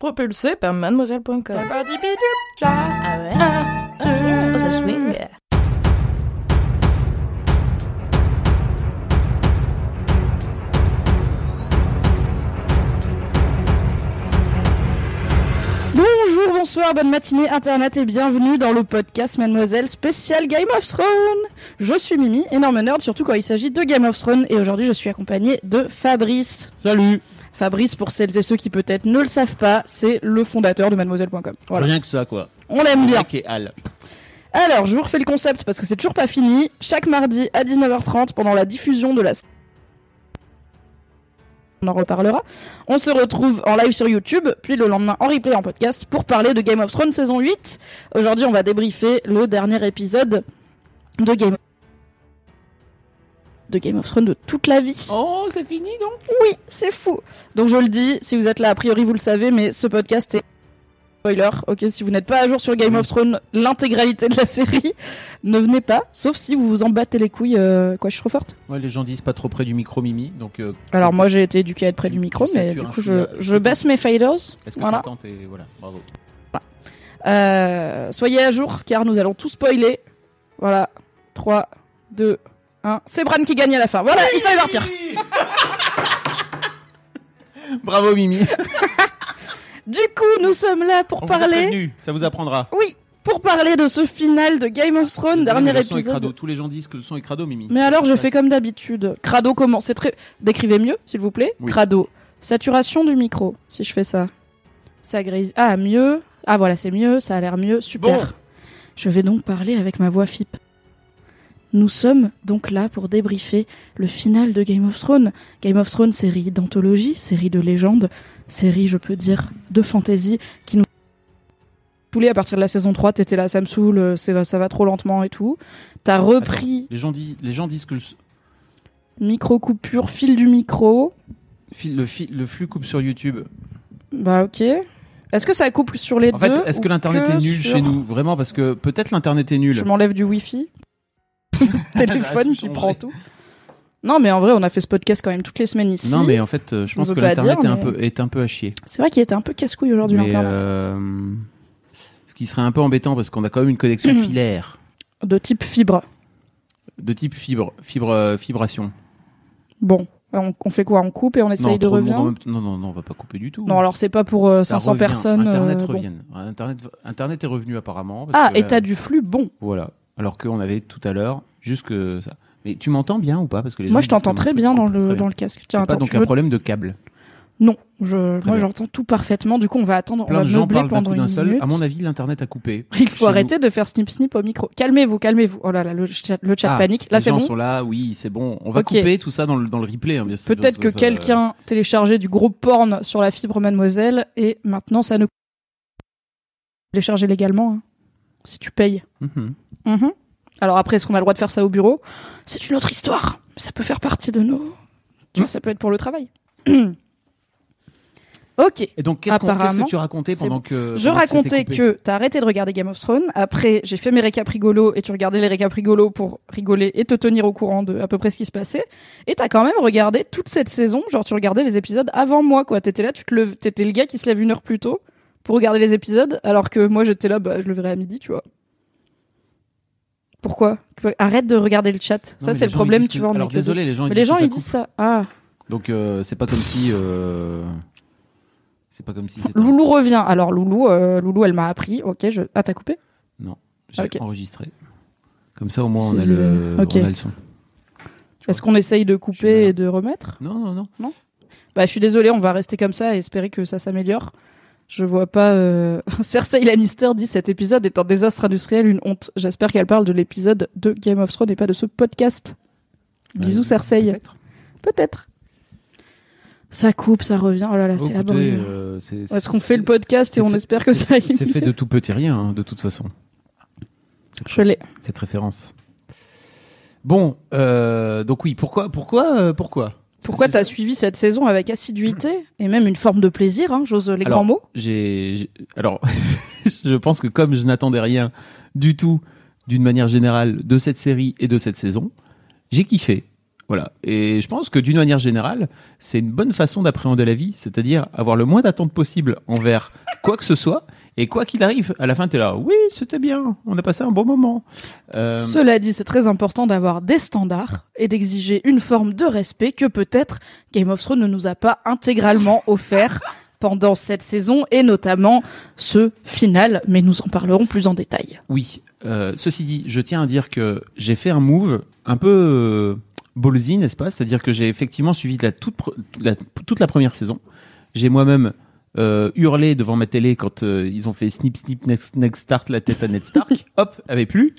Propulsé par mademoiselle.com. Ah ouais? Ça swing. Bonjour, bonsoir, bonne matinée Internet et bienvenue dans le podcast Mademoiselle spécial Game of Thrones. Je suis Mimi, énorme nerd, surtout quand il s'agit de Game of Thrones et aujourd'hui je suis accompagnée de Fabrice. Salut Fabrice, pour celles et ceux qui peut-être ne le savent pas, c'est le fondateur de mademoiselle.com. Voilà. Rien que ça, quoi. On l'aime bien. Et Al. Alors, je vous refais le concept parce que c'est toujours pas fini. Chaque mardi à 19h30, pendant la diffusion de la on en reparlera. On se retrouve en live sur YouTube, puis le lendemain en replay en podcast pour parler de Game of Thrones saison 8. Aujourd'hui, on va débriefer le dernier épisode de Game de Game of Thrones de toute la vie. Oh, c'est fini donc? Oui, c'est fou. Donc je le dis, si vous êtes là, a priori vous le savez, mais ce podcast est spoiler. Ok, si vous n'êtes pas à jour sur Game of Thrones, l'intégralité de la série, ne venez pas. Sauf si vous vous en battez les couilles. euh, Quoi, je suis trop forte Ouais, les gens disent pas trop près du micro, Mimi. Donc, euh, Alors moi, j'ai été éduquée à être près Tu- du micro, tu mais satures du un coup, je, chouïa. je baisse mes faders. est-ce que Voilà. t'entends tes- Voilà, bravo. Euh, soyez à jour, car nous allons tout spoiler. Voilà. 3, 2, 1. C'est Bran qui gagne à la fin. Voilà, il fallait partir. Bravo, Mimi Du coup, nous sommes là pour On vous a parler. prévenu, ça vous apprendra. Oui, pour parler de ce final de Game of Thrones, Désolé, dernier le son est épisode. crado. Tous les gens disent que le son est crado, Mimi. Mais alors, je fais comme d'habitude. Crado, comment C'est très. Décrivez mieux, s'il vous plaît. Oui. Crado. Saturation du micro, si je fais ça. Ça grise. Ah, mieux. Ah, voilà, c'est mieux. Ça a l'air mieux. Super. Bon. Je vais donc parler avec ma voix FIP. Nous sommes donc là pour débriefer le final de Game of Thrones. Game of Thrones, série d'anthologie, série de légende, série, je peux dire, de fantasy qui nous à partir de la saison 3. T'étais là, ça me saoule, euh, c'est- ça va trop lentement et tout. T'as repris Les gens, disent, les gens disent que le, micro coupure, fil du micro. fil- le, fil- le flux coupe sur YouTube. Bah ok. Est-ce que ça coupe sur les En deux fait, est-ce que l'internet est nul sur- chez nous? Vraiment, parce que peut-être l'internet est nul. Je m'enlève du wifi. Téléphone Tout qui changé. prend tout. Non mais en vrai on a fait ce podcast quand même toutes les semaines ici. Non, mais en fait, euh, je pense que l'internet est, un peu, est un peu à chier. C'est vrai qu'il était un peu casse-couille aujourd'hui l'internet. euh, ce qui serait un peu embêtant parce qu'on a quand même une connexion Mhm. filaire De type fibre. de type fibre, fibre, euh, vibration. Bon, on, on fait quoi? On coupe et on essaye non, de revenir? non, non, non, on va pas couper du tout. Non alors c'est pas pour euh, Ça 500 revient. personnes. Internet euh, bon. revienne. Internet, Internet est revenu apparemment. parce Ah que, et euh, t'as du flux bon. Voilà. Alors qu'on avait tout à l'heure juste que ça. Mais tu m'entends bien ou pas? Parce que les Moi gens je t'entends très bien dans le, Très dans le casque. Tiens, pas attends, donc tu un veux- problème de câble. Non, je, moi j'entends tout parfaitement. Du coup on va attendre, on Plein va de gens meubler pendant une seul. minute. À mon avis, l'internet a coupé. Il faut arrêter de faire snip snip au micro. Calmez-vous, calmez-vous. Oh là là, le chat, le chat Ah, panique. Là les c'est gens bon. sont là, oui, c'est bon. On va Ok. couper tout ça dans le, dans le replay. hein. Peut-être que quelqu'un téléchargeait du gros porn sur la fibre mademoiselle et maintenant ça ne télécharger légalement hein, si tu payes. Mhm. Mhm. Alors après, est-ce qu'on a le droit de faire ça au bureau? C'est une autre histoire. Mais ça peut faire partie de nos. Tu vois, ça peut être pour le travail. ok. Et donc, qu'est-ce que tu racontais pendant que. Je pendant racontais que t'as arrêté de regarder Game of Thrones. Après, j'ai fait mes récaps rigolos et tu regardais les récaps rigolos pour rigoler et te tenir au courant de à peu près ce qui se passait. Et t'as quand même regardé toute cette saison. Genre, tu regardais les épisodes avant moi, quoi. T'étais là, tu te lèves, t'étais le gars qui se lève une heure plus tôt pour regarder les épisodes, alors que moi j'étais là, bah, je le verrai à midi, tu vois. Pourquoi? Arrête de regarder le chat. Non, ça, c'est le problème, ils tu vois. Alors, désolé, les gens Mais les gens, ils disent ça. Ah, Donc, euh, c'est pas comme si. euh, C'est pas comme si c'était. Loulou revient. Alors, Loulou, euh, Loulou, elle m'a appris. Ok, je. Ah, t'as coupé? J'ai Ok. enregistré. Comme ça, au moins, on a, le... ok. on a le son. Est-ce qu'on essaye de couper et de remettre? Non, non, non. Bah, je suis désolée, on va rester comme ça et espérer que ça s'améliore. Je vois pas. Euh... Cersei Lannister dit cet épisode est un désastre industriel, une honte. J'espère qu'elle parle de l'épisode de Game of Thrones et pas de ce podcast. Bisous Euh, Cersei. peut-être. Peut-être. Ça coupe, ça revient. Oh là là, c'est laborieux. euh, Est-ce qu'on fait le podcast et on fait- espère que ça aille C'est fait de tout petit rien, hein, de toute façon. Je l'ai. Cette référence. Bon, euh, donc oui, pourquoi, pourquoi, pourquoi? Pourquoi C'est- t'as suivi cette saison avec assiduité et même une forme de plaisir, hein, j'ose les Alors, grands mots? j'ai- alors, je pense que comme je n'attendais rien du tout, d'une manière générale, de cette série et de cette saison, j'ai kiffé. Voilà. Et je pense que d'une manière générale, c'est une bonne façon d'appréhender la vie, c'est-à-dire avoir le moins d'attente possible envers quoi que ce soit. Et quoi qu'il arrive, à la fin, t'es là, oui, c'était bien, on a passé un bon moment. Euh, Cela dit, c'est très important d'avoir des standards et d'exiger une forme de respect que peut-être Game of Thrones ne nous a pas intégralement offert pendant cette saison et notamment ce final, mais nous en parlerons plus en détail. Oui. Euh, ceci dit, je tiens à dire que j'ai fait un move un peu euh, ballsy, n'est-ce pas? C'est-à-dire que j'ai effectivement suivi la toute, pre- la- toute la première saison. J'ai moi-même euh, hurlé devant ma télé quand euh, ils ont fait snip snip next, next start la tête à Ned Stark. Hop, avait plus.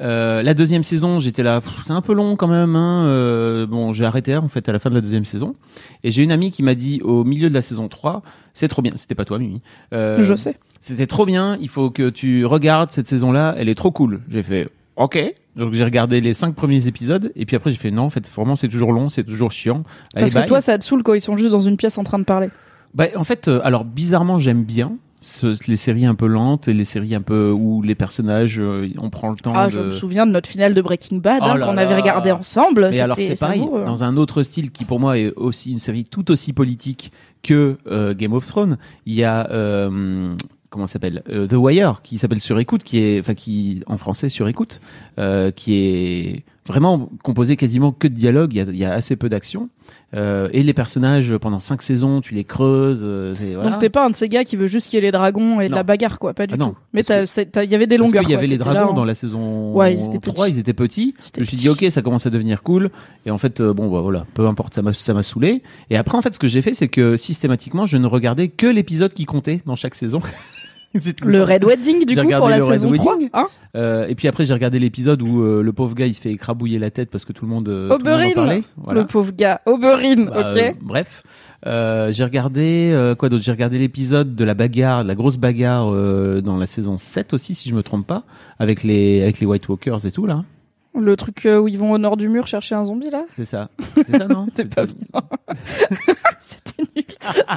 Euh, la deuxième saison, j'étais là, c'est un peu long quand même. Hein. euh, bon, j'ai arrêté en fait à la fin de la deuxième saison. Et j'ai une amie qui m'a dit au milieu de la saison 3, c'est trop bien. C'était pas toi, Mimi. Euh, Je sais. c'était trop bien, il faut que tu regardes cette saison-là, elle est trop cool. J'ai fait OK. Donc j'ai regardé les cinq premiers épisodes et puis après j'ai fait non, en fait vraiment c'est toujours long, c'est toujours chiant. Allez, Parce que bye. toi, ça te saoule quand ils sont juste dans une pièce en train de parler. Bah, en fait, euh, alors bizarrement j'aime bien ce- les séries un peu lentes et les séries un peu où les personnages, euh, on prend le temps Ah, je me souviens de notre finale de Breaking Bad Oh hein, là qu'on avait là. regardé ensemble. Alors c'est pareil, savoureux, hein. dans un autre style qui pour moi est aussi une série tout aussi politique que euh, Game of Thrones, il y a euh, comment ça s'appelle Euh, The Wire qui s'appelle Sur écoute, qui est enfin qui en français Sur écoute, euh, qui est vraiment composé quasiment que de dialogue. Il y a, il y a assez peu d'action Euh, et les personnages pendant cinq saisons, tu les creuses. euh, voilà. Donc t'es pas un de ces gars qui veut juste qu'il y ait les dragons et de la bagarre, quoi, pas du Ah non, tout. Mais il y avait des Parce longueurs. qu'il y quoi, avait les dragons en- dans la saison Ouais, ils étaient 3, petits. ils étaient petits. Je me suis dit, ok, ça commence à devenir cool. Et en fait, euh, bon, bah voilà, peu importe, ça m'a, ça m'a saoulé. Et après, en fait, ce que j'ai fait, c'est que systématiquement, je ne regardais que l'épisode qui comptait dans chaque saison. Le. Red Wedding, du coup, pour la le Red saison 3. Wedding. Hein Euh, et puis après, j'ai regardé l'épisode où euh, le pauvre gars, il se fait écrabouiller la tête parce que tout le monde, euh, tout le monde en Oberyn. Voilà. Le pauvre gars. Oberyn, Bah, ok. euh, bref, j'ai regardé quoi d'autre? J'ai regardé l'épisode de la bagarre, de la grosse bagarre dans la saison 7 aussi, si je me trompe pas, avec les avec les White Walkers et tout là. Le truc euh, où ils vont au nord du mur chercher un zombie, là C'est ça. C'est ça non T'es C'est pas bien. C'était nul.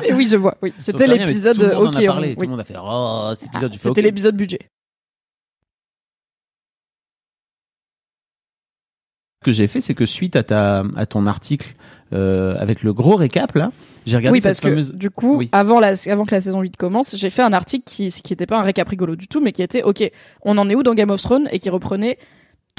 Mais oui, je vois. Oui, c'était l'épisode. Tout le monde ok, en a parlé. on- Tout oui. le monde a fait oh cet épisode. Ah, J'ai fait, C'était l'épisode budget. Ce que j'ai fait, c'est que suite à ta à ton article euh, avec le gros récap là, j'ai regardé oui, cette parce que du coup, Oui. avant, la, avant que la saison 8 commence, j'ai fait un article qui qui était pas un récap rigolo du tout, mais qui était OK, on en est où dans Game of Thrones et qui reprenait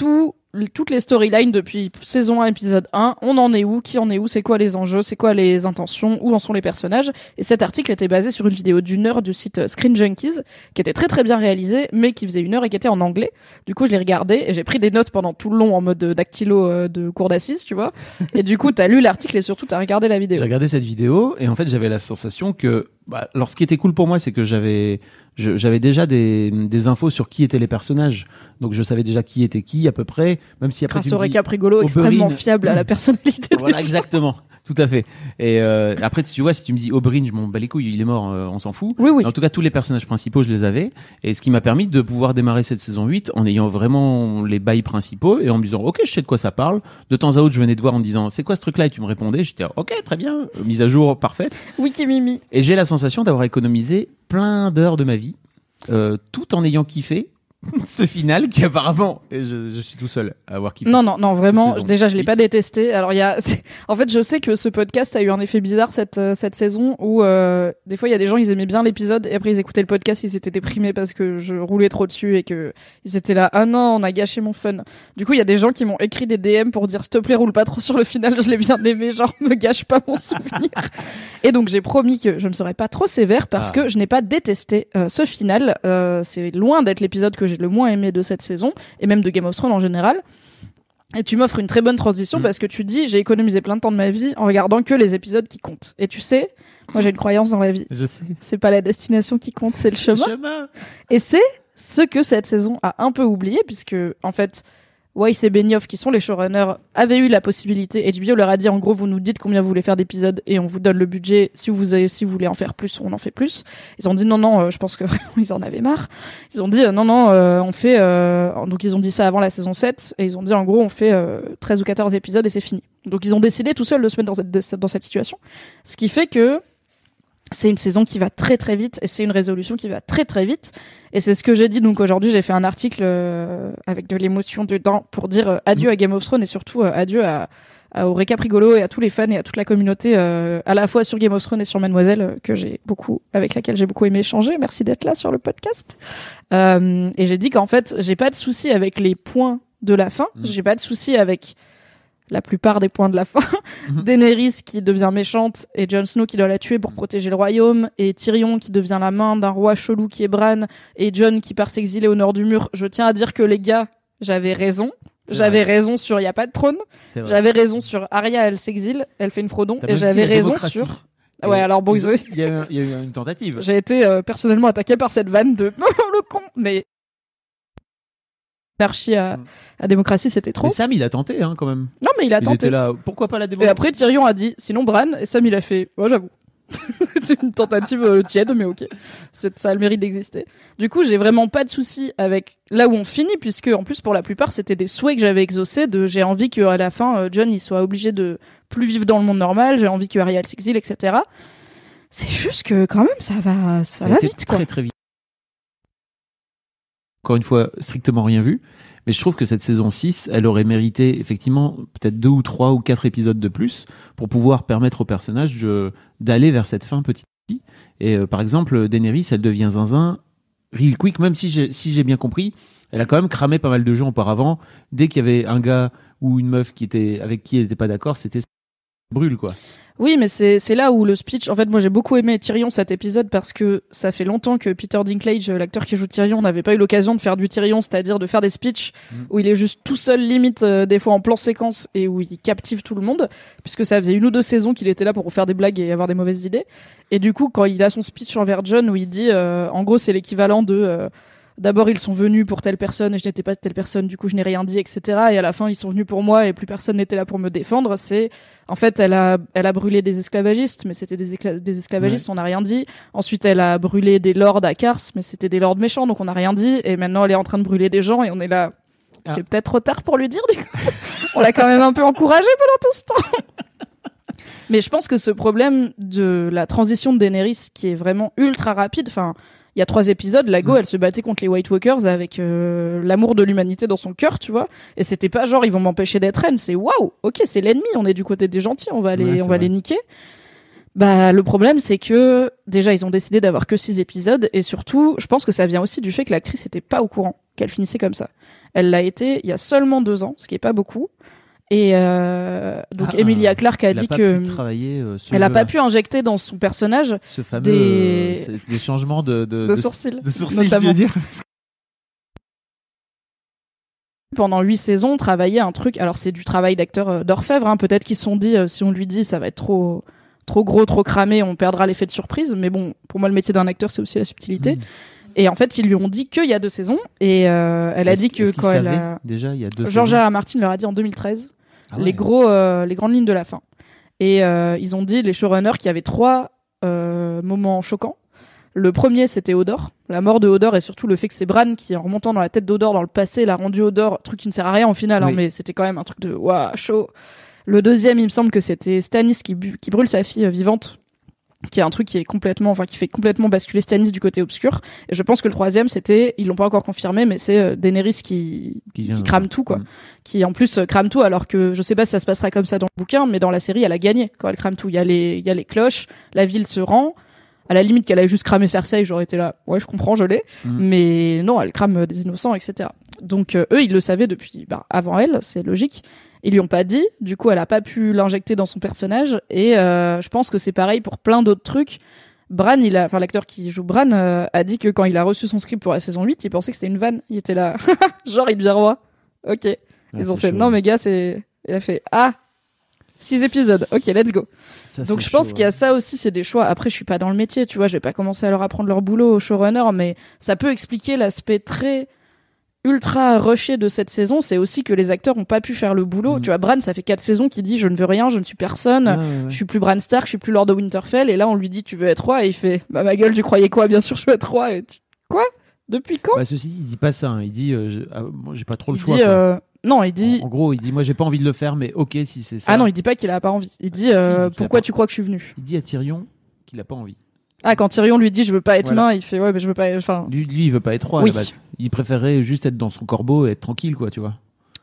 tout, toutes les storylines depuis saison 1, épisode 1. On en est où Qui en est où C'est quoi les enjeux C'est quoi les intentions Où en sont les personnages Et cet article était basé sur une vidéo d'une heure du site Screen Junkies, qui était très très bien réalisée, mais qui faisait une heure et qui était en anglais. Du coup, je l'ai regardé et j'ai pris des notes pendant tout le long en mode dactylo euh, de cours d'assises, tu vois. Et du coup, t'as lu l'article et surtout t'as regardé la vidéo. J'ai regardé cette vidéo et en fait j'avais la sensation que, bah, alors ce qui était cool pour moi, c'est que j'avais, j'avais déjà des, des infos sur qui étaient les personnages, donc je savais déjà qui était qui à peu près, même si après grâce tu au récap rigolo extrêmement fiable à la personnalité. voilà exactement, tout à fait. Et euh, après tu vois si tu me dis Oberyn, je m'en bats les couilles, il est mort, euh, on s'en fout. Oui, oui. En tout cas, tous les personnages principaux, je les avais. Et ce qui m'a permis de pouvoir démarrer cette saison 8 en ayant vraiment les bails principaux et en me disant, OK, je sais de quoi ça parle. De temps à autre, je venais te voir en me disant, c'est quoi ce truc-là? Et tu me répondais. J'étais, OK, très bien. Euh, Mise à jour parfaite. Wiki Mimi. Et j'ai la sensation d'avoir économisé plein d'heures de ma vie, euh, tout en ayant kiffé ce final qui apparemment, et je, je suis tout seul à avoir kiffé. Non, non, non, vraiment. Déjà, je l'ai pas détesté. Alors, il y a, en fait, je sais que ce podcast a eu un effet bizarre cette euh, cette saison où euh, des fois il y a des gens ils aimaient bien l'épisode et après ils écoutaient le podcast ils étaient déprimés parce que je roulais trop dessus et que ils étaient là ah non on a gâché mon fun. Du coup, il y a des gens qui m'ont écrit des DM pour dire s'il te plaît roule pas trop sur le final, je l'ai bien aimé, genre me gâche pas mon souvenir. et donc j'ai promis que je ne serais pas trop sévère parce Ah. que je n'ai pas détesté euh, ce final. Euh, c'est loin d'être l'épisode que j'ai le moins aimé de cette saison et même de Game of Thrones en général. Et tu m'offres une très bonne transition Mm. parce que tu dis j'ai économisé plein de temps de ma vie en regardant que les épisodes qui comptent. Et tu sais, moi j'ai une croyance dans la vie. Je sais. C'est pas la destination qui compte, c'est le chemin. Chemin. Et c'est ce que cette saison a un peu oublié puisque en fait Weiss et Benioff, qui sont les showrunners, avaient eu la possibilité. HBO leur a dit en gros, vous nous dites combien vous voulez faire d'épisodes et on vous donne le budget. Si vous si vous voulez en faire plus, on en fait plus. Ils ont dit non, non, euh, je pense que vraiment ils en avaient marre. Ils ont dit euh, non, non, euh, on fait. donc ils ont dit ça avant la saison 7 et ils ont dit en gros, on fait 13 ou 14 épisodes et c'est fini. Donc ils ont décidé tout seuls de se mettre dans cette, dans cette situation. Ce qui fait que c'est une saison qui va très très vite et c'est une résolution qui va très très vite. Et c'est ce que j'ai dit. Donc aujourd'hui, j'ai fait un article euh, avec de l'émotion dedans pour dire euh, adieu à Game of Thrones et surtout euh, adieu à, au Récap Rigolo et à tous les fans et à toute la communauté, à la fois sur Game of Thrones et sur Mademoiselle, que j'ai beaucoup, avec laquelle j'ai beaucoup aimé échanger. Merci d'être là sur le podcast. et j'ai dit qu'en fait, j'ai pas de souci avec les points de la fin. Mmh. J'ai pas de souci avec la plupart des points de la fin. Mhm. Daenerys qui devient méchante et Jon Snow qui doit la tuer pour protéger le royaume et Tyrion qui devient la main d'un roi chelou qui est Bran et Jon qui part s'exiler au nord du mur. Je tiens à dire que les gars, j'avais raison. J'avais raison sur il y a pas de trône. J'avais raison sur Arya, elle s'exile, elle fait une Frodon et j'avais raison sur Ouais, alors bon, il y, a, eu une tentative. J'ai été euh, personnellement attaqué par cette vanne de le con, mais L'archi à, à, démocratie, c'était trop. Mais Sam, il a tenté, hein, quand même. Non, mais il a tenté. Était là. Pourquoi pas la démocratie Et après, Tyrion a dit, sinon Bran, et Sam, il a fait, ouais, j'avoue. c'est une tentative euh, tiède, mais ok. Ça a le mérite d'exister. Du coup, j'ai vraiment pas de souci avec là où on finit, puisque en plus, pour la plupart, c'était des souhaits que j'avais exaucés de j'ai envie qu'à la fin, euh, John, il soit obligé de plus vivre dans le monde normal, j'ai envie que Ariel s'exile, etc. C'est juste que quand même, ça va, ça, va vite, très, Très vite encore une fois, strictement rien vu. Mais je trouve que cette saison 6, elle aurait mérité effectivement peut-être deux ou trois ou quatre épisodes de plus pour pouvoir permettre au personnage d'aller vers cette fin petit à petit. Et euh, par exemple, Daenerys, elle devient zinzin real quick, même si j'ai bien compris, elle a quand même cramé pas mal de gens auparavant. Dès qu'il y avait un gars ou une meuf qui était avec qui elle n'était pas d'accord, c'était brûle quoi. Oui, mais c'est là où le speech. En fait, moi, j'ai beaucoup aimé Tyrion cet épisode parce que ça fait longtemps que Peter Dinklage, l'acteur qui joue Tyrion, n'avait pas eu l'occasion de faire du Tyrion, c'est-à-dire de faire des speeches mm. où il est juste tout seul, limite euh, des fois en plan séquence et où il captive tout le monde, puisque ça faisait une ou deux saisons qu'il était là pour faire des blagues et avoir des mauvaises idées. Et du coup, quand il a son speech envers John où il dit, euh, en gros, c'est l'équivalent de euh, d'abord ils sont venus pour telle personne et je n'étais pas telle personne, du coup je n'ai rien dit, etc. Et à la fin ils sont venus pour moi et plus personne n'était là pour me défendre. C'est en fait elle a elle a brûlé des esclavagistes, mais c'était des, des esclavagistes, on n'a rien dit. Ensuite elle a brûlé des lords à Kars, mais c'était des lords méchants, donc on n'a rien dit. Et maintenant elle est en train de brûler des gens et on est là. Ah. C'est peut-être trop tard pour lui dire. Du coup. on l'a quand même un peu encouragé pendant tout ce temps. Mais je pense que ce problème de la transition de Daenerys, qui est vraiment ultra rapide, enfin, il y a trois épisodes, Lago, mm. elle se battait contre les White Walkers avec euh, l'amour de l'humanité dans son cœur, tu vois. Et c'était pas genre ils vont m'empêcher d'être reine, c'est waouh, ok, c'est l'ennemi, on est du côté des gentils, on va les, on va les niquer. Bah le problème c'est que déjà ils ont décidé d'avoir que six épisodes et surtout je pense que ça vient aussi du fait que l'actrice était pas au courant qu'elle finissait comme ça. Elle l'a été il y a seulement deux ans, ce qui est pas beaucoup. Et euh, donc ah, Emilia Clarke a dit que euh, elle a pas pu injecter dans son personnage ce fameux des, euh, des changements de, de, de, sourcils, de sourcils tu veux dire pendant huit saisons travailler un truc alors c'est du travail d'acteur euh, d'orfèvre hein. peut-être qu'ils se sont dit si on lui dit ça va être trop trop gros trop cramé on perdra l'effet de surprise mais bon pour moi le métier d'un acteur c'est aussi la subtilité hmm. Et en fait, ils lui ont dit qu'il y a deux saisons. Et euh, elle a dit que quand elle a... déjà il y a deux. George R. Martin leur a dit en 2013 ah les gros, euh, les grandes lignes de la fin. Et euh, ils ont dit les showrunners qu'il y avait trois euh, moments choquants. Le premier, c'était Odor, la mort de Odor et surtout le fait que c'est Bran qui, en remontant dans la tête d'Odor dans le passé, l'a rendu Odor, truc qui ne sert à rien au final, hein, mais c'était quand même un truc de waouh chaud. Le deuxième, il me semble que c'était Stannis qui, qui brûle sa fille vivante qui est un truc qui est complètement, enfin qui fait complètement basculer Stannis du côté obscur. Et je pense que le troisième, c'était, ils l'ont pas encore confirmé, mais c'est euh, Daenerys qui, qui, crame tout quoi, mm. qui en plus euh, crame tout, alors que je sais pas si ça se passera comme ça dans le bouquin, mais dans la série, elle a gagné quand elle crame tout. Il y a les, il y a les cloches, la ville se rend. À la limite qu'elle a juste cramé Cersei, j'aurais été là, ouais, je comprends, je l'ai. Mm. Mais non, elle crame des innocents, etc. Donc eux, ils le savaient depuis, bah, avant elle, c'est logique. Ils lui ont pas dit, du coup elle a pas pu l'injecter dans son personnage et euh, je pense que c'est pareil pour plein d'autres trucs. Bran, il a, enfin l'acteur qui joue Bran euh, a dit que quand il a reçu son script pour la saison 8, il pensait que c'était une vanne. Il était là, genre il devient roi. Ok. Ah, Ils ont fait non mais gars c'est, il a fait ah six épisodes. Ok, let's go. Donc je pense qu'il y a ça aussi, c'est des choix. Après, je suis pas dans le métier, tu vois, je vais pas commencer à leur apprendre leur boulot au showrunner, mais ça peut expliquer l'aspect très ultra rushé de cette saison, c'est aussi que les acteurs ont pas pu faire le boulot. Mm. Tu vois, Bran, ça fait quatre saisons qu'il dit je ne veux rien, je ne suis personne, Ouais, ouais, je suis plus Bran Stark, je suis plus Lord de Winterfell, et là on lui dit tu veux être roi, et il fait bah ma gueule, tu croyais quoi? Bien sûr, je veux être roi. Et tu- Quoi? Depuis quand? Bah, ceci dit, il dit pas ça. hein. Il dit, euh, je- ah, j'ai pas trop le Il choix. dit euh, non, il dit En, en gros, il dit, moi, j'ai pas envie de le faire, mais ok, si c'est ça. ah non, il dit pas qu'il a pas envie. Il dit euh, il dit a pourquoi pas- tu crois que je suis venu? Il dit à Tyrion qu'il a pas envie. Ah quand Tyrion lui dit je veux pas être Voilà. nain, il fait ouais mais je veux pas. Enfin Lui, lui, il veut pas être roi Oui. à la base. Il préférait juste être dans son corbeau et être tranquille, quoi, tu vois.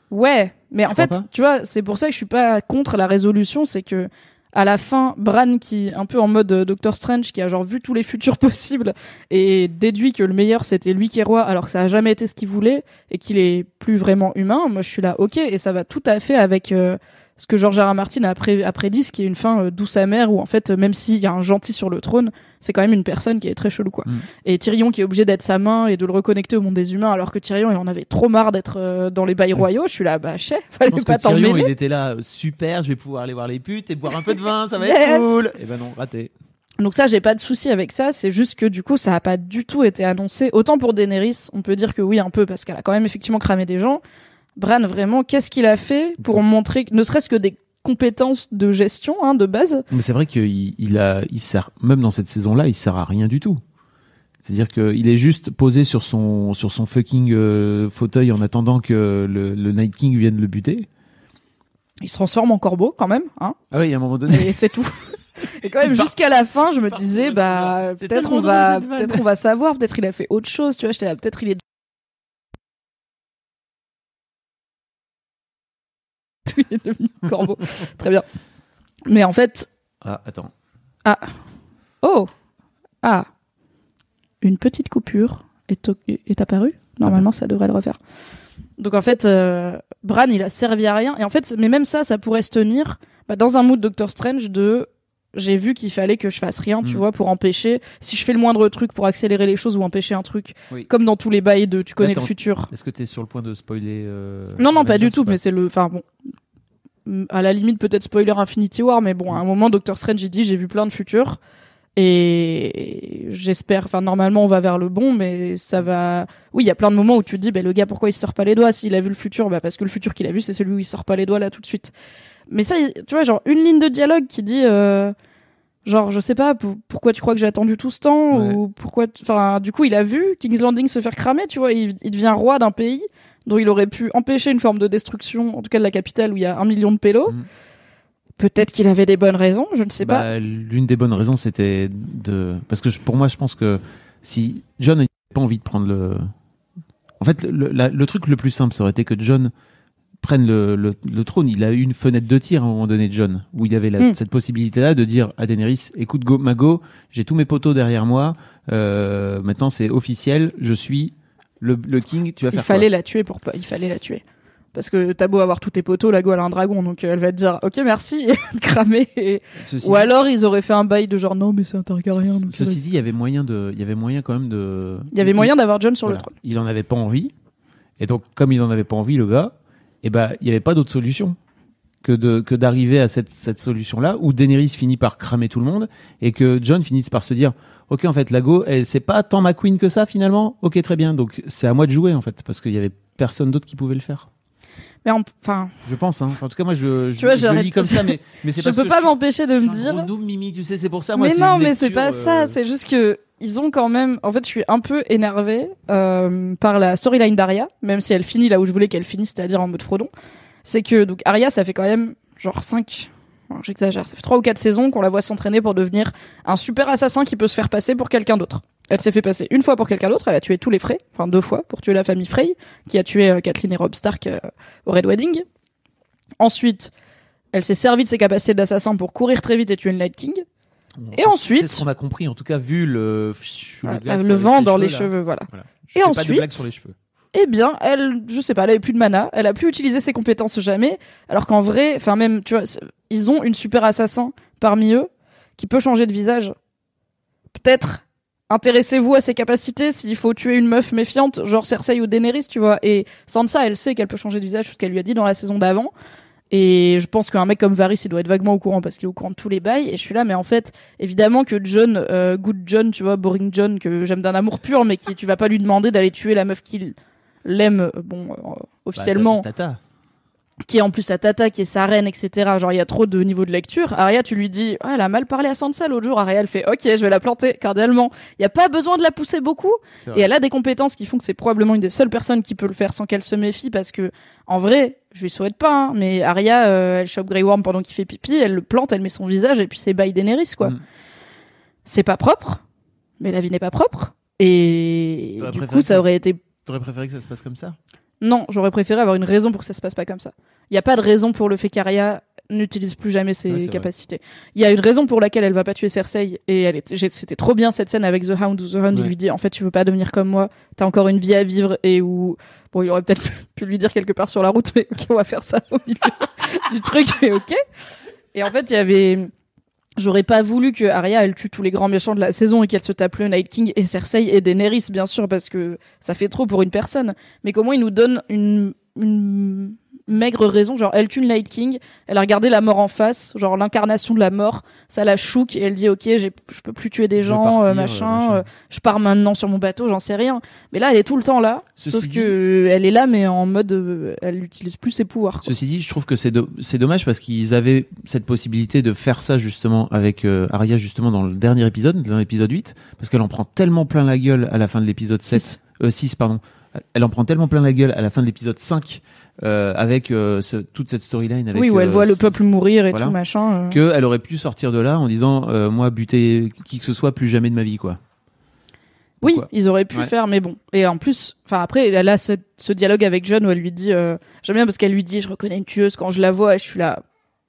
Ouais, mais en fait, tu vois, c'est pour ça que je suis pas contre la résolution, c'est que à la fin, Bran qui un peu en mode euh, Doctor Strange, qui a genre vu tous les futurs possibles et déduit que le meilleur c'était lui qui est roi, alors que ça a jamais été ce qu'il voulait et qu'il est plus vraiment humain. Moi, je suis là, ok, et ça va tout à fait avec euh, ce que George R. R. Martin a, pré- a prédit, ce qui est une fin euh, douce amère où en fait, même s'il y a un gentil sur le trône, c'est quand même une personne qui est très chelou quoi. Mm. Et Tyrion qui est obligé d'être sa main et de le reconnecter au monde des humains, alors que Tyrion il en avait trop marre d'être euh, dans les bails royaux. Je suis là, bah chef, Je fallait pense pas t'en Tyrion, il était là, euh, super, je vais pouvoir aller voir les putes et boire un peu de vin, ça va Yes. être cool. Et ben non, raté. Donc ça, j'ai pas de souci avec ça. C'est juste que du coup, ça a pas du tout été annoncé. Autant pour Daenerys, on peut dire que oui un peu parce qu'elle a quand même effectivement cramé des gens. Bran, vraiment, qu'est-ce qu'il a fait pour montrer, ne serait-ce que des compétences de gestion hein, de base Mais c'est vrai qu'il il a, il sert, même dans cette saison-là, il sert à rien du tout. C'est-à-dire qu'il est juste posé sur son, sur son fucking euh, fauteuil en attendant que le, le Night King vienne le buter. Il se transforme en corbeau quand même, hein, Ah oui, à un moment donné. et c'est tout. Et quand même jusqu'à la fin, je me disais bah peut-être on va peut-être on va savoir, peut-être il a fait autre chose, tu vois, j'étais là peut-être il est il est devenu corbeau. Très bien. Mais en fait, Ah, attends. Oh Ah Une petite coupure est, est apparue. Normalement, ça devrait le refaire. Donc en fait, euh, Bran, il a servi à rien. Et en fait, mais même ça, ça pourrait se tenir bah, dans un mood Doctor Strange de j'ai vu qu'il fallait que je fasse rien, tu Mm. vois, pour empêcher. Si je fais le moindre truc pour accélérer les choses ou empêcher un truc, Oui. comme dans tous les bails de tu connais Attends. le futur. Est-ce que tu es sur le point de spoiler euh, Non, non, pas du tout, pas mais c'est le. Enfin bon. À la limite, peut-être spoiler Infinity War, mais bon, à un moment, Doctor Strange, il dit j'ai vu plein de futurs. Et j'espère. Enfin, normalement, on va vers le bon, mais ça va. Oui, il y a plein de moments où tu te dis, bah, le gars, pourquoi il sort pas les doigts? S'il a vu le futur, bah, parce que le futur qu'il a vu, c'est celui où il sort pas les doigts là tout de suite. Mais ça, tu vois, genre, une ligne de dialogue qui dit. euh, Genre, je sais pas, pour- pourquoi tu crois que j'ai attendu tout ce temps? Ouais. Ou pourquoi. Enfin, du coup, il a vu King's Landing se faire cramer, tu vois. Il, il devient roi d'un pays dont il aurait pu empêcher une forme de destruction, en tout cas de la capitale où il y a un million de pélos. Mhm. Peut-être qu'il avait des bonnes raisons, je ne sais pas. Bah, L'une des bonnes raisons, c'était de. Parce que je- pour moi, je pense que si John n'avait pas envie de prendre le. En fait, le, la- le truc le plus simple, ça aurait été que John prenne le, le- le trône. Il a eu une fenêtre de tir à un moment donné, John, où il avait la- Mm. cette possibilité-là de dire à Daenerys écoute, go, Mago, j'ai tous mes poteaux derrière moi. euh, maintenant, c'est officiel. Je suis le, le king. Tu vas il faire fallait la tuer pour pas. Il fallait la tuer. Parce que t'as beau avoir tous tes poteaux, la go elle a un dragon, donc euh, elle va te dire ok merci et te cramer. et- quoi Ceci Ou dit- alors ils auraient fait un bail de genre non mais c'est un Targaryen. donc Ceci dit, il y avait moyen de, il y avait moyen quand même de. Il y avait moyen d'avoir John sur Voilà. le trône. Il en avait pas envie. Et donc, comme il en avait pas envie, le gars, eh ben, il n'y avait pas d'autre solution que de que d'arriver à cette, cette solution-là où Daenerys finit par cramer tout le monde et que John finisse par se dire Ok, en fait, Lago, elle c'est pas tant ma queen que ça finalement? Ok, très bien. Donc, c'est à moi de jouer en fait parce qu'il y avait personne d'autre qui pouvait le faire. Mais en- enfin, Je pense. Hein. En tout cas, moi, je, je, Tu vois, je lis comme ça, mais mais c'est je parce peux que pas m'empêcher de me dire. noob, Mimi, tu sais, c'est pour ça. Moi, mais non, mais c'est pas ça. euh, C'est juste que ils ont quand même. En fait, je suis un peu énervée euh, par la storyline d'Arya, même si elle finit là où je voulais qu'elle finisse, c'est-à-dire en mode Frodon. C'est que donc Arya, ça fait quand même genre 5 J'exagère, ça fait trois ou quatre saisons qu'on la voit s'entraîner pour devenir un super assassin qui peut se faire passer pour quelqu'un d'autre. Elle s'est fait passer une fois pour quelqu'un d'autre, elle a tué tous les Frey, enfin deux fois pour tuer la famille Frey, qui a tué euh, Kathleen et Rob Stark euh, au Red Wedding. Ensuite, elle s'est servie de ses capacités d'assassin pour courir très vite et tuer le Night King. Et ensuite- c'est ce qu'on a compris, en tout cas, vu le, le, Euh, le vent dans les là. cheveux, voilà. Voilà. Je Et fais pas ensuite- de blague sur les cheveux. Eh bien, elle, je sais pas, elle avait plus de mana, elle a plus utilisé ses compétences jamais, alors qu'en vrai, enfin même, tu vois, ils ont une super assassin parmi eux qui peut changer de visage. Peut-être intéressez-vous à ses capacités s'il faut tuer une meuf méfiante, genre Cersei ou Daenerys, tu vois. Et Sansa, elle sait qu'elle peut changer de visage, ce qu'elle lui a dit dans la saison d'avant. Et je pense qu'un mec comme Varys, il doit être vaguement au courant parce qu'il est au courant de tous les bails. Et je suis là, mais en fait, évidemment que John, euh, Good John, tu vois, Boring John, que j'aime d'un amour pur, mais qui, tu vas pas lui demander d'aller tuer la meuf qu'il l'aime, euh, bon, euh, officiellement, Bah, Tata. Qui est en plus sa tata, qui est sa reine, etc. Genre, il y a trop de niveau de lecture. Arya, tu lui dis, ah, elle a mal parlé à Sansa l'autre jour. Arya, elle fait, ok, je vais la planter cordialement. Il y a pas besoin de la pousser beaucoup. Et elle a des compétences qui font que c'est probablement une des seules personnes qui peut le faire sans qu'elle se méfie parce que, en vrai, je lui souhaite pas, hein, mais Arya, euh, elle chope Grey Worm pendant qu'il fait pipi, elle le plante, elle met son visage et puis c'est by Daenerys, quoi. Mm. C'est pas propre, mais la vie n'est pas propre. Et du coup, ça- aurait été T'aurais préféré que ça se passe comme ça? Non, j'aurais préféré avoir une raison pour que ça se passe pas comme ça. Il n'y a pas de raison pour le fait qu'Arya n'utilise plus jamais ses Ouais, capacités. Il y a une raison pour laquelle elle va pas tuer Cersei et elle c'était trop bien cette scène avec The Hound où The Hound il lui dit en fait tu veux pas devenir comme moi, t'as encore une vie à vivre et où bon il aurait peut-être pu lui dire quelque part sur la route mais ok on va faire ça au milieu du truc mais ok. Et en fait il y avait J'aurais pas voulu que Arya elle tue tous les grands méchants de la saison et qu'elle se tape le Night King et Cersei et Daenerys bien sûr parce que ça fait trop pour une personne. Mais comment il nous donne une, une maigre raison, genre elle tue le Night King, elle a regardé la mort en face, genre l'incarnation de la mort, ça la chouque et elle dit ok j'ai- je peux plus tuer des gens, partir, euh, euh, machin, machin. euh, je pars maintenant sur mon bateau, j'en sais rien. Mais là elle est tout le temps là, Ceci sauf dit- que euh, elle est là mais en mode euh, elle n'utilise plus ses pouvoirs. quoi. Ceci dit, je trouve que c'est do- c'est dommage parce qu'ils avaient cette possibilité de faire ça justement avec euh, Arya justement dans le dernier épisode, dans l'épisode 8, parce qu'elle en prend tellement plein la gueule à la fin de l'épisode 7, Six. euh, 6 pardon. Elle en prend tellement plein la gueule à la fin de l'épisode 5 euh, avec euh, ce- toute cette storyline avec Oui où elle euh, voit le peuple mourir et voilà. tout machin. que elle aurait pu sortir de là en disant moi buter qui que ce soit plus jamais de ma vie quoi. Oui, Pourquoi ils auraient pu Ouais. faire, mais bon. Et en plus, enfin après, elle a ce, ce dialogue avec John où elle lui dit, j'aime bien parce qu'elle lui dit, je reconnais une tueuse quand je la vois, et je suis là.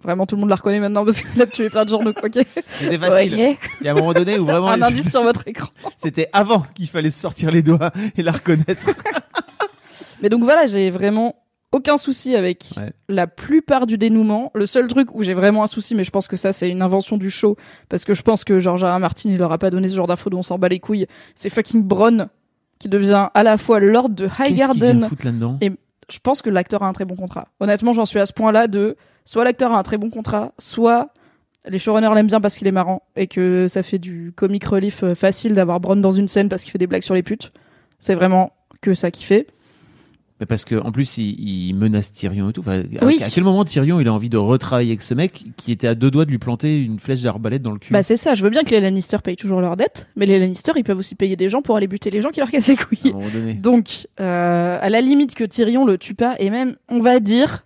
Vraiment, tout le monde la reconnaît maintenant parce qu'elle a tué plein de gens, donc ok. C'était facile. Il y a un moment donné où vraiment Un indice sur votre écran. c'était avant qu'il fallait se sortir les doigts et la reconnaître. Mais donc voilà, j'ai vraiment aucun souci avec Ouais. la plupart du dénouement. Le seul truc où j'ai vraiment un souci, mais je pense que ça c'est une invention du show, parce que je pense que George R. R. Martin il leur a pas donné ce genre d'infos dont on s'en bat les couilles. C'est fucking Bronn qui devient à la fois Lord de qu'il Highgarden. foutre là-dedans? Et- Je pense que l'acteur a un très bon contrat. Honnêtement, j'en suis à ce point-là de soit l'acteur a un très bon contrat, soit les showrunners l'aiment bien parce qu'il est marrant et que ça fait du comic relief euh, facile d'avoir Bronn dans une scène parce qu'il fait des blagues sur les putes. C'est vraiment que ça qui fait. Mais parce que en plus il, il menace Tyrion et tout. Enfin, à- Oui. À, quel moment Tyrion il a envie de retravailler avec ce mec qui était à deux doigts de lui planter une flèche d'arbalète dans le cul? Bah c'est ça, je veux bien que les Lannister payent toujours leurs dettes, mais les Lannister ils peuvent aussi payer des gens pour aller buter les gens qui leur cassent les à couilles. un moment donné. Donc, euh, à la limite que Tyrion le tue pas, et même, on va dire,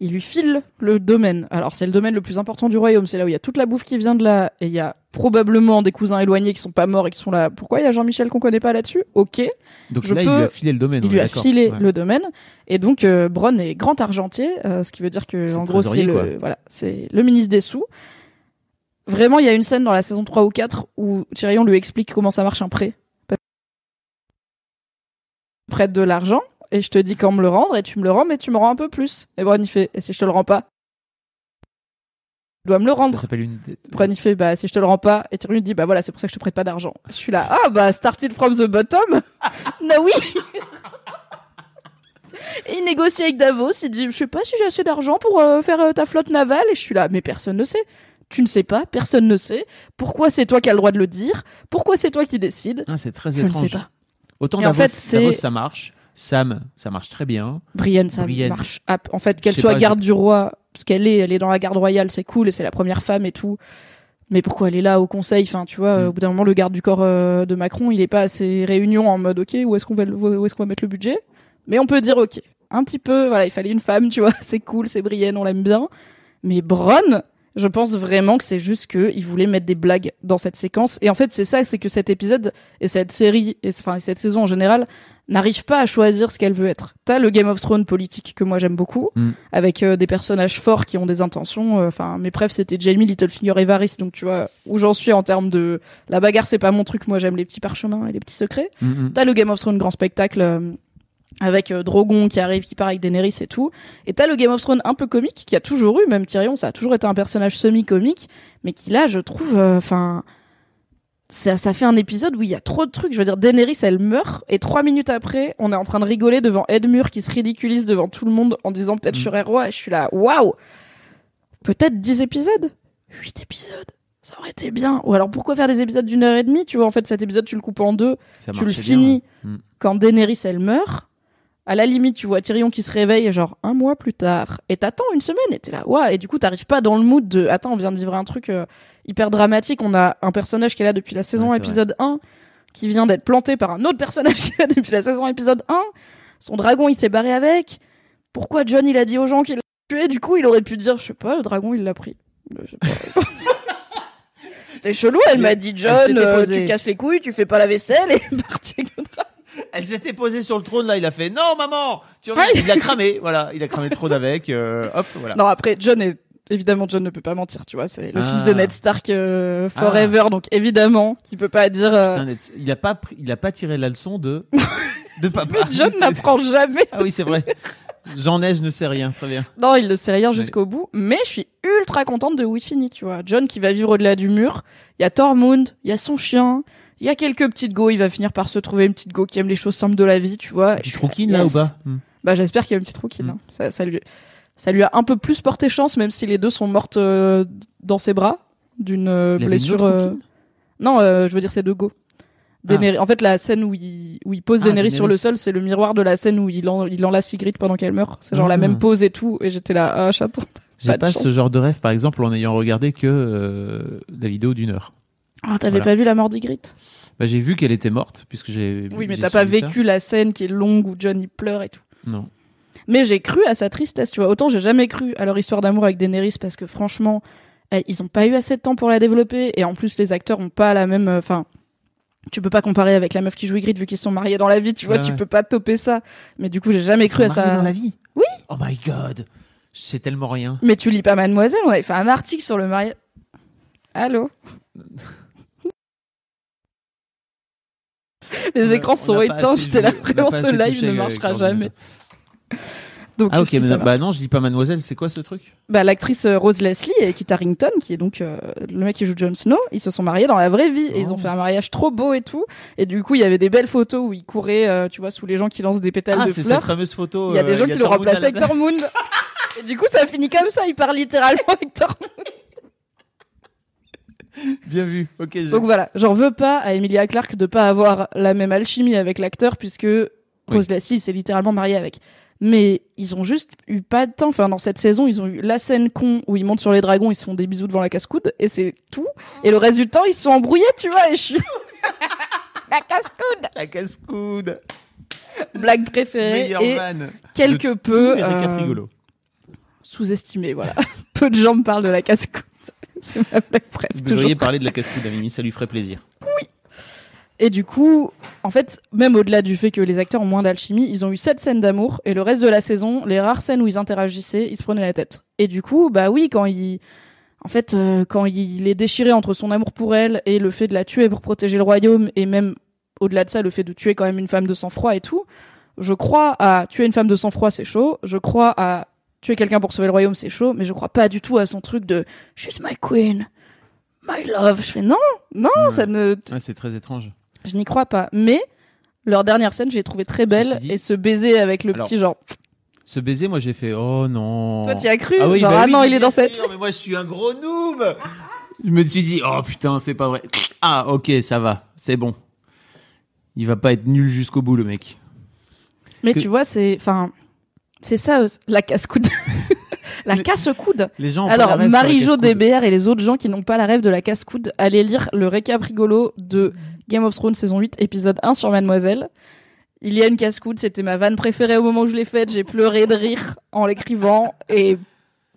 il lui file le domaine. Alors, c'est le domaine le plus important du royaume, c'est là où il y a toute la bouffe qui vient de là, et il y a probablement des cousins éloignés qui sont pas morts et qui sont là. Pourquoi il y a Jean-Michel qu'on connaît pas là-dessus? Ok, Donc je là il lui a filé le domaine. il lui est a filé Ouais. le domaine, et donc euh, Bronn est grand argentier, euh, ce qui veut dire que en gros c'est le voilà, c'est le ministre des sous. Vraiment, il y a une scène dans la saison 3 ou 4 où Tyrion lui explique comment ça marche un prêt. Prête de l'argent et je te dis quand me le rendre et tu me le rends mais tu me rends un peu plus. Et Bronn il fait et si je te le rends pas? Tu dois me le Ça rendre. s'appelle une dette. Bronn il fait bah si je te le rends pas et Tyrion lui dit bah voilà c'est pour ça que je te prête pas d'argent. Je suis là ah bah started from the bottom? no oui. Et il négocie avec Davos, il dit je sais pas si j'ai assez d'argent pour euh, faire euh, ta flotte navale et je suis là mais personne ne sait. Tu ne sais pas, personne ne sait. Pourquoi c'est toi qui as le droit de le dire? Pourquoi c'est toi qui décides? Ah, c'est très Je ne sais pas. Autant Et en Davos, fait, Davos, ça marche. Sam, ça marche très bien. Brienne, ça Brienne. marche. En fait, qu'elle soit pas, garde du roi, parce qu'elle est, elle est dans la garde royale, c'est cool et c'est la première femme et tout. Mais pourquoi elle est là au conseil? Enfin, tu vois, Mm. au bout d'un moment, le garde du corps euh, de Macron, il est pas à ses réunions en mode, ok, où est-ce qu'on va, le- où est-ce qu'on va mettre le budget? Mais on peut dire, ok, un petit peu, voilà, il fallait une femme, tu vois, c'est cool, c'est Brienne, on l'aime bien. Mais Bronn, je pense vraiment que c'est juste que il voulait mettre des blagues dans cette séquence. Et en fait, c'est ça, c'est que cet épisode et cette série, et enfin cette saison en général, n'arrive pas à choisir ce qu'elle veut être. T'as le Game of Thrones politique que moi j'aime beaucoup, Mm. avec euh, des personnages forts qui ont des intentions. euh, Enfin, mes préfs c'était Jamie, Littlefinger et Varys, donc tu vois où j'en suis en termes de la bagarre, c'est pas mon truc. Moi j'aime les petits parchemins et les petits secrets. Mm, mm. T'as le Game of Thrones grand spectacle euh, avec euh, Drogon qui arrive, qui part avec Daenerys et tout. Et t'as le Game of Thrones un peu comique qui a toujours eu, même Tyrion, ça a toujours été un personnage semi-comique, mais qui là, je trouve, enfin, ça, ça fait un épisode où il y a trop de trucs. Je veux dire, Daenerys, elle meurt et trois minutes après, on est en train de rigoler devant Edmure qui se ridiculise devant tout le monde en disant peut-être Mm. je serai roi. Et je suis là, waouh, peut-être 10 épisodes, 8 épisodes? Ça aurait été bien. Ou alors pourquoi faire des épisodes d'une heure et demie? Tu vois, en fait, cet épisode, tu le coupes en deux Ça tu le bien, finis ouais. Mm. quand Daenerys elle meurt. À la limite, tu vois Tyrion qui se réveille genre un mois plus tard et t'attends une semaine et t'es là, ouais, et du coup t'arrives pas dans le mood de, attends, on vient de vivre un truc euh, hyper dramatique, on a un personnage qui est là depuis la saison Ouais, épisode 1 qui vient d'être planté par un autre personnage qui est là depuis la saison épisode 1, son dragon il s'est barré avec, pourquoi John il a dit aux gens qu'il l'a tué, du coup il aurait pu dire, je sais pas, le dragon il l'a pris. C'était chelou, elle m'a dit John, euh, tu casses les couilles, tu fais pas la vaisselle et elle est partie avec le dragon. Elle s'était posée sur le trône là, il a fait non maman, tu Ouais. il a cramé, voilà, il a cramé le trône avec, euh, hop, voilà. Non, après, John est. Évidemment, John ne peut pas mentir, tu vois. C'est le Ah. fils de Ned Stark euh, forever, donc évidemment, qui peut pas dire. euh, Putain, il a pas pris- il a pas tiré la leçon de de papa. Mais John n'apprend jamais. Ah oui, c'est vrai. Jean Neige ne sait rien, très bien. Non, il ne sait rien jusqu'au bout. Mais je suis ultra contente de où il finit, tu vois. John qui va vivre au-delà du mur. Il y a Tormund, il y a son chien, il y a quelques petites go. Il va finir par se trouver une petite go qui aime les choses simples de la vie, tu vois. Je suis trouquines là, ou pas? Hmm. Bah j'espère qu'il y a une petite rouquine. Mm. hein. Ça, ça lui, ça lui a un peu plus porté chance, même si les deux sont mortes euh, dans ses bras d'une euh, blessure. euh, Non, je veux dire c'est deux go. Daenerys- En fait, la scène où il, où il pose Ah, Daenerys sur le sol, c'est le miroir de la scène où il, en, il enlace Ygritte pendant qu'elle meurt. C'est genre Ah. la même pose et tout. Et j'étais là, ah chaton. J'ai Pas pas, de ce genre de rêve, par exemple, en ayant regardé que euh, la vidéo d'une heure. Ah, t'avais Voilà. pas vu la mort d'Ygritte Bah, j'ai vu qu'elle était morte, puisque j'ai. Oui, mais t'as pas ça. vécu la scène qui est longue où John il pleure et tout. Non. Mais j'ai cru à sa tristesse, tu vois. Autant j'ai jamais cru à leur histoire d'amour avec Daenerys parce que franchement, elle- ils ont pas eu assez de temps pour la développer et en plus les acteurs ont pas la même. euh, Enfin, tu peux pas comparer avec la meuf qui joue Ygritte vu qu'ils sont mariés dans la vie, tu vois. Ouais, tu ouais. peux pas toper ça. Mais du coup, j'ai jamais Ils cru à sont ça. dans la vie Oui. Oh my god. C'est tellement rien. Mais tu lis pas Mademoiselle On avait fait un article sur le mariage. Allô? Les écrans on sont éteints. J'étais là, vraiment, ce live ne marchera jamais. Donc, Ah ok, si, mais bah non, je lis pas Mademoiselle, c'est quoi ce truc? Bah, l'actrice euh, Rose Leslie et Kit Harington, qui est donc euh, le mec qui joue Jon Snow, ils se sont mariés dans la vraie vie et ils ont Oh. fait un mariage trop beau et tout. Et du coup, il y avait des belles photos où ils couraient, euh, tu vois, sous les gens qui lancent des pétales Ah, de c'est cette fleurs. fameuse photo. Il y a des gens qui à la avec. Tormund. et du coup, ça a fini comme ça. Il part littéralement avec Tormund. Bien vu. Ok. Donc voilà, j'en veux pas à Emilia Clarke de pas avoir la même alchimie avec l'acteur puisque Rose Leslie s'est littéralement mariée avec. Mais ils ont juste eu pas de temps. Enfin, dans cette saison, ils ont eu la scène con où ils montent sur les dragons, ils se font des bisous devant la casse-coude et c'est tout. Et le reste du temps, ils se sont embrouillés, tu vois. Et je suis la casse-coude, La casse-coude. blague préférée Meilleur et man. quelque de peu euh, sous-estimé. Voilà, peu de gens me parlent de la casse-coude. C'est ma blague bref. Vous toujours. devriez parler de la casse-coude à Mimi, ça lui ferait plaisir. Et du coup, en fait, même au-delà du fait que les acteurs ont moins d'alchimie, ils ont eu sept scènes d'amour et le reste de la saison, les rares scènes où ils interagissaient, ils se prenaient la tête. Et du coup, bah oui, quand il, en fait, euh, quand il est déchiré entre son amour pour elle et le fait de la tuer pour protéger le royaume et même au-delà de ça, le fait de tuer quand même une femme de sang-froid et tout, je crois à tuer une femme de sang-froid, c'est chaud. Je crois à tuer quelqu'un pour sauver le royaume, c'est chaud. Mais je crois pas du tout à son truc de she's my queen, my love. Je fais non, non, Ouais. ça ne, Ouais, c'est très étrange. Je n'y crois pas. Mais leur dernière scène, je l'ai trouvée très belle. Dit- Et ce baiser avec le Alors, petit genre. Ce baiser, moi j'ai fait oh non. Toi, t'y as cru Ah oui, Genre, bah ah oui, non, il est dans cette. sûr, mais moi je suis un gros noob. Je me suis dit oh putain, c'est pas vrai. Ah ok, ça va, c'est bon. Il va pas être nul jusqu'au bout le mec. Mais que- tu vois, c'est. Enfin. C'est ça, euh, la casse-coude. la casse-coude. Les gens. Alors, Marie-Jo. DBR et les autres gens qui n'ont pas la rêve de la casse-coude, allez lire le récap rigolo de Game of Thrones saison 8, épisode 1 sur Mademoiselle. Il y a une casse-coude, c'était ma vanne préférée au moment où je l'ai faite. J'ai pleuré de rire en l'écrivant. Et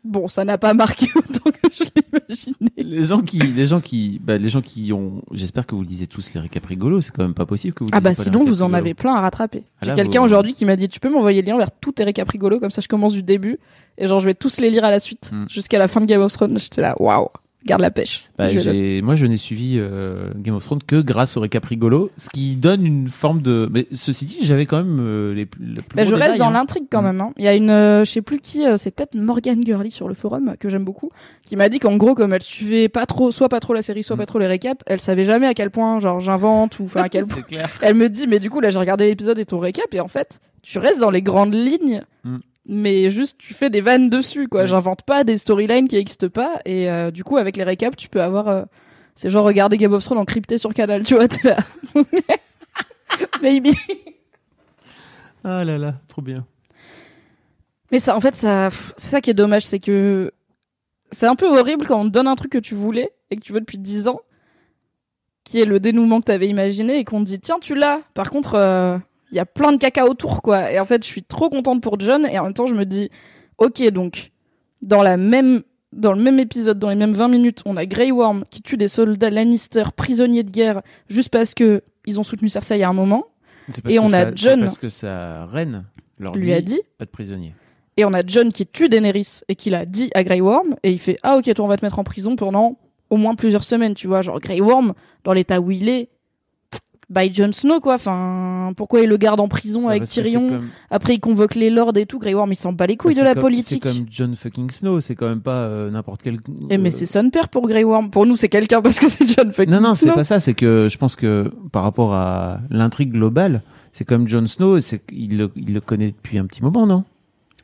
bon, ça n'a pas marqué autant que je l'imaginais. Les gens qui, les gens qui, bah, les gens qui ont. J'espère que vous lisez tous les récaps rigolos. C'est quand même pas possible que vous. Ah bah sinon vous en avez plein à rattraper. Ah J'ai quelqu'un vous- aujourd'hui qui m'a dit tu peux m'envoyer le lien vers tous tes récaps rigolos comme ça je commence du début et genre je vais tous les lire à la suite Hmm. jusqu'à la fin de Game of Thrones. J'étais là waouh, garde la pêche. Bah, Je moi, je n'ai suivi euh, Game of Thrones que grâce au récap rigolo, ce qui donne une forme de. Mais ceci dit, j'avais quand même euh, les, plus- Bah, je reste détail, dans hein. l'intrigue quand Hmm. même. hein. Il y a une, euh, je sais plus qui, euh, c'est peut-être Morgan Gurley sur le forum que j'aime beaucoup, qui m'a dit qu'en gros comme elle suivait pas trop, soit pas trop la série, soit Hmm. pas trop les récaps, elle savait jamais à quel point genre j'invente ou enfin à quel point. Clair. Elle me dit mais du coup là j'ai regardé l'épisode et ton récap et en fait tu restes dans les grandes lignes. Mm. Mais juste, tu fais des vannes dessus, quoi. Ouais. J'invente pas des storylines qui existent pas. Et euh, du coup, avec les récaps, tu peux avoir. euh, c'est genre regarder Game of Thrones encrypté sur Canal, tu vois, t'es là. Maybe. Ah là là, trop bien. Mais ça, en fait, ça, c'est ça qui est dommage, c'est que c'est un peu horrible quand on te donne un truc que tu voulais et que tu veux depuis 10 ans, qui est le dénouement que tu avais imaginé et qu'on te dit tiens tu l'as. Par contre, il y a plein de caca autour quoi. Et en fait, je suis trop contente pour John et en même temps je me dis ok donc dans la même dans le même épisode, dans les mêmes 20 minutes, on a Grey Worm qui tue des soldats Lannister prisonniers de guerre juste parce que ils ont soutenu Cersei à un moment. Et on a John parce que sa reine leur lui a dit pas de prisonniers. Et on a John qui tue Daenerys et qui l'a dit à Grey Worm et il fait ah ok toi on va te mettre en prison pendant au moins plusieurs semaines tu vois genre Grey Worm dans l'état où il est by Jon Snow quoi. Enfin, pourquoi il le garde en prison Bah, avec que Tyrion comme- Après il convoque les lords et tout. Grey Worm il s'en bat les couilles de c'est la comme- politique. C'est comme John fucking Snow, c'est quand même pas euh, n'importe quel. Eh mais euh, c'est son père pour Grey Worm. Pour nous c'est quelqu'un parce que c'est John fucking Non, non, c'est Snow. pas ça. C'est que je pense que par rapport à l'intrigue globale, c'est comme Jon Snow, le, il le connaît depuis un petit moment, non?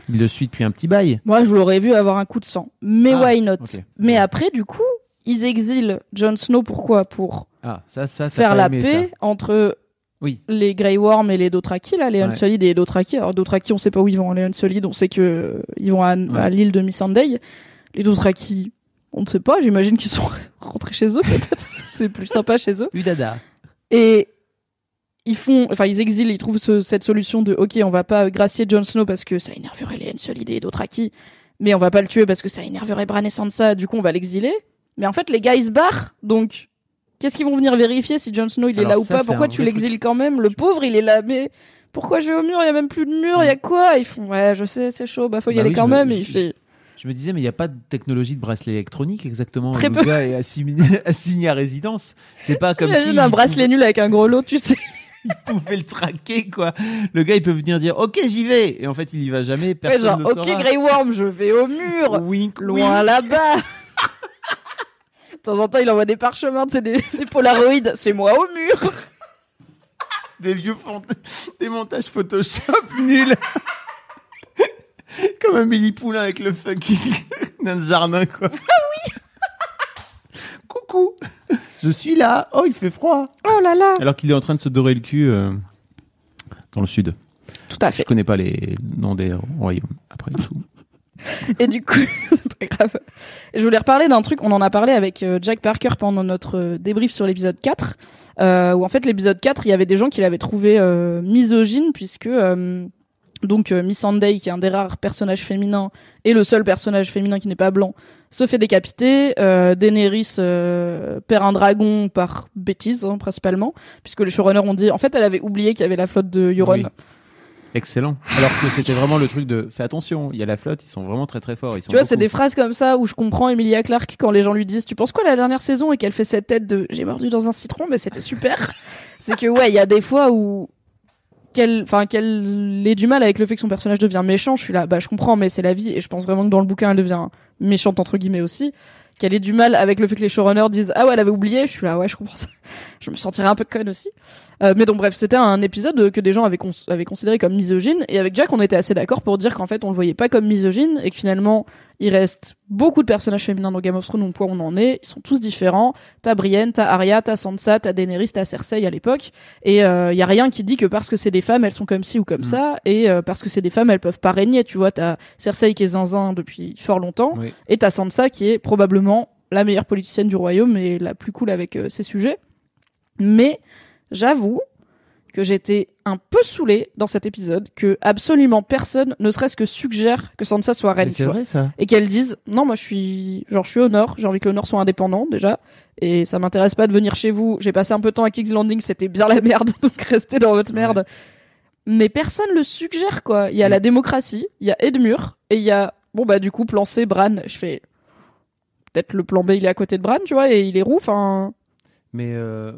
Il le suit depuis un petit bail. Moi je l'aurais vu avoir un coup de sang. Mais Ah, why not? Mais après du coup ils exilent Jon Snow pourquoi? Pour Ah, ça, ça, t'as faire la aimé, paix ça. entre Oui. les Grey Worm et les Dothraki là, les Ouais. Unsullied et les Dothraki. Alors Dothraki, on sait pas où ils vont. Les Unsullied, on sait que euh, ils vont à, Ouais. à l'île de Missandei. Les Dothraki, on ne sait pas. J'imagine qu'ils sont rentrés chez eux peut-être. C'est plus sympa chez eux. Udada. Et ils font, enfin ils exilent, ils trouvent ce- cette solution de ok, on va pas gracier Jon Snow parce que ça énerverait les Unsullied et les Dothraki, mais on va pas le tuer parce que ça énerverait Bran et Sansa. Du coup, on va l'exiler. Mais en fait, les gars ils se barrent, donc. Qu'est-ce qu'ils vont venir vérifier si Jon Snow il est là ou pas Pourquoi tu l'exiles quand même Le pauvre il est là, mais pourquoi je vais au mur Il y a même plus de mur, il y a quoi Ils font ouais, je sais, c'est chaud, bah faut y Bah aller oui, quand me- même. Et je- il fait Je me disais, mais il n'y a pas de technologie de bracelet électronique exactement. Très Le peu. gars est assigné, assigné à résidence. C'est pas comme si un bracelet nul avec un gros lot, tu sais. il pouvait le traquer, quoi. Le gars, il peut venir dire, ok, j'y vais. Et en fait, il y va jamais. Ouais, Personne genre ne ok saura. Grey Worm, je vais au mur. Wink, loin là-bas. De temps en temps, il envoie des parchemins, c'est des, des polaroïdes. C'est moi au mur. Des vieux font... des montages Photoshop nuls. Comme un mini poulain avec le fucking d'un jardin, quoi. Ah oui Coucou Je suis là. Oh, il fait froid. Oh là là. Alors qu'il est en train de se dorer le cul euh, dans le sud. Tout à Je fait. connais pas les noms des royaumes. Après tout. Et du coup, c'est pas grave. Je voulais reparler d'un truc. On en a parlé avec euh, Jack Parker pendant notre euh, débrief sur l'épisode 4. Euh, où en fait, l'épisode 4, il y avait des gens qui l'avaient trouvé misogyne, puisque. donc Miss Sunday, qui est un des rares personnages féminins et le seul personnage féminin qui n'est pas blanc, se fait décapiter. Daenerys perd un dragon par bêtise hein, principalement, puisque les showrunners ont dit. En fait, elle avait oublié qu'il y avait la flotte de Euron. Excellent. Alors que c'était vraiment le truc de fais attention, il y a la flotte, ils sont vraiment très très forts. Ils sont Tu vois, c'est des phrases comme ça où je comprends Emilia Clarke quand les gens lui disent Tu penses quoi la dernière saison et qu'elle fait cette tête de J'ai mordu dans un citron, mais c'était super. c'est que, ouais, il y a des fois où qu'elle enfin qu'elle ait du mal avec le fait que son personnage devient méchant je suis là bah je comprends mais c'est la vie et je pense vraiment que dans le bouquin elle devient méchante entre guillemets aussi qu'elle ait du mal avec le fait que les showrunners disent ah ouais elle avait oublié je suis là ouais je comprends ça je me sentirais un peu conne aussi Euh, mais donc bref c'était un épisode que des gens avaient, cons- avaient considéré comme misogyne et avec Jack on était assez d'accord pour dire qu'en fait on le voyait pas comme misogyne et que finalement il reste beaucoup de personnages féminins dans Game of Thrones, au point où on en est. Ils sont tous différents. T'as Brienne, t'as Arya, t'as Sansa, t'as Daenerys, t'as Cersei à l'époque. Et il euh, y a rien qui dit que parce que c'est des femmes, elles sont comme ci ou comme Mm. ça. Et euh, parce que c'est des femmes, elles peuvent pas régner. Tu vois, t'as Cersei qui est zinzin depuis fort longtemps. Oui. Et t'as Sansa qui est probablement la meilleure politicienne du royaume et la plus cool avec euh, ses sujets. Mais j'avoue que j'étais un peu saoulée dans cet épisode que absolument personne ne serait-ce que suggère que Sansa soit reine. C'est vrai ça. et qu'elles disent non moi je suis genre je suis au nord j'ai envie que le nord soit indépendant déjà. Et ça m'intéresse pas de venir chez vous. J'ai passé un peu de temps à King's Landing c'était bien la merde donc restez dans votre merde. Mais personne le suggère quoi. Il y a la démocratie il y a Edmure et il y a bon bah du coup plan C Bran. Je fais peut-être le plan B il est à côté de Bran tu vois et il est roux enfin. Mais euh,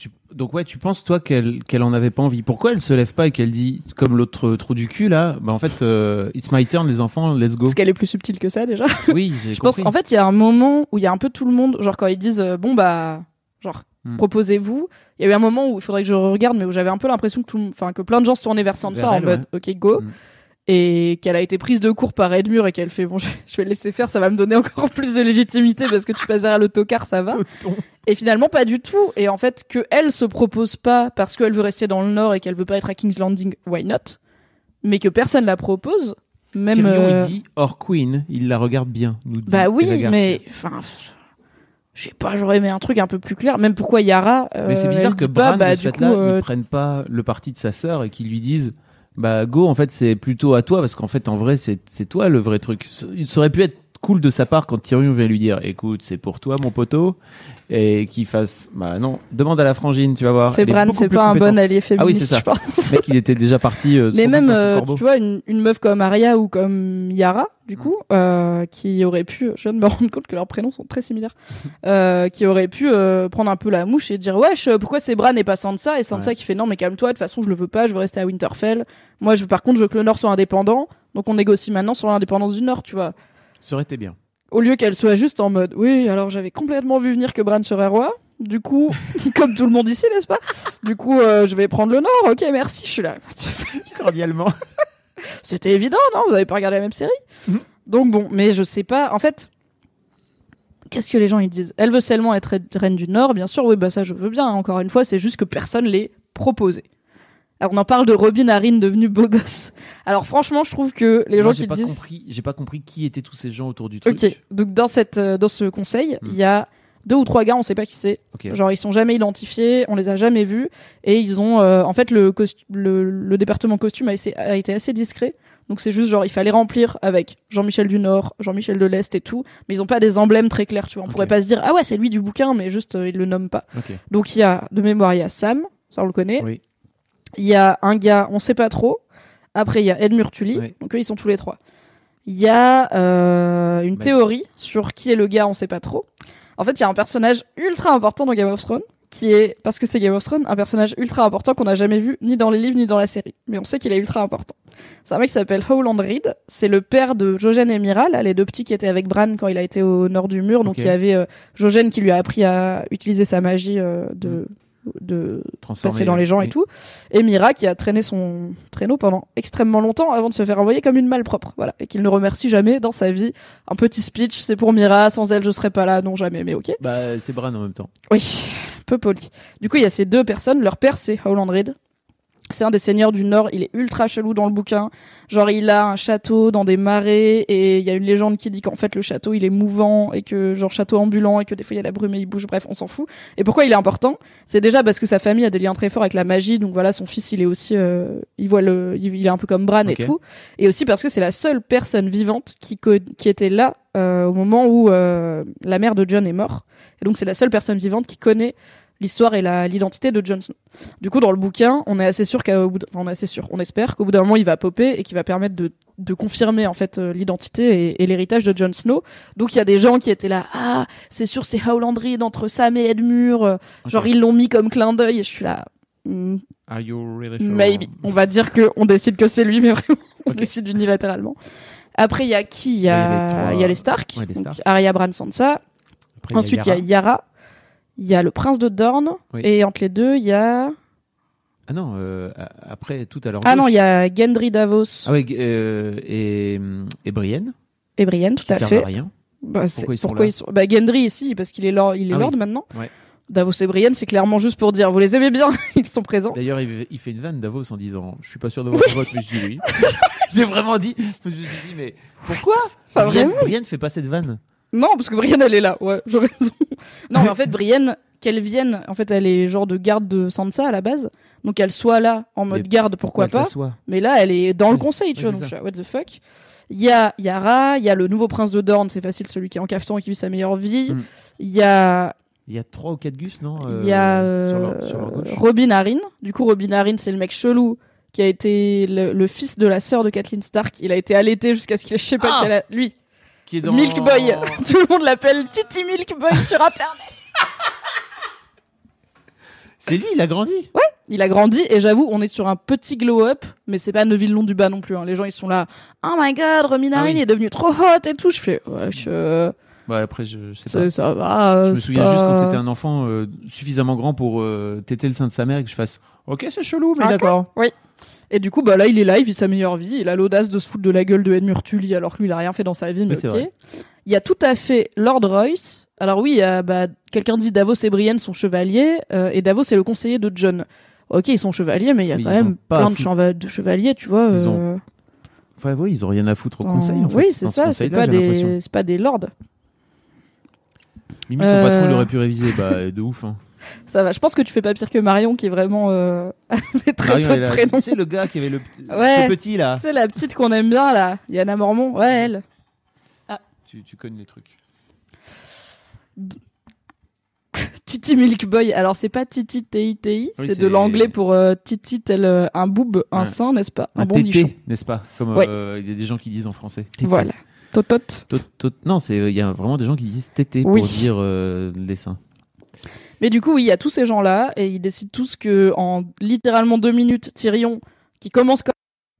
tu- donc ouais, tu penses toi qu'elle qu'elle en avait pas envie. Pourquoi elle se lève pas et qu'elle dit comme l'autre trou du cul là Bah en fait, euh, it's my turn les enfants, let's go. parce qu'elle est plus subtile que ça déjà Oui, j'ai Je pense en fait il y a un moment où il y a un peu tout le monde genre quand ils disent euh, bon bah genre Hmm. proposez-vous il y a eu un moment où il faudrait que je regarde mais où j'avais un peu l'impression que tout le- enfin que plein de gens se tournaient vers Sansa Vers en elle, mode ok go Hmm. Et qu'elle a été prise de court par Edmure et qu'elle fait bon je, vais le laisser faire ça va me donner encore plus de légitimité parce que tu passes derrière le tocard ça va et finalement pas du tout et en fait que elle se propose pas parce qu'elle veut rester dans le nord et qu'elle veut pas être à King's Landing why not? Mais que personne la propose. Même. Tyrion, euh, il dit Or Queen, il la regarde bien. Nous dit Bah oui, mais enfin, je sais pas, j'aurais aimé un truc un peu plus clair. Même pourquoi Yara. Mais c'est euh, bizarre que dit pas, Bran, bah, de ce fait-là, euh, ils prennent pas le parti de sa sœur et qu'ils lui disent Bah, go, en fait, c'est plutôt à toi, parce qu'en fait, en vrai, c'est toi le vrai truc. Il aurait pu être cool de sa part quand Tyrion vient lui dire Écoute, c'est pour toi, mon poteau, et qu'il fasse Bah non, demande à la frangine, tu vas voir. c'est Bran, c'est pas un bon allié Ah oui, c'est féministe, ça. je pense. Le mec, il était déjà parti. euh, Mais même, euh, tu vois, une, une meuf comme Arya ou comme Yara, du coup, euh, qui aurait pu, je viens de me rendre compte que leurs prénoms sont très similaires, euh, qui aurait pu euh, prendre un peu la mouche et dire wesh, pourquoi c'est Bran et pas Sansa? Et Sansa Ouais. qui fait non, mais calme-toi, de toute façon, je le veux pas, je veux rester à Winterfell. Moi, je, par contre, je veux que le Nord soit indépendant, donc on négocie maintenant sur l'indépendance du Nord, tu vois. Ça aurait été bien. Au lieu qu'elle soit juste en mode oui, alors j'avais complètement vu venir que Bran serait roi. Du coup, comme tout le monde ici, n'est-ce pas? Du coup, euh, je vais prendre le Nord. Ok, merci. Je suis là. Cordialement. C'était évident, non? Vous avez pas regardé la même série? Mhm. Donc bon, mais je sais pas. En fait, qu'est-ce que les gens ils disent? Elle veut seulement être reine du Nord, bien sûr. Oui, bah ça je veux bien. Encore une fois, c'est juste que personne l'ait proposé. Alors on en parle de Robin Harrin devenu beau gosse. Alors franchement, je trouve que les Moi, gens qui pas disent compris. J'ai pas compris qui étaient tous ces gens autour du truc. Ok, donc dans cette euh, dans ce conseil, Hmm. il y a deux ou trois gars, on sait pas qui c'est. Ok. Genre ils sont jamais identifiés, on les a jamais vus et ils ont euh, en fait le, costu- le le département costume a, été assez discret. Donc c'est juste genre il fallait remplir avec Jean-Michel du Nord, Jean-Michel de l'Est et tout, mais ils ont pas des emblèmes très clairs, tu vois. On Ok. pourrait pas se dire ah ouais, c'est lui du bouquin mais juste euh, ils le nomment pas. Ok. Donc il y a de mémoire, il y a Sam, ça on le connaît. Oui. Il y a un gars, on sait pas trop. Après il y a Ed Murtully, Oui. donc eux ils sont tous les trois. Il y a euh, une Bah, théorie sur qui est le gars, on sait pas trop. En fait, il y a un personnage ultra important dans Game of Thrones, qui est, parce que c'est Game of Thrones, un personnage ultra important qu'on n'a jamais vu ni dans les livres ni dans la série. Mais on sait qu'il est ultra important. C'est un mec qui s'appelle Howland Reed. C'est le père de Jojen et Mira, là, les deux petits qui étaient avec Bran quand il a été au nord du mur. Donc il y avait euh, Jojen qui lui a appris à utiliser sa magie euh, de, de passer dans les gens et tout. Et Mira qui a traîné son traîneau pendant extrêmement longtemps avant de se faire envoyer comme une malpropre. Voilà. Et qu'il ne remercie jamais dans sa vie. Un petit speech, c'est pour Mira, sans elle je serais pas là, non jamais, mais ok. Bah, c'est Bran en même temps. Oui, peu poli. Du coup, il y a ces deux personnes. Leur père, c'est Howland Reed. C'est un des seigneurs du Nord. Il est ultra chelou dans le bouquin. Genre, il a un château dans des marais et il y a une légende qui dit qu'en fait, le château, il est mouvant et que, genre, château ambulant et que des fois, il y a la brume et il bouge. Bref, on s'en fout. Et pourquoi il est important? C'est déjà parce que sa famille a des liens très forts avec la magie. Donc voilà, son fils, il est aussi, euh, il voit le, il, est un peu comme Bran et tout. Et aussi parce que c'est la seule personne vivante qui, qui était là, euh, au moment où, euh, la mère de John est morte. Et donc c'est la seule personne vivante qui connaît l'histoire et l'identité de Jon Snow. Du coup, dans le bouquin, on est assez sûr qu'au bout, on est assez sûr, on espère qu'au bout d'un moment, il va popper et qu'il va permettre de, de confirmer en fait euh, l'identité et, et l'héritage de Jon Snow. Donc il y a des gens qui étaient là, ah, c'est sûr, c'est Howland Reed entre Sam et Edmure. euh, Genre ils l'ont mis comme clin d'œil et je suis là. hmm, Are you really sure? Maybe. On va dire que on décide que c'est lui, mais vraiment, on décide unilatéralement. Après, il y a qui? Il y a les trois- il y a les Stark. Ouais, les Donc, Stark. Arya, Bran, Sansa. Après, Ensuite, il y a Yara. Il y a le prince de Dorne. Oui. Et entre les deux, il y a. Ah non, euh, après, tout à l'heure. Ah non, il y a Gendry Davos Ah euh, et, et Brienne, et Brienne, tout à fait. à rien. Bah, Pourquoi ils sont pourquoi là ils sont Bah, Gendry ici, parce qu'il est lord, il est Ah lord oui. maintenant. Ouais. Davos et Brienne, c'est clairement juste pour dire, vous les aimez bien, ils sont présents. D'ailleurs, il, il fait une vanne Davos en disant Je suis pas sûr de votre vote, mais je dis oui. J'ai vraiment dit. Je me suis dit, mais pourquoi Enfin, Brienne, Brienne fait pas cette vanne. Non, parce que Brienne, elle est là. Ouais, j'ai raison. Non, mais en fait, Brienne, qu'elle vienne, en fait, elle est genre de garde de Sansa à la base. Donc, elle soit là en mode Mais garde, pourquoi Elle pas. s'assoit. Mais là, elle est dans le Oui. conseil, tu Oui, vois. c'est Donc, ça. je suis là, what the fuck. Il y a Yara, il y a le nouveau prince de Dorne, c'est facile, celui qui est en cafetan et qui vit sa meilleure vie. Mm. Il y a, Il y a trois ou quatre gus, non il y a euh, sur, euh, leur, sur leur gauche. Robin Harrin. Du coup, Robin Harrin, c'est le mec chelou qui a été le, le fils de la sœur de Kathleen Stark. Il a été allaité jusqu'à ce qu'il ait, je sais pas Ah quel âge- Lui, Qui est dans... Milk Boy. Tout le monde l'appelle Titi Milk Boy sur Internet. C'est lui, il a grandi. Il a grandi et j'avoue, on est sur un petit glow-up, mais c'est pas Neuville Long du bas non plus. hein. Les gens ils sont là, oh my god, Robin Ah Harrin oui. est devenu trop hot et tout. Je fais, wesh, euh, Ouais, après, je, je sais pas. ça va. Je me souviens pas- juste quand c'était un enfant euh, suffisamment grand pour euh, téter le sein de sa mère et que je fasse Ok, c'est chelou, mais Ok. d'accord. Oui. Et du coup, bah là, il est là, il vit sa meilleure vie. Il a l'audace de se foutre de la gueule de Edmure Tully alors que lui, il a rien fait dans sa vie, mais, Mais ok. Il y a tout à fait Lord Royce. Alors oui, il y a, bah, quelqu'un dit Davos et Brienne sont chevaliers, euh, et Davos est le conseiller de John. Ok, ils sont chevaliers, mais il y a Mais quand ont même plein de, de chevaliers, tu vois. Ils ont euh, Enfin, oui, ils ont rien à foutre au conseil. En fait, oui, c'est ce ça. C'est conseil-là, pas des, c'est pas des lords. Limite, ton patron, il Euh. aurait pu réviser. Bah, de ouf. Hein. Ça va. Je pense que tu fais pas pire que Marion, qui est vraiment euh, avait très Marion, peu de prénoms. Tu sais, le gars qui avait le petit, Ouais. le petit là. Tu sais la petite qu'on aime bien là, Yana Mormon. Ouais, elle. Tu, tu connais les trucs. Titi Milk Boy. Alors c'est pas Titi Ti Ti, Oui, c'est de l'anglais pour euh, Titi tel euh, un boob, un Ouais. sein, n'est-ce pas? Un, bon tété, nichon. n'est-ce pas? Comme Ouais. euh, il y a des gens qui disent en français. Tété. Voilà. Totot. Tot- tot- Non, c'est il y a vraiment des gens qui disent tété Oui. pour dire euh, les seins. Mais du coup, oui, il y a tous ces gens-là et ils décident tous que en littéralement deux minutes, Tyrion, qui commence comme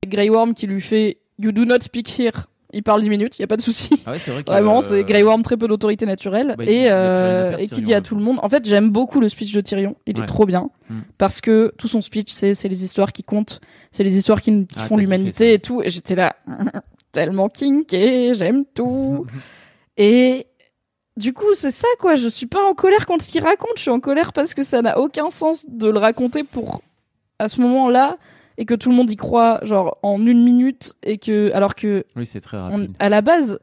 Grey Worm, qui lui fait You do not speak here. Il parle 10 minutes, il y a pas de souci. Ah ouais, vrai Vraiment, euh, c'est Grey Worm très peu d'autorité naturelle Bah, et, euh, et qui dit à tout le monde. En fait, j'aime beaucoup le speech de Tyrion. Il est trop bien Mm. parce que tout son speech, c'est les histoires qui comptent, c'est les histoires qui, qui Ah, font l'humanité et tout. Et j'étais là tellement kinké, j'aime tout. Et du coup, c'est ça quoi. Je suis pas en colère contre ce qu'il raconte. Je suis en colère parce que ça n'a aucun sens de le raconter pour à ce moment-là et que tout le monde y croit genre en une minute et que alors que Oui, c'est très on- rapide. à la base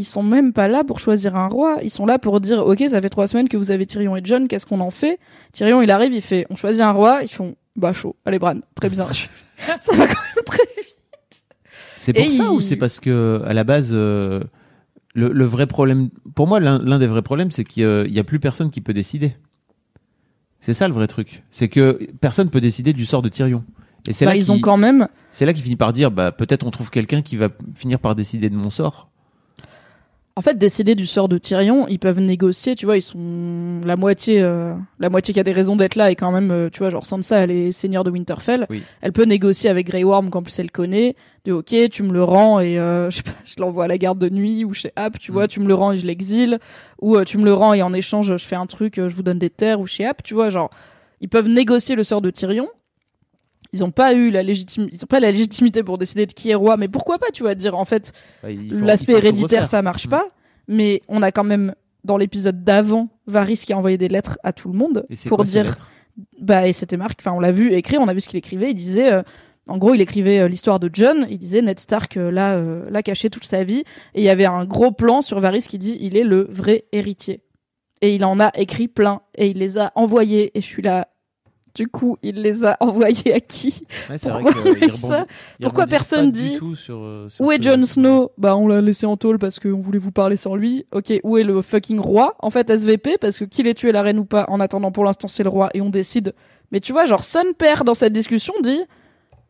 ils sont même pas là pour choisir un roi. Ils sont là pour dire ok ça fait trois semaines que vous avez Tyrion et John. Qu'est-ce qu'on en fait? Tyrion il arrive il fait on choisit un roi. Ils font bah chaud. Allez Bran très bien. ça va quand même très C'est pour Et ça il- ou c'est parce que à la base euh, le, le vrai problème pour moi l'un des vrais problèmes c'est qu'il y a plus personne qui peut décider. C'est ça le vrai truc, c'est que personne peut décider du sort de Tyrion. Et c'est Bah, là ils ont quand même c'est là qu'il finit par dire bah peut-être on trouve quelqu'un qui va finir par décider de mon sort. En fait, décider du sort de Tyrion, ils peuvent négocier, tu vois, ils sont la moitié, euh, la moitié qui a des raisons d'être là et quand même, euh, tu vois, genre Sansa, elle est seigneur de Winterfell, Oui. elle peut négocier avec Grey Worm qu'en plus elle connaît, de ok, tu me le rends et euh, je, sais pas, je l'envoie à la garde de nuit ou chez App, tu vois, Mm. tu me le rends et je l'exile, ou euh, tu me le rends et en échange je fais un truc, euh, je vous donne des terres ou chez App, tu vois, genre ils peuvent négocier le sort de Tyrion. Ils ont pas eu la légitimité, ils ont pas la légitimité pour décider de qui est roi, mais pourquoi pas, tu vois, dire en fait Bah, L'aspect héréditaire, ça marche Mm. pas. Mais on a quand même, dans l'épisode d'avant, Varys qui a envoyé des lettres à tout le monde Et pour quoi dire. Bah, et c'était Marc, enfin, on l'a vu écrire, on a vu ce qu'il écrivait. Il disait. euh, en gros, il écrivait euh, l'histoire de John. Il disait Ned Stark euh, l'a euh, l'a caché toute sa vie. Et il y avait un gros plan sur Varys qui dit il est le vrai héritier. Et il en a écrit plein. Et il les a envoyés. Et je suis là. Du coup, il les a envoyés à qui Ouais, c'est vrai Pourquoi que, euh, ça Pourquoi personne du dit tout sur, euh, sur Où est Jon Snow? Bah on l'a laissé en tôle parce qu'on voulait vous parler sans lui. Ok, où est le fucking roi? En fait SVP parce que qu'il ait tué la reine ou pas. En attendant pour l'instant c'est le roi et on décide. Mais tu vois genre Son père dans cette discussion dit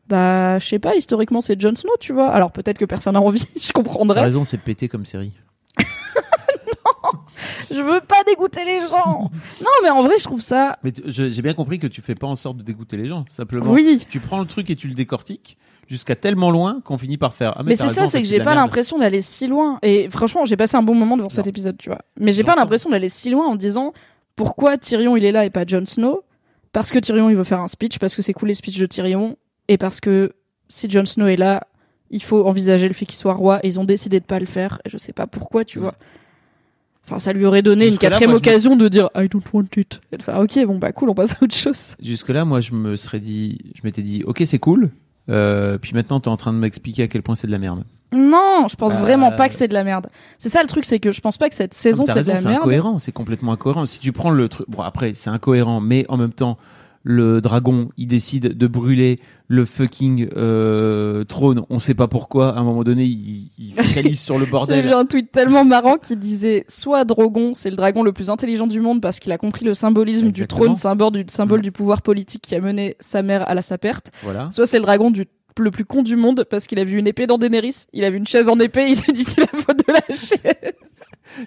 bah je sais pas historiquement c'est Jon Snow tu vois. Alors peut-être que personne n'a envie, je T'as comprendrais. raison, c'est pété comme série. Je veux pas dégoûter les gens. non mais en vrai je trouve ça Mais j'ai bien compris que tu fais pas en sorte de dégoûter les gens. Simplement, oui. tu prends le truc et tu le décortiques jusqu'à tellement loin qu'on finit par faire. Ah, Mais c'est ça, c'est que j'ai pas l'impression d'aller si loin. Et franchement, j'ai passé un bon moment devant cet épisode, tu vois. Mais j'ai pas l'impression d'aller si loin en disant pourquoi Tyrion il est là et pas Jon Snow? Parce que Tyrion il veut faire un speech, parce que c'est cool les speeches de Tyrion, et parce que si Jon Snow est là, il faut envisager le fait qu'il soit roi, et ils ont décidé de pas le faire. Et je sais pas pourquoi, tu Mm. vois. Enfin, ça lui aurait donné une quatrième moi, occasion de dire I don't want it. Et de faire ok, bon bah cool, on passe à autre chose. Jusque-là, moi, je me serais dit, je m'étais dit, ok, c'est cool. Euh, puis maintenant, t'es en train de m'expliquer à quel point c'est de la merde. Non, je pense Bah, vraiment pas que c'est de la merde. C'est ça le truc, c'est que je pense pas que cette saison c'est de la c'est merde. incohérent, c'est complètement incohérent. Si tu prends le truc, bon après, c'est incohérent, mais en même temps, le dragon, il décide de brûler le fucking euh, trône. On sait pas pourquoi. À un moment donné, il, il focalise sur le J'ai vu bordel. un tweet tellement marrant qui disait soit Drogon, c'est le dragon le plus intelligent du monde parce qu'il a compris le symbolisme du trône, symbole du symbole Mm. du pouvoir politique qui a mené sa mère à la sa perte. Voilà. Soit c'est le dragon du le plus con du monde parce qu'il a vu une épée dans Daenerys, il a vu une chaise en épée, il s'est dit c'est la faute de la chaise.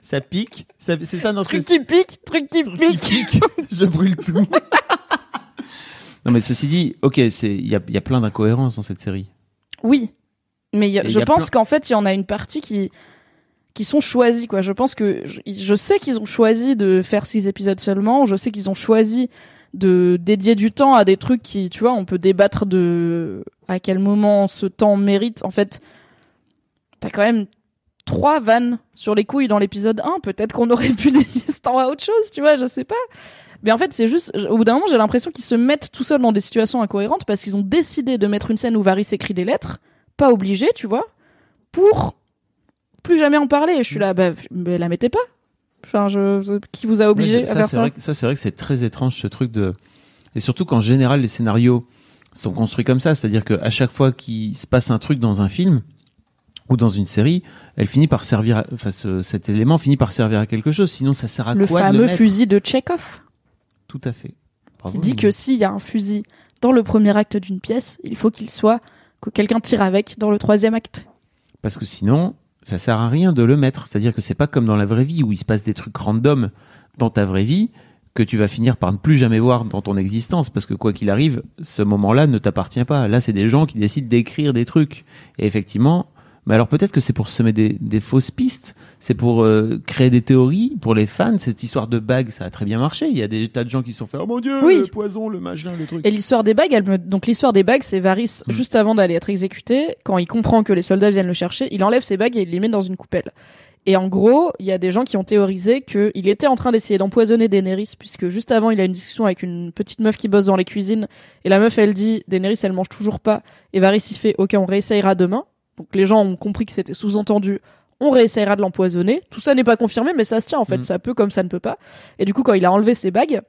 Ça pique. Ça- C'est ça notre Truc qui pique, truc qui truc qui pique. pique. Je brûle tout. non, mais ceci dit, ok, c'est il y a, y a plein d'incohérences dans cette série. Oui, mais y a- je il y a pense plein- qu'en fait il y en a une partie qui qui sont choisis quoi. Je pense que je, je sais qu'ils ont choisi de faire six épisodes seulement. Je sais qu'ils ont choisi de dédier du temps à des trucs qui, tu vois, on peut débattre de à quel moment ce temps mérite. En fait, t'as quand même trois vannes sur les couilles dans l'épisode 1, peut-être qu'on aurait pu dédier ce temps à autre chose, tu vois, je sais pas. Mais en fait, c'est juste, au bout d'un moment, j'ai l'impression qu'ils se mettent tout seuls dans des situations incohérentes parce qu'ils ont décidé de mettre une scène où Varys écrit des lettres, pas obligé, tu vois, pour plus jamais en parler. Et je suis là, bah, mais la mettez pas. Enfin, je, qui vous a obligé à faire ça vrai que- ça, c'est vrai que c'est très étrange ce truc de. Et surtout qu'en général, les scénarios sont construits comme ça. C'est-à-dire qu'à chaque fois qu'il se passe un truc dans un film ou dans une série, elle finit par servir. à- Enfin, ce- cet élément finit par servir à quelque chose. Sinon, ça sert à Le quoi de le fameux fusil de Chekhov Tout à fait. Bravo, qui dit que s'il y a un fusil dans le premier acte d'une pièce, il faut qu'il soit que quelqu'un tire avec dans le troisième acte. Parce que sinon, ça sert à rien de le mettre. C'est-à-dire que c'est pas comme dans la vraie vie où il se passe des trucs random dans ta vraie vie que tu vas finir par ne plus jamais voir dans ton existence. Parce que quoi qu'il arrive, ce moment-là ne t'appartient pas. Là, c'est des gens qui décident d'écrire des trucs. Et effectivement, mais alors peut-être que c'est pour semer des, des fausses pistes, c'est pour euh, créer des théories pour les fans. Cette histoire de bague, ça a très bien marché. Il y a des tas de gens qui se sont fait oh mon dieu, Oui. le poison, le machin, le truc. Et l'histoire des bagues, elle me... donc l'histoire des bagues, c'est Varys Mm. juste avant d'aller être exécuté, quand il comprend que les soldats viennent le chercher, il enlève ses bagues et il les met dans une coupelle. Et en gros, il y a des gens qui ont théorisé qu'il était en train d'essayer d'empoisonner Daenerys, puisque juste avant, il a une discussion avec une petite meuf qui bosse dans les cuisines, et la meuf, elle dit, Daenerys, elle mange toujours pas, et Varys, il fait, ok, on réessayera demain. Donc les gens ont compris que c'était sous-entendu, on réessayera de l'empoisonner. Tout ça n'est pas confirmé, mais ça se tient, en fait, Mm. ça peut comme ça ne peut pas. Et du coup, quand il a enlevé ses bagues,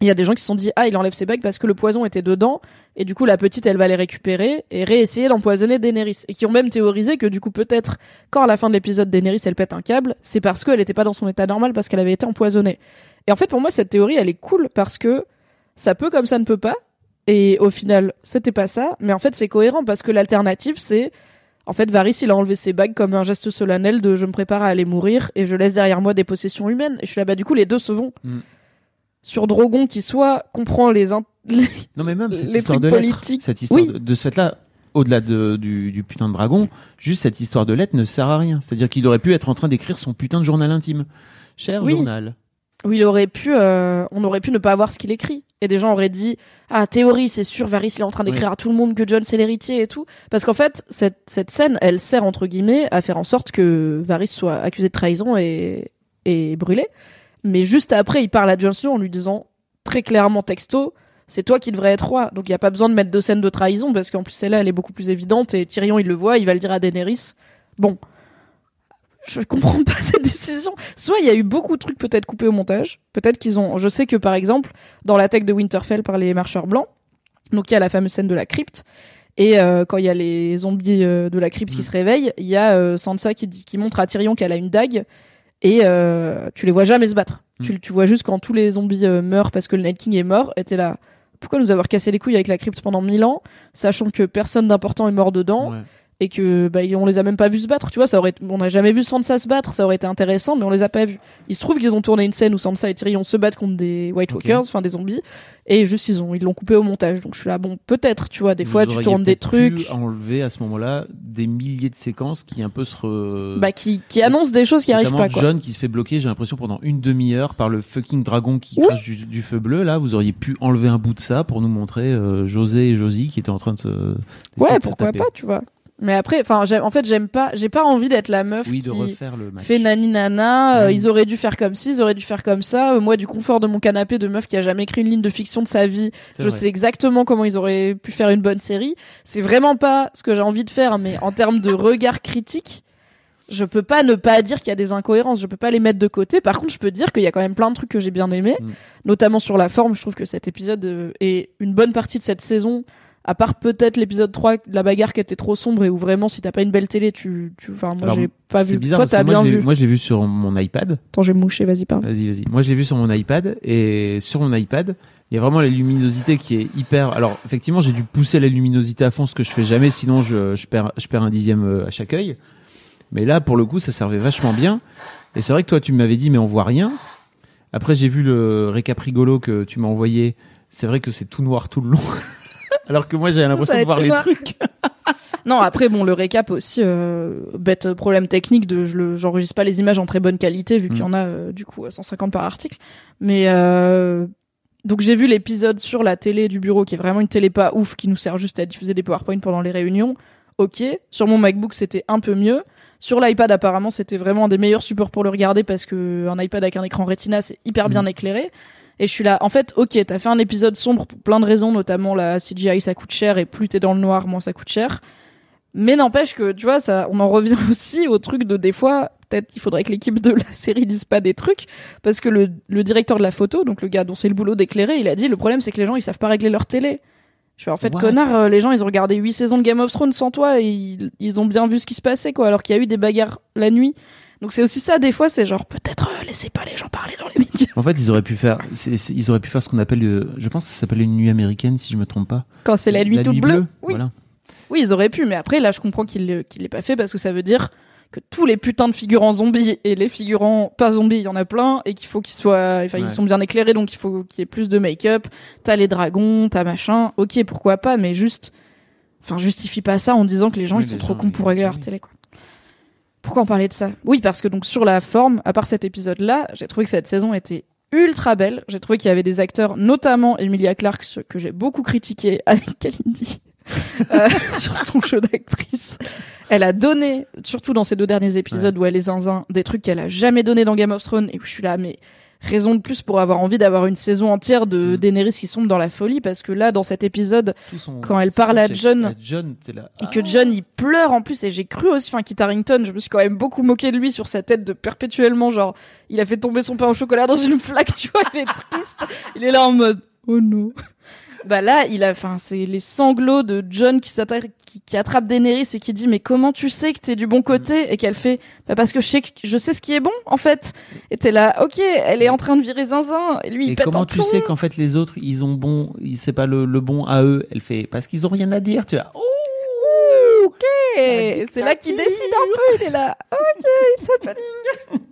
il y a des gens qui se sont dit, ah, il enlève ses bagues parce que le poison était dedans, et du coup, la petite, elle va les récupérer et réessayer d'empoisonner Daenerys. Et qui ont même théorisé que du coup, peut-être, quand à la fin de l'épisode, Daenerys, elle pète un câble, c'est parce qu'elle n'était pas dans son état normal, parce qu'elle avait été empoisonnée. Et en fait, pour moi, cette théorie, elle est cool parce que ça peut comme ça ne peut pas. Et au final, c'était pas ça. Mais en fait, c'est cohérent parce que l'alternative, c'est, en fait, Varys, il a enlevé ses bagues comme un geste solennel de je me prépare à aller mourir et je laisse derrière moi des possessions humaines. Et je suis là, bah, du coup, les deux se vont. Mm. Sur Drogon, qui soit comprend les, in- Non, mais même cette histoire de lettres, cette histoire Oui. de, de ce fait-là, au-delà de- du, du putain de dragon, juste cette histoire de lettres ne sert à rien. C'est-à-dire qu'il aurait pu être en train d'écrire son putain de journal intime. Cher Oui. journal. Où il aurait pu, euh, on aurait pu ne pas voir ce qu'il écrit. Et des gens auraient dit, ah, théorie, c'est sûr, Varys, il est en train d'écrire à tout le monde que John c'est l'héritier et tout. Parce qu'en fait, cette, cette scène, elle sert, entre guillemets, à faire en sorte que Varys soit accusé de trahison et, et brûlé. Mais juste après, il parle à Jon Snow en lui disant, très clairement texto, c'est toi qui devrais être roi. Donc il n'y a pas besoin de mettre deux scènes de trahison, parce qu'en plus, celle-là, elle est beaucoup plus évidente, et Tyrion, il le voit, il va le dire à Daenerys. Bon. Je comprends pas cette décision. Soit il y a eu beaucoup de trucs peut-être coupés au montage. Peut-être qu'ils ont. Je sais que par exemple, dans l'attaque de Winterfell par les marcheurs blancs, donc il y a la fameuse scène de la crypte. Et euh, quand il y a les zombies euh, de la crypte qui Mm. se réveillent, il y a euh, Sansa qui, montre à Tyrion qu'elle a une dague. Et tu les vois jamais se battre. Mm. Tu, tu vois juste quand tous les zombies meurent parce que le Night King est mort. Et t'es là. Pourquoi nous avoir cassé les couilles avec la crypte pendant mille ans, sachant que personne d'important est mort dedans? Ouais. Et que bah, on les a même pas vus se battre. Tu vois, ça aurait, on n'a jamais vu Sansa se battre, ça aurait été intéressant, mais on les a pas vus. Il se trouve qu'ils ont tourné une scène où Sansa et Tyrion se battent contre des White. Walkers, enfin des zombies, et juste ils ont, ils l'ont coupé au montage. Donc je suis là, bon, peut-être, tu vois, des Vous fois tu tournes des trucs, enlever à ce moment-là des milliers de séquences qui un peu se. Re... bah qui, qui annoncent des choses qui arrivent pas, quoi. John qui se fait bloquer, j'ai l'impression, pendant une demi-heure par le fucking dragon qui Oui. crache du, du feu bleu. Là, vous auriez pu enlever un bout de ça pour nous montrer euh, José et Josie qui étaient en train de se. Ouais, se pourquoi taper. pas, tu vois. Mais après, enfin, en fait, j'aime pas, j'ai pas envie d'être la meuf Oui, qui de le fait nani nana, euh, ils auraient dû faire comme ci, ils auraient dû faire comme ça. Euh, moi, du confort de mon canapé de meuf qui a jamais écrit une ligne de fiction de sa vie, Je vrai. sais exactement comment ils auraient pu faire une bonne série. C'est vraiment pas ce que j'ai envie de faire, mais en termes de regard critique, je peux pas ne pas dire qu'il y a des incohérences. Je peux pas les mettre de côté. Par contre, je peux dire qu'il y a quand même plein de trucs que j'ai bien aimés, Mm. notamment sur la forme. Je trouve que cet épisode euh, est une bonne partie de cette saison. À part peut-être l'épisode 3, la bagarre qui était trop sombre et où vraiment, si t'as pas une belle télé, tu, tu, enfin, moi, j'ai pas C'est vu. bizarre Toi, parce t'as que moi, bien je vu. moi, je l'ai vu sur mon iPad. Attends, j'ai mouché, vas-y, parle. Vas-y, vas-y. Moi, je l'ai vu sur mon iPad et sur mon iPad, il y a vraiment la luminosité qui est hyper. Alors, effectivement, j'ai dû pousser la luminosité à fond, ce que je fais jamais, sinon je, je perds, je perds un dixième euh, à chaque œil. Mais là, pour le coup, ça servait vachement bien. Et c'est vrai que toi, tu m'avais dit, mais on voit rien. Après, j'ai vu le récap rigolo que tu m'as envoyé. C'est vrai que c'est tout noir tout le long. Alors que moi, j'avais l'impression de voir les trucs. Non, après, bon, le récap aussi, euh, bête problème technique de je j'enregistre pas les images en très bonne qualité vu qu'il y Mm. en a euh, du coup 150 par article. Mais euh, donc j'ai vu l'épisode sur la télé du bureau qui est vraiment une télé pas ouf qui nous sert juste à diffuser des PowerPoint pendant les réunions. Ok. Sur mon MacBook c'était un peu mieux. Sur l'iPad, apparemment, c'était vraiment un des meilleurs supports pour le regarder parce que un iPad avec un écran Retina, c'est hyper bien Mhm. éclairé. Et je suis là, en fait, ok, t'as fait un épisode sombre pour plein de raisons, notamment la CGI, ça coûte cher, et plus t'es dans le noir, moins ça coûte cher. Mais n'empêche que, tu vois, ça, on en revient aussi au truc de des fois, peut-être il faudrait que l'équipe de la série dise pas des trucs, parce que le, le directeur de la photo, donc le gars dont c'est le boulot d'éclairer, il a dit le problème c'est que les gens ils savent pas régler leur télé. Je fais en fait What? connard, euh, les gens ils ont regardé 8 saisons de Game of Thrones sans toi et ils, ils ont bien vu ce qui se passait quoi, alors qu'il y a eu des bagarres la nuit. Donc c'est aussi ça des fois, c'est genre peut-être euh, laissez pas les gens parler dans les médias. En fait, ils auraient pu faire, c'est- c'est- ils auraient pu faire ce qu'on appelle, euh, je pense que ça s'appelle une nuit américaine, si je me trompe pas. Quand c'est la nuit toute bleue. Oui. Voilà. Oui, ils auraient pu, mais après, là, je comprends qu'il ne l'aient pas fait parce que ça veut dire que tous les putains de figurants zombies et les figurants pas zombies, il y en a plein, et qu'il faut qu'ils soient, enfin, ils sont bien éclairés, donc il faut qu'il y ait plus de make-up. T'as les dragons, t'as machin. Ok, pourquoi pas, mais juste, enfin, justifie pas ça en disant que les gens, Oui, ils sont les trop gens, cons pour ils- régler leur oui. télé, quoi. Pourquoi on parlait de ça? Oui, parce que donc sur la forme, à part cet épisode-là, j'ai trouvé que cette saison était ultra belle. J'ai trouvé qu'il y avait des acteurs, notamment Emilia Clarke, que j'ai beaucoup critiqué avec Kalindi euh, sur son jeu d'actrice. Elle a donné, surtout dans ces deux derniers épisodes où elle est zinzin, des trucs qu'elle a jamais donné dans Game of Thrones et où je suis là, mais raison de plus pour avoir envie d'avoir une saison entière de Mm. Daenerys qui sombre dans la folie parce que là, dans cet épisode, son Quand elle parle à John. et que John il pleure en plus et j'ai cru aussi enfin Kit Harington je me suis quand même beaucoup moqué de lui sur sa tête de perpétuellement genre il a fait tomber son pain au chocolat dans une flaque tu vois il est triste il est là en mode oh non bah là il a enfin c'est les sanglots de John qui s'attaque qui, qui attrape Daenerys et qui dit mais comment tu sais que t'es du bon côté et qu'elle fait bah parce que je sais que je sais ce qui est bon en fait et t'es là ok elle est en train de virer zinzin et lui il Et pète comment un tu plomb. sais qu'en fait les autres ils ont bon, ils- c'est pas le, le bon à eux Elle fait parce qu'ils ont rien à dire. Tu vois. Oh ok c'est là qu'il décide un peu il est là ok il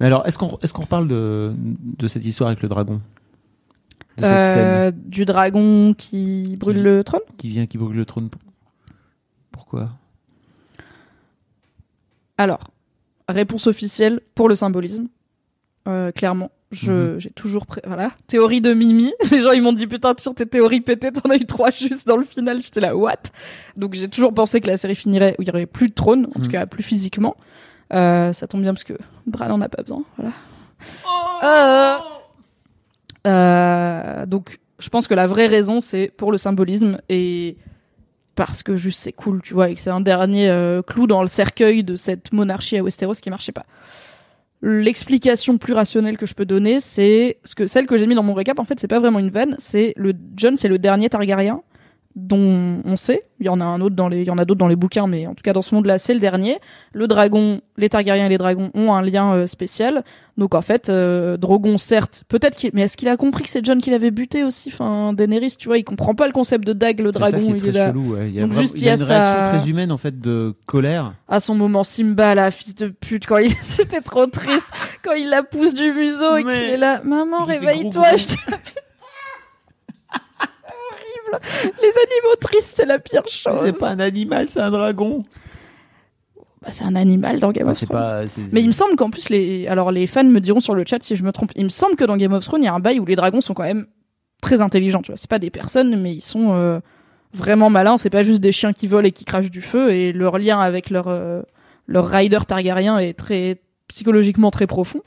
Mais alors, est-ce qu'on est-ce qu'on reparle de, de cette histoire avec le dragon? De cette Euh, du dragon qui brûle Qui- le trône? scène qui vient, qui brûle le trône Pourquoi? Alors, réponse officielle pour le symbolisme. Euh, clairement, je Mhm. j'ai toujours pré- voilà théorie de Mimi. Les gens ils m'ont dit putain sur tes théories pétées t'en as eu trois juste dans le final. J'étais là what? Donc j'ai toujours pensé que la série finirait où il y aurait plus de trône, en tout Mhm. cas plus physiquement. Euh, ça tombe bien parce que Bran n'en a pas besoin. Voilà. Euh, euh, donc, je pense que la vraie raison, c'est pour le symbolisme et parce que juste c'est cool, tu vois, et que c'est un dernier clou dans le cercueil de cette monarchie à Westeros qui marchait pas. L'explication plus rationnelle que je peux donner, c'est ce que celle que j'ai mis dans mon récap. En fait, c'est pas vraiment une vanne. C'est le John, c'est le dernier Targaryen dont on sait. Il y en a un autre dans les, il y en a d'autres dans les bouquins, mais en tout cas dans ce monde-là, c'est le dernier. Le dragon, les Targaryens et les dragons ont un lien euh, spécial. Donc en fait, euh, Drogon, certes, peut-être qu'il, mais est-ce qu'il a compris que c'est John qui l'avait buté aussi? Enfin, Daenerys, tu vois, il comprend pas le concept de dague, le ça dragon, qui est il très est là. chelou. ouais. Il y a, Donc vraiment- juste, il y a il y une a réaction sa- très humaine en fait de colère. à son moment Simba là fils de pute quand il c'était trop triste quand il la pousse du museau et qu'il est là maman réveille-toi je horrible les animaux tristes c'est la pire chose C'est pas un animal, c'est un dragon. Bah, c'est un animal dans Game Bah, of Thrones pas. mais il me semble qu'en plus les alors les fans me diront sur le chat si je me trompe il me semble que dans Game of Thrones il y a un bail où les dragons sont quand même très intelligents tu vois c'est pas des personnes mais ils sont euh, vraiment malins c'est pas juste des chiens qui volent et qui crachent du feu et leur lien avec leur euh, leur rider Targaryen est très psychologiquement très profond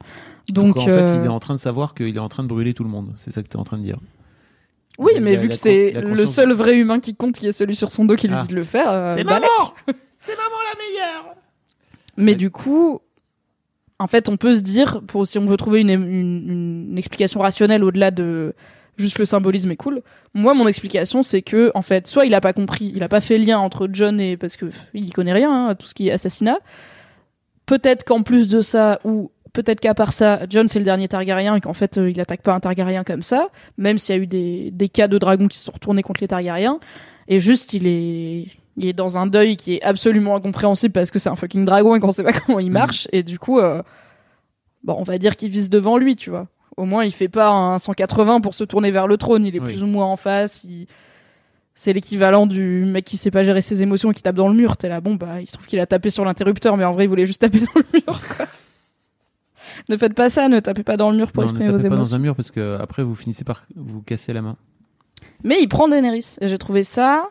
donc, Donc, en fait, euh, il est en train de savoir qu'il est en train de brûler tout le monde. C'est ça que tu es en train de dire. Oui mais vu que c'est le seul vrai humain qui compte qui est celui sur son dos qui lui Ah. dit de le faire euh, C'est maman C'est maman la meilleure Mais du coup, en fait, on peut se dire, pour si on veut trouver une, une, une explication rationnelle au-delà de juste le symbolisme est cool. Moi, mon explication, c'est que, en fait, soit il a pas compris, il a pas fait lien entre John et parce que il y connaît rien hein, à tout ce qui est assassinat. Peut-être qu'en plus de ça, ou peut-être qu'à part ça, John c'est le dernier Targaryen et qu'en fait euh, il attaque pas un Targaryen comme ça, même s'il y a eu des, des cas de dragons qui se sont retournés contre les Targaryens. Et juste il est il est dans un deuil qui est absolument incompréhensible parce que c'est un fucking dragon et qu'on sait pas comment il marche. Et du coup, euh, bon, on va dire qu'il vise devant lui, tu vois. Au moins, il fait pas un 180 pour se tourner vers le trône. Il est Oui. plus ou moins en face. il- C'est l'équivalent du mec qui sait pas gérer ses émotions et qui tape dans le mur. T'es là, bon, bah, il se trouve qu'il a tapé sur l'interrupteur, mais en vrai, il voulait juste taper dans le mur, quoi. Ne faites pas ça, ne tapez pas dans le mur pour Non, ne exprimer vos tapez pas émotions. dans un mur parce que après vous finissez par vous casser la main. Mais il prend Daenerys. Et j'ai trouvé ça.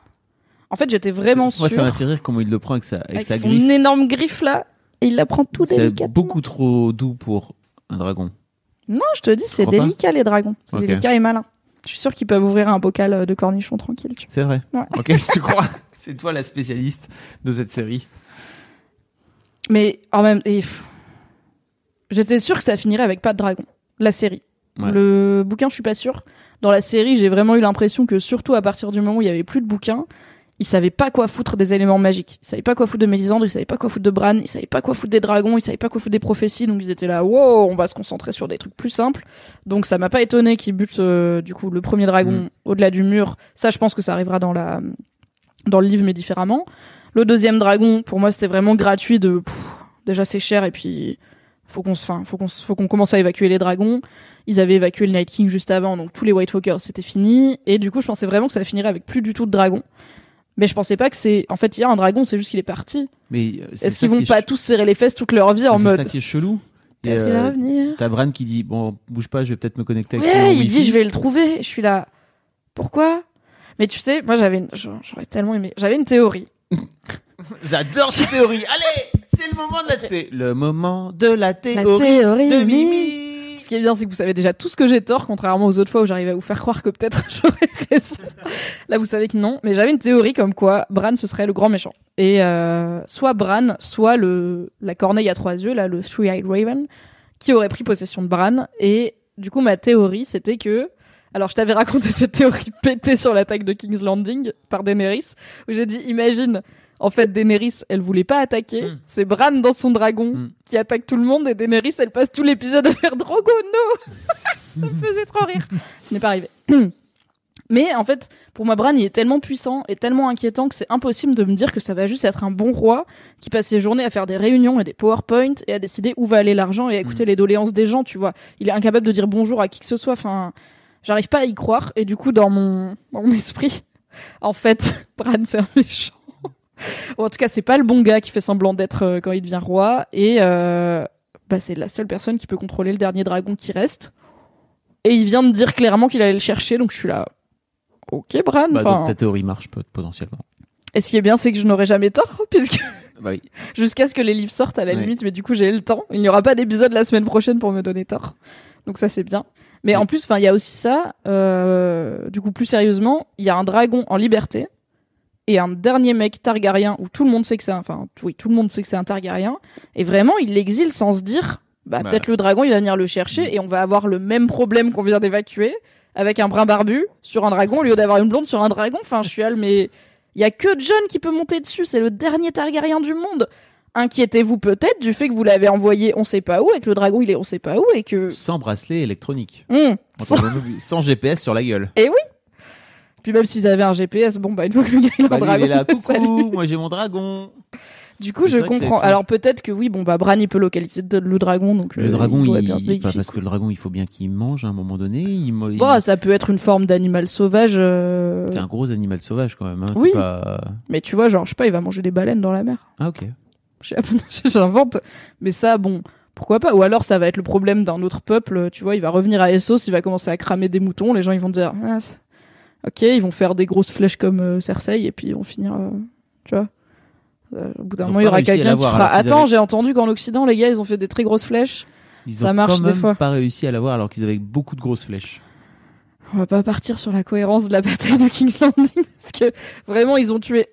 En fait, j'étais vraiment Moi, sûre. ça m'a fait rire comment il le prend avec sa, avec avec sa son griffe. énorme griffe là. Et il la prend tout C'est délicatement. beaucoup trop doux pour un dragon. Non, je te dis, c'est pas délicat les dragons. C'est délicat et malin. Je suis sûr qu'ils peuvent ouvrir un bocal euh, de cornichons tranquille. C'est vrai. Ouais. Ok, si tu crois. C'est toi la spécialiste de cette série. Mais en même et, pff, j'étais sûr que ça finirait avec pas de dragon. La série. Ouais. Le bouquin, je suis pas sûre. Dans la série, j'ai vraiment eu l'impression que surtout à partir du moment où il y avait plus de bouquins, ils savaient pas quoi foutre des éléments magiques. Ils savaient pas quoi foutre de Mélisandre, ils savaient pas quoi foutre de Bran, ils savaient pas quoi foutre des dragons, ils savaient pas quoi foutre des prophéties, donc ils étaient là, wow, on va se concentrer sur des trucs plus simples. Donc ça m'a pas étonné qu'ils butent euh, du coup le premier dragon Mm. au-delà du mur. Ça, je pense que ça arrivera dans la dans le livre, mais différemment. Le deuxième dragon, pour moi, c'était vraiment gratuit de pff, déjà c'est cher et puis faut qu'on se- faut qu'on faut qu'on commence à évacuer les dragons. Ils avaient évacué le Night King juste avant, donc tous les White Walkers c'était fini. Et du coup, je pensais vraiment que ça finirait avec plus du tout de dragons. Mais je pensais pas que c'est. En fait, il y a un dragon, c'est juste qu'il est parti. Mais euh, c'est Est-ce qu'ils vont pas ch- tous serrer les fesses toute leur vie en C'est mode. ça qui est chelou. T'as euh, T'as Bran qui dit bon bouge pas, je vais peut-être me connecter avec Ouais, ton il Wi-Fi. dit je vais le trouver. Je suis là. Pourquoi? Mais tu sais, moi j'avais, une... j'aurais tellement aimé. J'avais une théorie. J'adore cette théorie. Allez, c'est le moment de la thé. Le moment de la La théorie théorie de Mimi. Mimi. Ce qui est bien, c'est que vous savez déjà tout ce que j'ai tort, contrairement aux autres fois où j'arrivais à vous faire croire que peut-être j'aurais raison. Là, vous savez que non. Mais j'avais une théorie comme quoi Bran ce serait le grand méchant. Et euh, soit Bran, soit le la corneille à trois yeux, là, le Three-Eyed Raven, qui aurait pris possession de Bran. Et du coup, ma théorie, c'était que alors, je t'avais raconté cette théorie pétée sur l'attaque de King's Landing par Daenerys, où j'ai dit, imagine, en fait, Daenerys, elle voulait pas attaquer. Mm. C'est Bran dans son dragon Mm. qui attaque tout le monde, et Daenerys, elle passe tout l'épisode à faire Drogo, no Ça me faisait trop rire. Ce n'est pas arrivé. Mais en fait, pour moi, Bran, il est tellement puissant et tellement inquiétant que c'est impossible de me dire que ça va juste être un bon roi qui passe ses journées à faire des réunions et des PowerPoint et à décider où va aller l'argent et à écouter les doléances des gens, tu vois. Il est incapable de dire bonjour à qui que ce soit. Enfin, j'arrive pas à y croire. Et du coup, dans mon, dans mon esprit, en fait, Bran, c'est un méchant. En tout cas, c'est pas le bon gars qui fait semblant d'être euh, quand il devient roi. Et euh, bah, c'est la seule personne qui peut contrôler le dernier dragon qui reste. Et il vient de dire clairement qu'il allait le chercher, donc je suis là. Ok, Bran. Bah, donc ta théorie marche pot- potentiellement. et ce qui est bien, c'est que je n'aurai jamais tort, puisque Bah oui. jusqu'à ce que les livres sortent à la Ouais. limite, mais du coup j'ai le temps. Il n'y aura pas d'épisode la semaine prochaine pour me donner tort. Donc ça c'est bien. Mais Ouais. en plus, enfin il y a aussi ça. euh, du coup plus sérieusement, il y a un dragon en liberté et un dernier mec Targaryen où tout le monde sait que c'est un, enfin oui tout le monde sait que c'est un Targaryen et vraiment il l'exile sans se dire bah, Bah. peut-être le dragon il va venir le chercher et on va avoir le même problème qu'on vient d'évacuer avec un brun barbu sur un dragon au lieu d'avoir une blonde sur un dragon. Enfin je suis là mais il y a que John qui peut monter dessus, c'est le dernier Targaryen du monde. Inquiétez-vous peut-être du fait que vous l'avez envoyé on sait pas où et que le dragon il est on sait pas où et que Sans bracelet électronique. Hum, Sans... sans GPS sur la gueule. Puis même s'ils avaient un GPS, bon bah une fois que le gars il a Bah, un lui, dragon, il est là, coucou, moi j'ai mon dragon. Du coup, je comprends. Alors peut-être que oui, bon bah Bran il peut localiser le dragon donc Le euh, dragon, il, bien se bah, bénéficier. parce que le dragon, il faut bien qu'il mange à un moment donné. Il, il- Bon, ça peut être une forme d'animal sauvage, euh, C'est un gros animal sauvage quand même. Hein. Oui. Pas... mais tu vois, genre je sais pas, il va manger des baleines dans la mer. Ah ok. J'invente, mais ça, bon, pourquoi pas? Ou alors ça va être le problème d'un autre peuple. Tu vois, il va revenir à Essos, il va commencer à cramer des moutons. Les gens ils vont dire, ah, ok, ils vont faire des grosses flèches comme euh, Cersei et puis ils vont finir, euh, tu vois. Euh, au bout d'un moment, il y aura quelqu'un qui fera. Attends, avaient- j'ai entendu qu'en Occident, les gars, ils ont fait des très grosses flèches. Ils Ça ont marche quand des même fois. pas réussi à l'avoir alors qu'ils avaient beaucoup de grosses flèches. On va pas partir sur la cohérence de la bataille de King's Landing parce que vraiment ils ont tué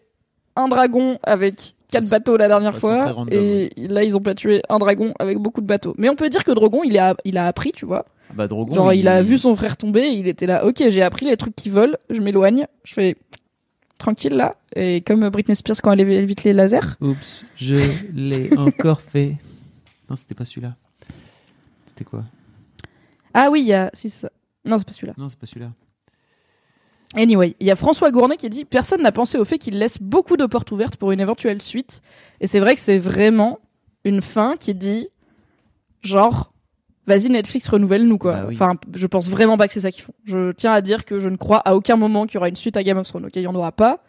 un dragon avec quatre bateaux la dernière fois random, et là ils ont pas tué un dragon avec beaucoup de bateaux. Mais on peut dire que Drogon il a il a appris, tu vois. Ah Bah, Drogon, Genre il... a vu son frère tomber, il était là, ok j'ai appris les trucs qui volent, je m'éloigne, je fais tranquille là et comme Britney Spears quand elle évi- évite les lasers. Oups, je l'ai encore fait. Non, c'était pas celui-là. c'était quoi? Ah oui, il y a. Si, ça. Non, c'est pas celui-là. Non, c'est pas celui-là. Anyway, il y a François Gournet qui dit Personne n'a pensé au fait qu'il laisse beaucoup de portes ouvertes pour une éventuelle suite. Et c'est vrai que c'est vraiment une fin qui dit genre. Vas-y Netflix renouvelle-nous quoi. Bah oui. Enfin, je pense vraiment pas que c'est ça qu'ils font. Je tiens à dire que je ne crois à aucun moment qu'il y aura une suite à Game of Thrones. Ok, il y en aura pas,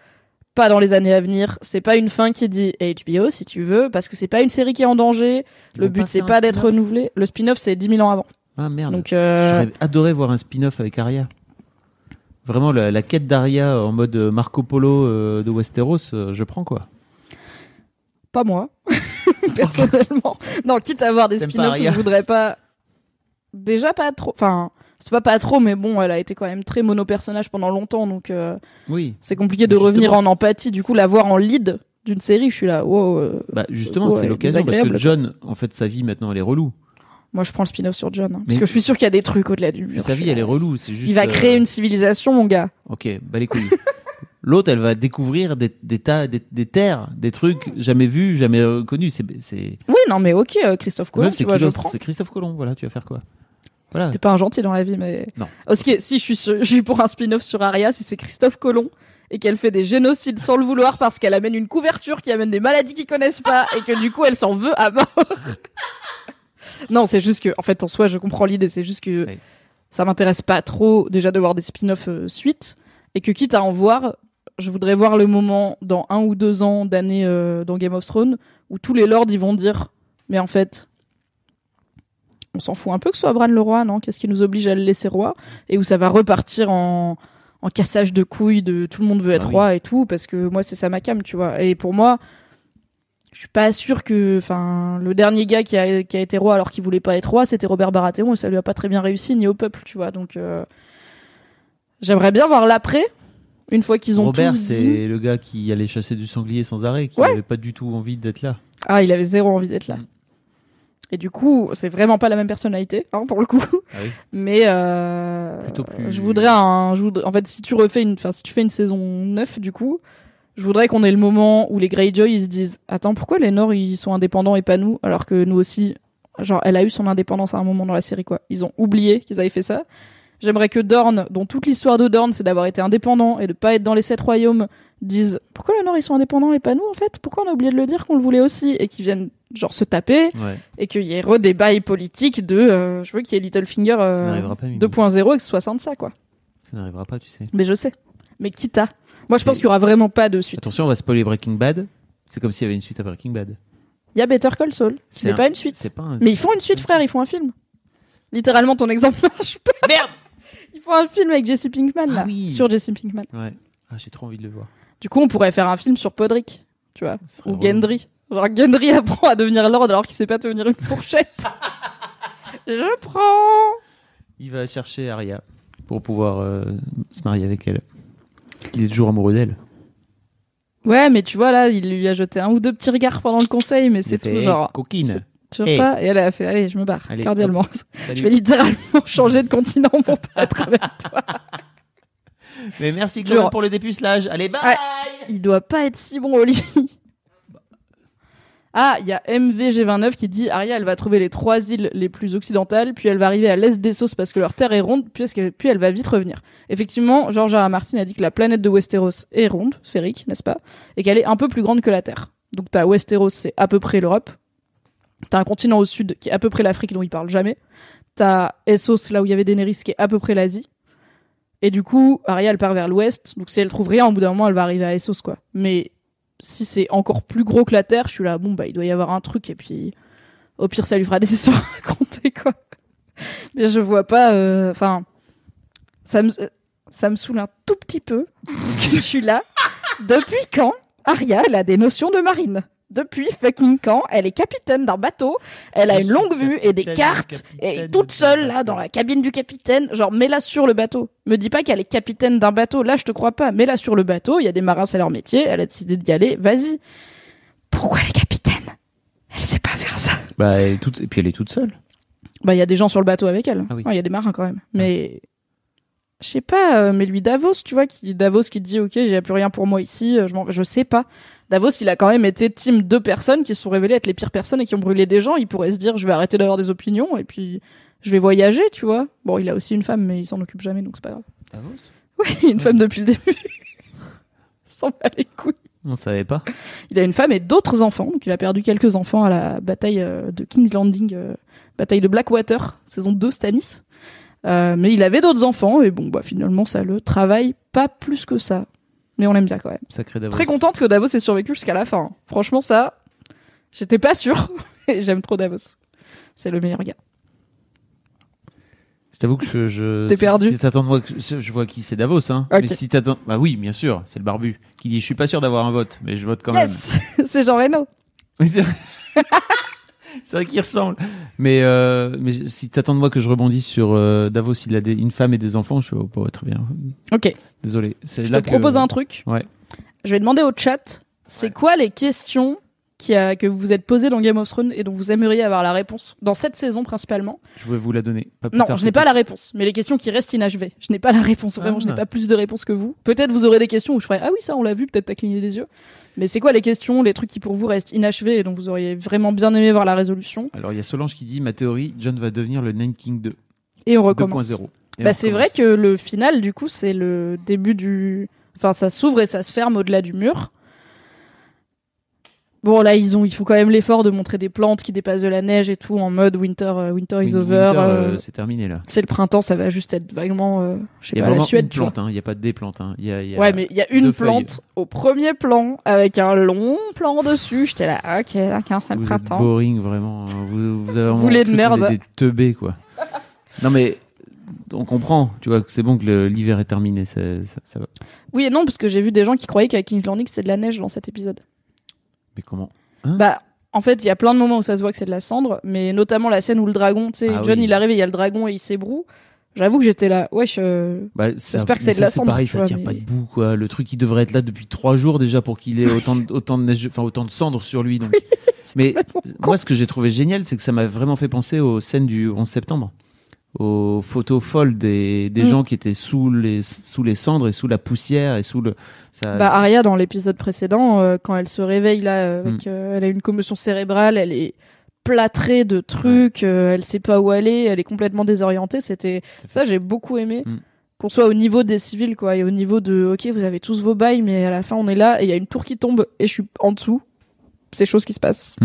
pas dans les années à venir. C'est pas une fin qui dit HBO si tu veux, parce que c'est pas une série qui est en danger. Ils Le but c'est pas d'être renouvelé. Le spin-off c'est 10 000 ans avant. Ah merde. Donc euh, J'aurais adoré voir un spin-off avec Arya. Vraiment, la, la quête d'Arya en mode euh, Marco Polo euh, de Westeros, euh, je prends quoi. Pas moi, personnellement. Non, quitte à avoir des spin-offs, je voudrais pas. Déjà pas trop. Enfin, c'est pas pas trop, mais bon, elle a été quand même très mono-personnage pendant longtemps, donc euh, Oui. c'est compliqué de Justement, revenir en empathie. Du coup, la voir en lead d'une série, je suis là. Wow, euh, Bah justement, c'est l'occasion parce que John, en fait, sa vie maintenant, elle est relou. Moi, je prends le spin-off sur John, hein, parce que je suis sûr qu'il y a des trucs au-delà du mur. sa vie, elle est relou. C'est juste. Il va euh, créer une civilisation, mon gars. Ok, bah les couilles. L'autre, elle va découvrir des, des tas, des, des terres, des trucs jamais vus, jamais connus. C'est, c'est, Oui, non, mais ok, Christophe Colomb, tu vois, je prends. c'est Christophe Colomb. Voilà, tu vas faire quoi? Voilà. C'était pas un gentil dans la vie, mais. Non. Ok, si je suis, sur- je suis pour un spin-off sur Arya, si c'est Christophe Colomb et qu'elle fait des génocides sans le vouloir parce qu'elle amène une couverture qui amène des maladies qu'ils connaissent pas et que du coup elle s'en veut à mort. non, c'est juste que, en fait, en soi, je comprends l'idée, c'est juste que Oui. ça m'intéresse pas trop déjà de voir des spin-offs euh, suite et que quitte à en voir, je voudrais voir le moment dans un ou deux ans d'années euh, dans Game of Thrones où tous les lords ils vont dire, mais en fait, on s'en fout un peu que ce soit Bran le roi, non? Qu'est-ce qui nous oblige à le laisser roi? Et où ça va repartir en, en cassage de couilles de tout le monde veut être Ah oui. roi et tout, parce que moi c'est ça ma cam, tu vois. Et pour moi, je suis pas sûr que, enfin, le dernier gars qui a, qui a été roi alors qu'il voulait pas être roi, c'était Robert Baratheon et ça lui a pas très bien réussi ni au peuple, tu vois. Donc euh, j'aimerais bien voir l'après, une fois qu'ils ont Robert, tous c'est dit. le gars qui allait chasser du sanglier sans arrêt, qui Ouais. n'avait pas du tout envie d'être là. Ah, il avait zéro envie d'être là. Et du coup, c'est vraiment pas la même personnalité, hein, pour le coup. Ah oui. Mais euh, Plutôt plus- je voudrais un, je voudrais- en fait, si tu refais une, enfin, si tu fais une saison 9, du coup, je voudrais qu'on ait le moment où les Greyjoy ils se disent, attends, pourquoi les Nords ils sont indépendants et pas nous, alors que nous aussi, genre, elle a eu son indépendance à un moment dans la série, quoi. Ils ont oublié qu'ils avaient fait ça. J'aimerais que Dorne, dont toute l'histoire de Dorne, c'est d'avoir été indépendant et de pas être dans les sept royaumes, disent pourquoi les Nord ils sont indépendants et pas nous en fait? Pourquoi on a oublié de le dire qu'on le voulait aussi et qu'ils viennent genre se taper Ouais, et qu'il y ait re des bails politiques de euh, je veux qu'il y ait Littlefinger ça euh. 2.0 et que ce soit sans de ça quoi. Ça n'arrivera pas, tu sais. Mais je sais. Mais quitte à. Moi je pense qu'il y aura vraiment pas de suite. Attention, on va spoiler Breaking Bad. C'est comme s'il y avait une suite à Breaking Bad. Il y a Better Call Saul, C'est n'est un- pas une suite. C'est pas un... Mais ils font une suite frère, ils font un film. Littéralement ton exemple marche pas. Merde Ils font un film avec Jesse Pinkman là, Ah oui. sur Jesse Pinkman. Ouais. Ah, j'ai trop envie de le voir. Du coup, on pourrait faire un film sur Podrick, tu vois, Ce ou. Gendry. Genre Gendry apprend à devenir lord alors qu'il sait pas tenir une fourchette. Je prends. Il va chercher Arya pour pouvoir euh, se marier avec elle. Parce qu'il est toujours amoureux d'elle. Ouais, mais tu vois là, il lui a jeté un ou deux petits regards pendant le conseil, mais c'est tout genre. coquine. Tu Hey. pas Et elle a fait, allez, je me barre, Allez, cordialement. Je vais littéralement changer de continent pour pas être avec toi. Mais merci. Chloé pour le dépucelage. Allez, bye Ouais. Il doit pas être si bon au lit. Ah, il y a MVG29 qui dit Arya, elle va trouver les trois îles les plus occidentales, puis elle va arriver à l'est d'Essos parce que leur terre est ronde, puis, que- puis elle va vite revenir. Effectivement, George R. Martin a dit que la planète de Westeros est ronde, sphérique, n'est-ce pas Et qu'elle est un peu plus grande que la Terre. Donc t'as Westeros, c'est à peu près l'Europe. T'as un continent au sud qui est à peu près l'Afrique dont il parle jamais. T'as Essos, là où il y avait Daenerys, qui est à peu près l'Asie. Et du coup, Arya, elle part vers l'ouest. Donc si elle trouve rien, au bout d'un moment, elle va arriver à Essos, quoi. Mais si c'est encore plus gros que la Terre, je suis là, bon, bah, il doit y avoir un truc. Et puis, au pire, ça lui fera des histoires à raconter, quoi. Mais je vois pas, euh, enfin, ça me, ça me saoule un tout petit peu. Parce que je suis là. Depuis quand elle a des notions de marine? Depuis fucking quand elle est capitaine d'un bateau, elle a Je une longue vue et des cartes et toute d'un seule là dans la cabine du capitaine, genre mets-la sur le bateau. Me dis pas qu'elle est capitaine d'un bateau, là je te crois pas. Mets-la sur le bateau, il y a des marins c'est leur métier, elle a décidé d'y aller, vas-y. Pourquoi elle est capitaine? Elle sait pas faire ça. Bah, elle est toute... Et puis elle est toute seule. Bah il y a des gens sur le bateau avec elle. Ah oui. Ouais, Il y a des marins quand même. Mais je sais pas, euh, mais lui Davos, tu vois, qui Davos qui dit OK, j'ai plus rien pour moi ici, euh, je, je sais pas. Davos, il a quand même été team de personnes qui se sont révélées être les pires personnes et qui ont brûlé des gens. Il pourrait se dire, je vais arrêter d'avoir des opinions et puis je vais voyager, tu vois. Bon, il a aussi une femme, mais il s'en occupe jamais, donc c'est pas grave. Davos? Oui, une femme depuis le début. S'en bat les couilles. On savait pas. Il a une femme et d'autres enfants. Donc il a perdu quelques enfants à la bataille euh, de King's Landing, euh, bataille de Blackwater, saison 2, Stannis. Euh, mais il avait d'autres enfants et bon, bah finalement ça le travaille pas plus que ça. Mais on l'aime bien quand même. Sacré Davos. Très contente que Davos ait survécu jusqu'à la fin. Franchement, ça, j'étais pas sûre. Et J'aime trop Davos. C'est le meilleur gars. Je t'avoue que je. je T'es perdu Si t'attends de moi, je je vois qui c'est Davos, hein. Ok. Mais si t'attends. Bah oui, bien sûr, c'est le barbu. Qui dit Je suis pas sûr d'avoir un vote, mais je vote quand même. Yes C'est Jean Reno. Oui, c'est vrai. C'est vrai qu'il ressemble. Mais, euh, mais si t'attends de moi que je rebondisse sur euh, Davos, il a des- une femme et des enfants, je suis oh, très bien. Ok, Désolé. Je là te que- propose un truc. Ouais. Je vais demander au chat, c'est Ouais. quoi les questions qui a, que vous vous êtes posées dans Game of Thrones et dont vous aimeriez avoir la réponse dans cette saison principalement Je vais vous la donner. Pas plus Non, tard je n'ai pas la réponse, mais les questions qui restent inachevées. Je n'ai pas la réponse, vraiment, je n'ai Ah. pas plus de réponses que vous. Peut-être vous aurez des questions où je ferai Ah oui, ça on l'a vu, peut-être t'as cligné des yeux. Mais c'est quoi les questions, les trucs qui pour vous restent inachevés et dont vous auriez vraiment bien aimé voir la résolution? Alors, il y a Solange qui dit Ma théorie, John va devenir le Night King 2. Et on recommence. 2.0. Et Bah, c'est vrai que le final, du coup, c'est le début du. Enfin, ça s'ouvre et ça se ferme au-delà du mur. Bon, là, ils ont, ils font quand même l'effort de montrer des plantes qui dépassent de la neige et tout en mode winter, euh, winter is over. Euh, euh, c'est terminé là. c'est le printemps, ça va juste être vaguement, euh, je sais Il y a pas, la Suède, hein. il n'y a pas des plantes. hein. Y a, y a Ouais, mais il y a une plante au premier plan avec un long plan dessus. J'étais là, ok, d'accord, c'est le Vous êtes printemps. boring, vraiment. hein. Vous, vous avez Vous les de merde. est Des teubés, quoi. non, mais on comprend, tu vois, que c'est bon que l'hiver est terminé. Ça, ça, ça va. Oui et non, parce que j'ai vu des gens qui croyaient qu'à King's Landing, c'est de la neige dans cet épisode. Mais comment Bah, en fait, il y a plein de moments où ça se voit que c'est de la cendre, mais notamment la scène où le dragon, tu sais, Ah John oui. il arrive et il y a le dragon et il s'ébroue. J'avoue que j'étais là, wesh, euh, Bah, J'espère que c'est de la cendre, pareil, ça vois, tient mais- pas debout, quoi. Le truc, il devrait être là depuis trois jours déjà pour qu'il ait autant de, autant de neige, enfin autant de cendres sur lui. Donc. mais moi, ce que j'ai trouvé génial, c'est que ça m'a vraiment fait penser aux scènes du 11 septembre, aux photos folles des, des Mm. gens qui étaient sous les sous les cendres et sous la poussière et sous le. Ça, bah Arya dans l'épisode précédent, euh, quand elle se réveille là, euh, Mm. euh, elle a une commotion cérébrale, elle est plâtrée de trucs, elle sait pas où aller, elle est complètement désorientée. C'était ça, j'ai beaucoup aimé. Mm. Qu'on soit au niveau des civils, quoi, et au niveau de, ok, vous avez tous vos bails, mais à la fin, on est là, et il y a une tour qui tombe, et je suis en dessous. C'est choses qui se passent.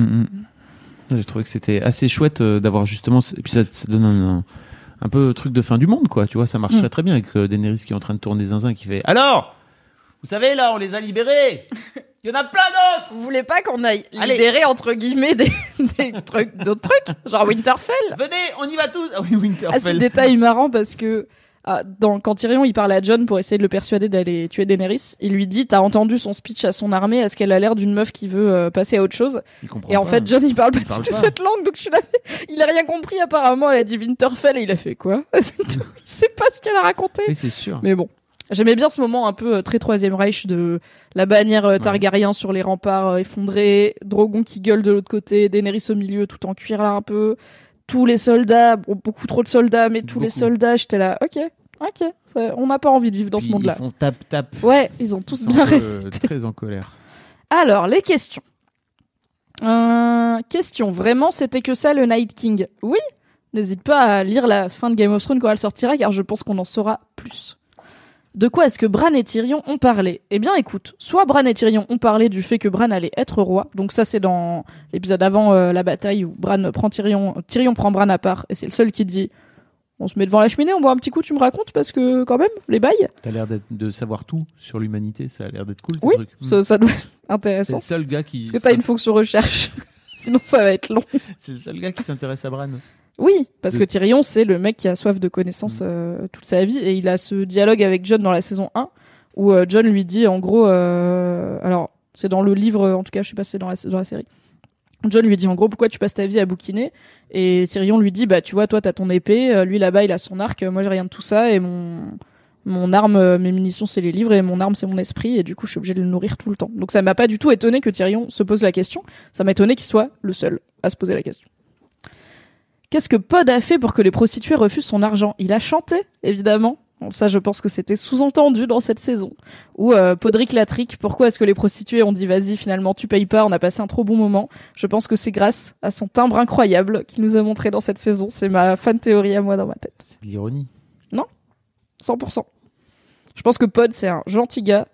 J'ai trouvé que c'était assez chouette d'avoir justement. Et puis ça, ça donne un, un, un peu truc de fin du monde, quoi. Tu vois, ça marche Mm. très très bien avec euh, Daenerys qui est en train de tourner zinzin qui fait Alors Vous savez, là, on les a libérés Il y en a plein d'autres Vous voulez pas qu'on aille Allez. libérer, entre guillemets, des, des trucs, d'autres trucs, genre Winterfell? Venez, on y va tous Ah oui, Ah, c'est Winterfell. détail marrant parce que ah, dans, quand Tyrion il parle à John pour essayer de le persuader d'aller tuer Daenerys, il lui dit T'as entendu son speech à son armée Est-ce qu'elle a l'air d'une meuf qui veut euh, passer à autre chose Et en pas. fait, John il parle pas Il parle du tout pas. cette langue, donc je là. Il a rien compris apparemment. Elle a dit Winterfell et il a fait quoi. Il sait pas ce qu'elle a raconté. Oui, c'est sûr. Mais bon. J'aimais bien ce moment un peu euh, très Troisième Reich de la bannière euh, Targaryen sur les remparts euh, effondrés, Drogon qui gueule de l'autre côté, Daenerys au milieu tout en cuir là un peu, tous les soldats, bon, beaucoup trop de soldats, mais tous les soldats, j'étais là, ok, ok, ça- on n'a pas envie de vivre dans Puis ce monde-là. Ils font tap tap. Ouais, ils ont tous Ils bien euh, très en colère. Alors, les questions. Euh, question, vraiment, c'était que ça le Night King? Oui N'hésite pas à lire la fin de Game of Thrones quand elle sortira, car je pense qu'on en saura plus. De quoi est-ce que Bran et Tyrion ont parlé? Eh bien, écoute, soit Bran et Tyrion ont parlé du fait que Bran allait être roi, donc ça c'est dans l'épisode avant euh, la bataille où Bran prend Tyrion, Tyrion prend Bran à part, et c'est le seul qui dit on se met devant la cheminée, on boit un petit coup, tu me racontes, parce que quand même, les bails, T'as l'air de savoir tout sur l'humanité. Ça a l'air d'être cool. Oui, ça, ça doit être C'est intéressant. le seul gars qui. Est-ce que t'as une fonction recherche Sinon ça va être long. C'est le seul gars qui s'intéresse à Bran. Oui, parce que Tyrion, c'est le mec qui a soif de connaissances Mm. euh, toute sa vie. Et il a ce dialogue avec John dans la saison 1, où euh, John lui dit, en gros, euh, alors, c'est dans le livre, en tout cas, je sais pas si c'est dans la, dans la série. John lui dit, en gros, pourquoi tu passes ta vie à bouquiner? Et Tyrion lui dit, bah, tu vois, toi, t'as ton épée, euh, lui, là-bas, il a son arc, moi, j'ai rien de tout ça, et mon, mon arme, mes munitions, c'est les livres, et mon arme, c'est mon esprit, et du coup, je suis obligé de le nourrir tout le temps. Donc, ça m'a pas du tout étonné que Tyrion se pose la question. Ça m'a étonné qu'il soit le seul à se poser la question. Qu'est-ce que Pod a fait pour que les prostituées refusent son argent? Il a chanté, évidemment. Ça, je pense que c'était sous-entendu dans cette saison. Ou euh, Podrick Latrick, pourquoi est-ce que les prostituées ont dit vas-y, finalement, tu payes pas, on a passé un trop bon moment? Je pense que c'est grâce à son timbre incroyable qu'il nous a montré dans cette saison. C'est ma fan théorie à moi dans ma tête. C'est de l'ironie. 100%. Je pense que Pod, c'est un gentil gars.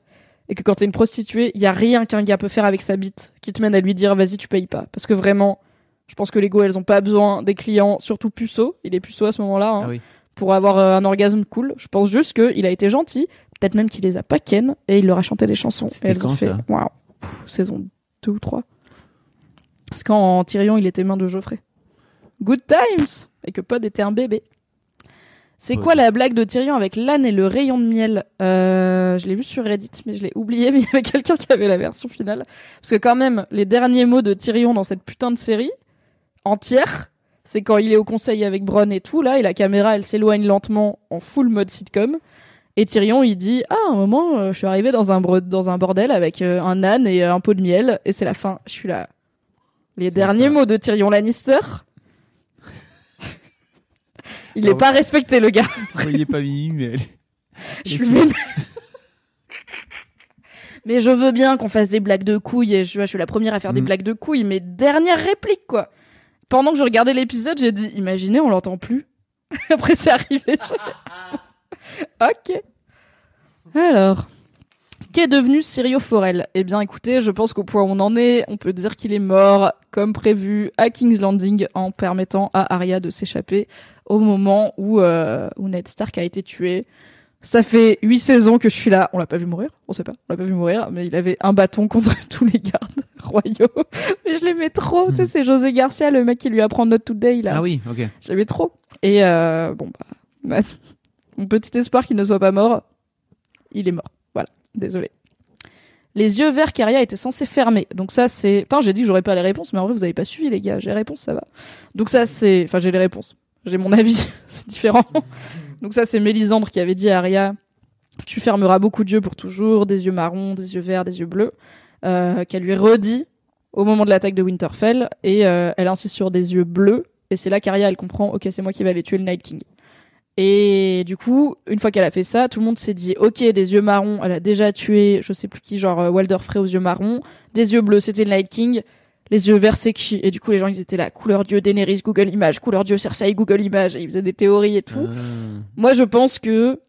Et que quand t'es une prostituée, il y a rien qu'un gars peut faire avec sa bite qui te mène à lui dire vas-y, tu payes pas. Parce que vraiment, je pense que les go, elles ont pas besoin des clients, surtout puceaux. Il est puceau à ce moment-là. hein Ah oui. pour avoir euh, un orgasme cool. Je pense juste qu'il a été gentil, peut-être même qu'il les a pas ken, et il leur a chanté des chansons. Et elles ont fait, waouh, saison 2 ou 3. Parce quand Tyrion, il était main de Geoffrey. Good times Et que Pod était un bébé. C'est Ouais. quoi la blague de Tyrion avec l'âne et le rayon de miel? Euh, Je l'ai vu sur Reddit, mais je l'ai oublié, mais il y avait quelqu'un qui avait la version finale. Parce que quand même, les derniers mots de Tyrion dans cette putain de série, entière, c'est quand il est au conseil avec Bronn et tout, là, et la caméra, elle s'éloigne lentement en full mode sitcom. Et Tyrion, il dit Ah, à un moment, euh, je suis arrivé dans un, dans un bordel avec euh, un âne et euh, un pot de miel, et c'est la fin. Je suis là. Les derniers ça. mots de Tyrion Lannister. il n'est Ah ouais. pas respecté, le gars. Vous voyez pas Mimi, mais elle. Je suis. Mais je veux bien qu'on fasse des blagues de couilles, et je, je suis la première à faire des Mm. blagues de couilles, mais dernière réplique, quoi. Pendant que je regardais l'épisode, j'ai dit, imaginez, on l'entend plus. Après, c'est arrivé. ok. Alors, qu'est devenu Sirio Forel? Eh bien, écoutez, je pense qu'au point où on en est, on peut dire qu'il est mort, comme prévu, à King's Landing, en permettant à Arya de s'échapper au moment où, euh, où Ned Stark a été tué. Ça fait huit saisons que je suis là. On l'a pas vu mourir, on sait pas. On l'a pas vu mourir, mais il avait un bâton contre tous les gardes royaux. Mais je l'aimais trop. Tu sais, c'est José Garcia, le mec qui lui apprend Not Today là. Ah oui, ok. Je l'aimais trop. Et euh, bon bah, bah, mon petit espoir qu'il ne soit pas mort, il est mort. Voilà, désolé. Les yeux verts qu'Aria était censé fermer. Donc ça c'est. Putain, j'ai dit que j'aurais pas les réponses, mais en vrai vous avez pas suivi les gars. J'ai les réponses, ça va. Donc ça c'est. Enfin j'ai les réponses. J'ai mon avis, c'est différent. Donc ça c'est Mélisandre qui avait dit à Arya tu fermeras beaucoup d'yeux pour toujours, des yeux marrons, des yeux verts, des yeux bleus, qu'elle lui redit au moment de l'attaque de Winterfell, et euh, elle insiste sur des yeux bleus, et c'est là qu'Arya elle comprend, ok c'est moi qui vais aller tuer le Night King. Et du coup, une fois qu'elle a fait ça, tout le monde s'est dit, ok, des yeux marrons, elle a déjà tué, je sais plus qui, genre euh, Walder Frey aux yeux marrons, des yeux bleus, c'était le Night King, les yeux verts, c'est qui Et du coup, les gens, ils étaient là, couleur dieu Daenerys, Google Images, couleur dieu Cersei, Google Images, et ils faisaient des théories et tout. Ah. Moi, je pense que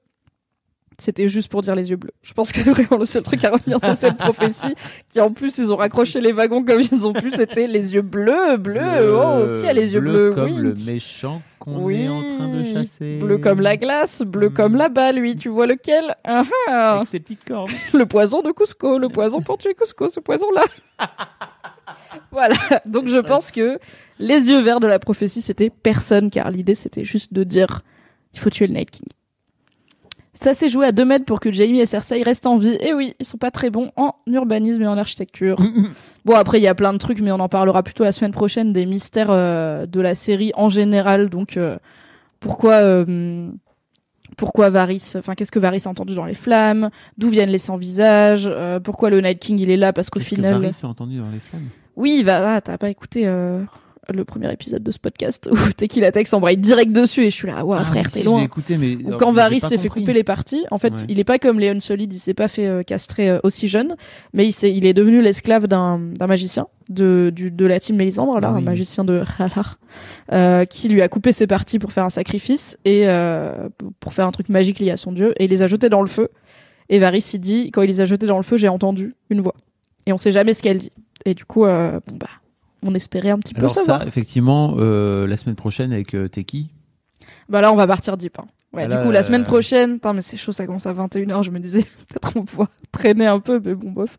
c'était juste pour dire les yeux bleus. Je pense que vraiment le seul truc à retenir de cette prophétie, qui en plus ils ont raccroché les wagons comme ils ont pu, c'était les yeux bleus, bleus. Oh, qui a les yeux bleu bleus? comme le méchant qu'on Oui. est en train de chasser. Bleu comme la glace, bleu Mm. comme là-bas, lui. Tu vois lequel? Ah, ah. Avec ses petites cornes. Le poison de Cusco, le poison pour tuer Cusco, ce poison-là. voilà. Donc je pense que les yeux verts de la prophétie, c'était personne, car l'idée c'était juste de dire il faut tuer le Night King. Ça s'est joué à 2 mètres pour que Jamie et Cersei restent en vie. Et oui, ils sont pas très bons en urbanisme et en architecture. bon, après, il y a plein de trucs, mais on en parlera plutôt la semaine prochaine des mystères euh, de la série en général. Donc, euh, pourquoi, euh, pourquoi Varys, enfin, qu'est-ce que Varys a entendu dans les flammes? D'où viennent les sans-visages? Euh, Pourquoi le Night King il est là? Parce qu'au que final. Varys a entendu dans les flammes? Oui, va. Ah, t'as pas écouté euh, le premier épisode de ce podcast où Tequila Tex embraye direct dessus et je suis là, waouh, Ah, frère, si, t'es je loin. l'ai écouté, mais Ou alors, quand Varys s'est fait couper les parties, en fait, Ouais. il est pas comme Léon Solid, il s'est pas fait euh, castrer euh, aussi jeune, mais il, s'est- il est devenu l'esclave d'un d'un magicien de, du, de la team Mélisandre, là, Ah un magicien de Halar, euh, qui lui a coupé ses parties pour faire un sacrifice et pour faire un truc magique lié à son dieu, et il les a jetés dans le feu. Et Varys, il dit, quand il les a jetés dans le feu, j'ai entendu une voix. Et on sait jamais ce qu'elle dit. Et du coup, bon bah, on espérait un petit peu Alors savoir. ça, effectivement, euh, la semaine prochaine avec euh, Teki. Bah là, on va partir deep. hein. Ouais, du coup, la euh, semaine prochaine, putain, mais c'est chaud, ça commence à 21h. Je me disais, peut-être on pourra traîner un peu, mais bon, bof.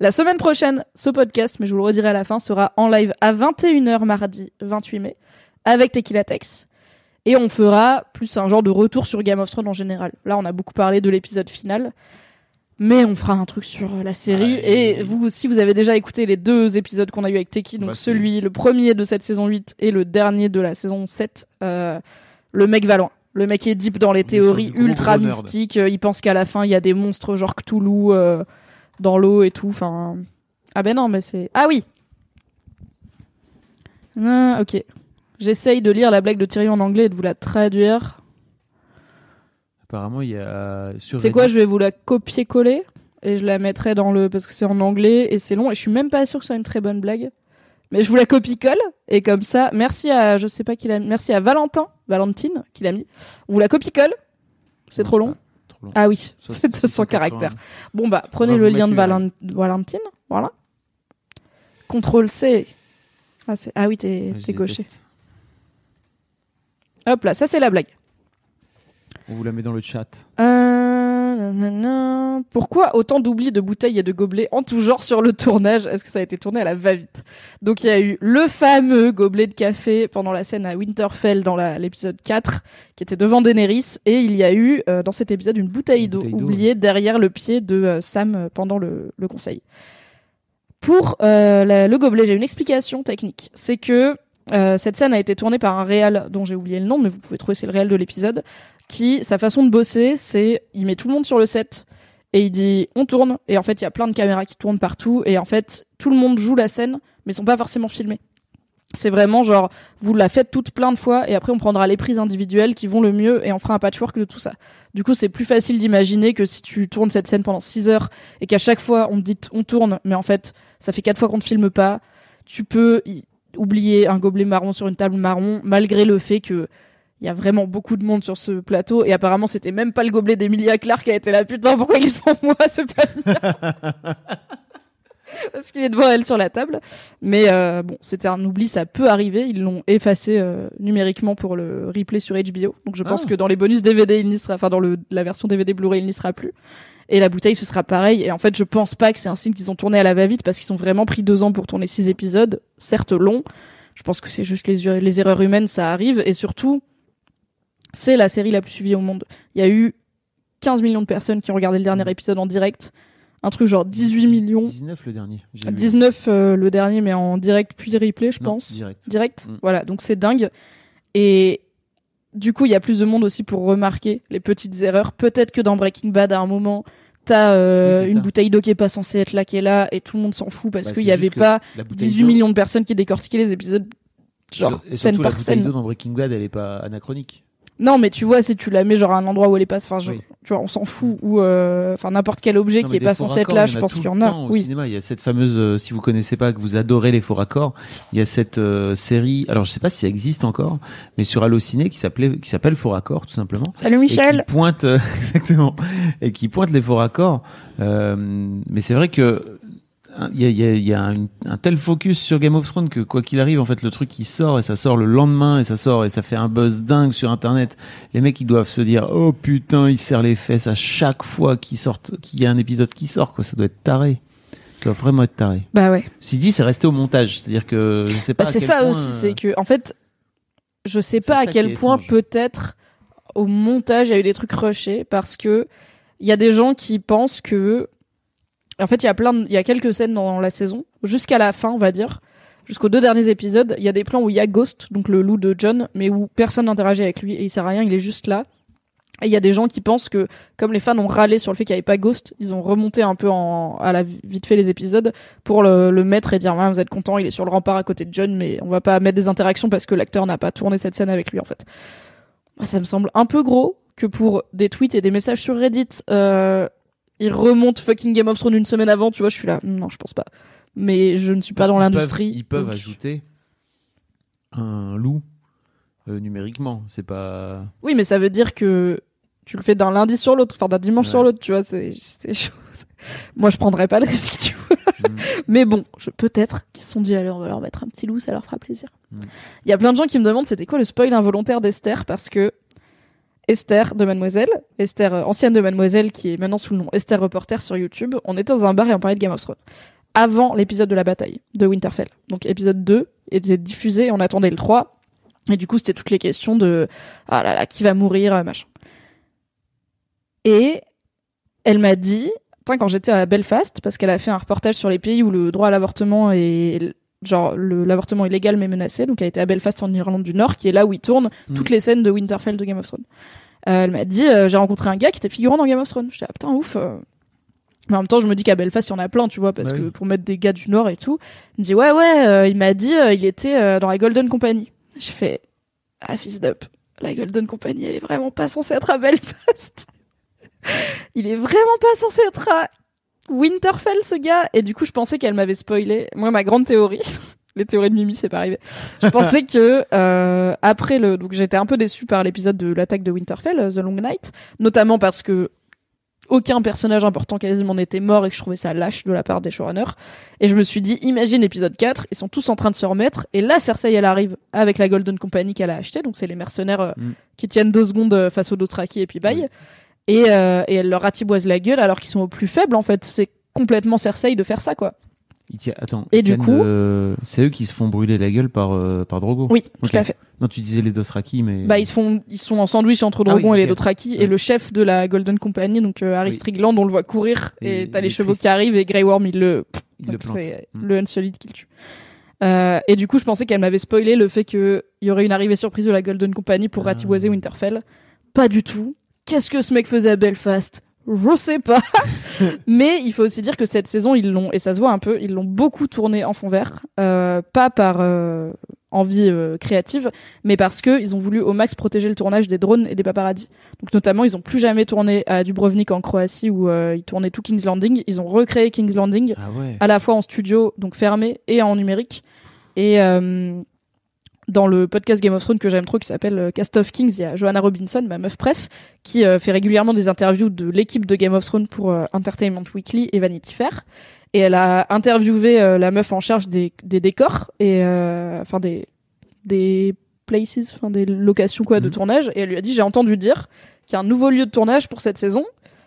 La semaine prochaine, ce podcast, mais je vous le redirai à la fin, sera en live à 21h mardi 28 mai avec Tequila Tex. Et on fera plus un genre de retour sur Game of Thrones en général. Là, on a beaucoup parlé de l'épisode final. Mais on fera un truc sur euh, la série. Ouais. Et vous, si vous avez déjà écouté les deux épisodes qu'on a eu avec Teki, donc Bah, celui, le premier de cette saison 8 et le dernier de la saison 7, euh, le mec va loin. Le mec est deep dans les théories ultra nerd. mystiques. Euh, Il pense qu'à la fin, il y a des monstres genre Cthulhu euh, dans l'eau et tout. Enfin. Ah ben non, mais c'est. Ah oui Ah, Ok. J'essaye de lire la blague de Tyrion en anglais et de vous la traduire. Apparemment, il y a sur. C'est quoi Je vais vous la copier-coller et je la mettrai dans le parce que c'est en anglais et c'est long et je suis même pas sûre que ce soit une très bonne blague. Mais je vous la copie-colle et comme ça, merci à je sais pas qui l'a merci à Valentin, Valentine qui l'a mis. On vous la copie-colle. C'est trop long. pas Trop long. Ah oui, c'est 200 680. caractères. Bon bah prenez le lien de Valen- Valentine, voilà. Contrôle C. Ah, ah oui, t'es gaucher. Hop là, ça c'est la blague. On vous la met dans le chat. Euh. Pourquoi autant d'oublis de bouteilles et de gobelets en tout genre sur le tournage? Est-ce que ça a été tourné à la va-vite? Donc il y a eu le fameux gobelet de café pendant la scène à Winterfell dans l'épisode 4 qui était devant Daenerys et il y a eu euh, dans cet épisode une bouteille d'eau oubliée derrière le pied de euh, Sam pendant le, le conseil. Pour la- le gobelet, j'ai une explication technique. C'est que euh, cette scène a été tournée par un réal dont j'ai oublié le nom, mais vous pouvez trouver c'est le réal de l'épisode, sa façon de bosser, c'est il met tout le monde sur le set et il dit on tourne et en fait il y a plein de caméras qui tournent partout et en fait tout le monde joue la scène mais ils sont pas forcément filmés. C'est vraiment genre vous la faites toute plein de fois et après on prendra les prises individuelles qui vont le mieux et on fera un patchwork de tout ça. Du coup c'est plus facile d'imaginer que si tu tournes cette scène pendant 6 heures et qu'à chaque fois on te dit on tourne mais en fait ça fait quatre fois qu'on ne filme pas, tu peux oublier un gobelet marron sur une table marron malgré le fait que il y a vraiment beaucoup de monde sur ce plateau et apparemment c'était même pas le gobelet d'Emilia Clarke qui a été là putain pourquoi il est devant moi ce pas parce qu'il est devant elle sur la table. Mais euh, bon c'était un oubli ça peut arriver. Ils l'ont effacé euh, numériquement pour le replay sur HBO donc je pense Ah. que dans les bonus DVD il n'y sera enfin dans le, la version DVD Blu-ray il n'y sera plus. Et la bouteille ce sera pareil. Et en fait je pense pas que c'est un signe qu'ils ont tourné à la va-vite parce qu'ils ont vraiment pris deux ans pour tourner six épisodes. Certes longs je pense que c'est juste les, les erreurs humaines ça arrive. Et surtout c'est la série la plus suivie au monde. Il y a eu 15 millions de personnes qui ont regardé le dernier épisode en direct. Un truc genre 18 millions. 19 le dernier. j'ai vu. 19 euh, le dernier, mais en direct puis replay, je Non, pense. Direct. Direct. Mm. Voilà, donc c'est dingue. Et du coup, il y a plus de monde aussi pour remarquer les petites erreurs. Peut-être que dans Breaking Bad, à un moment, t'as euh, Oui, une ça. bouteille d'eau qui est pas censée être là, qui est là, et tout le monde s'en fout parce Bah, qu'il y avait pas la bouteille 18 d'eau- millions de personnes qui décortiquaient les épisodes, genre et scène surtout, la par bouteille scène. d'eau dans Breaking Bad, elle est pas anachronique. Non, mais tu vois, si tu la mets genre à un endroit où elle est pas, enfin, je- Oui. tu vois, on s'en fout. Ou euh, enfin n'importe quel objet Non, qui est pas censé être là, je pense qu'il y en le a. temps Au Oui. cinéma, il y a cette fameuse, euh, si vous connaissez pas, que vous adorez les faux raccords, il y a cette euh, série, alors je sais pas si ça existe encore, mais sur Allociné qui s'appelait, qui s'appelle Faux raccords tout simplement. Salut et Michel. qui pointe euh, exactement et qui pointe les faux raccords. Euh, mais c'est vrai que il y a, il y a- il y a un, un tel focus sur Game of Thrones que quoi qu'il arrive, en fait, le truc qui sort et ça sort le lendemain et ça sort et ça fait un buzz dingue sur Internet. Les mecs, ils doivent se dire oh putain, il serre les fesses à chaque fois qu'il sortent, qu'il y a un épisode qui sort, quoi. Ça doit être taré. Ça doit vraiment être taré. Bah ouais. Si dit, c'est resté au montage, c'est-à-dire que je sais pas. Bah, c'est ça point, aussi, euh, c'est que en fait, je sais pas à quel point peut-être au montage il y a eu des trucs rushés parce que il y a des gens qui pensent que en fait il y a plein il y a quelques scènes dans la saison jusqu'à la fin on va dire. Jusqu'aux deux derniers épisodes il y a des plans où il y a Ghost donc le loup de John mais où personne n'interagit avec lui et il sert à rien il est juste là. Et il y a des gens qui pensent que comme les fans ont râlé sur le fait qu'il n'y avait pas Ghost ils ont remonté un peu en, à la vite fait les épisodes pour le, mettre et dire voilà, vous êtes content il est sur le rempart à côté de John mais on va pas mettre des interactions parce que l'acteur n'a pas tourné cette scène avec lui en fait. Ça me semble un peu gros que pour des tweets et des messages sur Reddit euh, ils remontent fucking Game of Thrones une semaine avant tu vois je suis là non je pense pas mais je ne suis pas dans l'industrie Ils peuvent donc- ajouter un loup euh, numériquement. C'est pas. oui mais ça veut dire que tu le fais d'un lundi sur l'autre enfin d'un dimanche Ouais. sur l'autre tu vois c'est chaud moi je prendrais pas le risque tu vois Mm. Mais bon, peut-être qu'ils se sont dit, allez, on va leur mettre un petit loup, ça leur fera plaisir. Il Mm. y a plein de gens qui me demandent c'était quoi le spoil involontaire d'Esther, parce que Esther de Mademoiselle, Esther euh, ancienne de Mademoiselle, qui est maintenant sous le nom Esther Reporter sur YouTube, on était dans un bar et on parlait de Game of Thrones. Avant l'épisode de la bataille de Winterfell. Donc épisode 2 était diffusé, on attendait le 3. Et du coup, c'était toutes les questions de ah là là, qui va mourir, euh, machin. Et elle m'a dit, quand j'étais à Belfast, parce qu'elle a fait un reportage sur les pays où le droit à l'avortement est genre l'avortement illégal mais menacé, donc elle était à Belfast en Irlande du Nord, qui est là où ils tournent Mm. toutes les scènes de Winterfell de Game of Thrones. Euh, elle m'a dit, euh, j'ai rencontré un gars qui était figurant dans Game of Thrones. J'étais ah putain ouf. euh. Mais en même temps, je me dis qu'à Belfast, il y en a plein, tu vois, parce Bah que pour mettre des gars du Nord et tout. Il me dit ouais ouais, il m'a dit, il était dans la Golden Company. J'ai fait ah fils d'up. la Golden Company, elle est vraiment pas censée être à Belfast. Il est vraiment pas censé être à Winterfell, ce gars. Et du coup, je pensais qu'elle m'avait spoilé. Moi, ma grande théorie, les théories de Mimi, c'est pas arrivé. Je pensais que euh, après le, donc j'étais un peu déçue par l'épisode de l'attaque de Winterfell, euh, The Long Night, notamment parce que aucun personnage important quasiment n'était mort et que je trouvais ça lâche de la part des showrunners. Et je me suis dit, imagine épisode 4, ils sont tous en train de se remettre, et là Cersei elle arrive avec la Golden Company qu'elle a acheté, donc c'est les mercenaires euh, Mm. qui tiennent deux secondes euh, face aux Dothraki et puis bye. Et, euh, et elle leur ratiboise la gueule alors qu'ils sont au plus faible en fait. C'est complètement Cersei de faire ça quoi. Ils Attends. Et ils du tiennent, coup- euh, c'est eux qui se font brûler la gueule par, euh, par Drogo. Oui, Ok. tout à fait. Non, tu disais les Dothraki, mais. Bah ils se font, ils sont en sandwich entre Ah Drogon oui, et les ok. Dothraki Ouais. et le chef de la Golden Company donc euh, Harry Oui. Strickland on le voit courir et, Et t'as il les est chevaux triste. qui arrivent et Grey Worm il le Ils le plantent. fait, Mm. le Unsullied qui le tue. Euh, et du coup, je pensais qu'elle m'avait spoilé le fait qu'il y aurait une arrivée surprise de la Golden Company pour Ah. ratiboiser Winterfell. Pas du tout. Qu'est-ce que ce mec faisait à Belfast? Je sais pas. Mais il faut aussi dire que cette saison, ils l'ont, et ça se voit un peu, ils l'ont beaucoup tourné en fond vert. Euh, pas par euh, envie euh, créative, mais parce que ils ont voulu au max protéger le tournage des drones et des paparazzis. Donc notamment, ils ont plus jamais tourné à Dubrovnik en Croatie où ils tournaient tout King's Landing. Ils ont recréé King's Landing Ah ouais. à la fois en studio, donc fermé, et en numérique. Et dans le podcast Game of Thrones que j'aime trop, qui s'appelle euh, Cast of Kings, il y a Joanna Robinson, ma meuf préf, qui euh, fait régulièrement des interviews de l'équipe de Game of Thrones pour euh, Entertainment Weekly et Vanity Fair. Et elle a interviewé euh, la meuf en charge des, des décors et enfin des des places, enfin des locations quoi de Mhm. tournage. Et elle lui a dit j'ai entendu dire qu'il y a un nouveau lieu de tournage pour cette saison.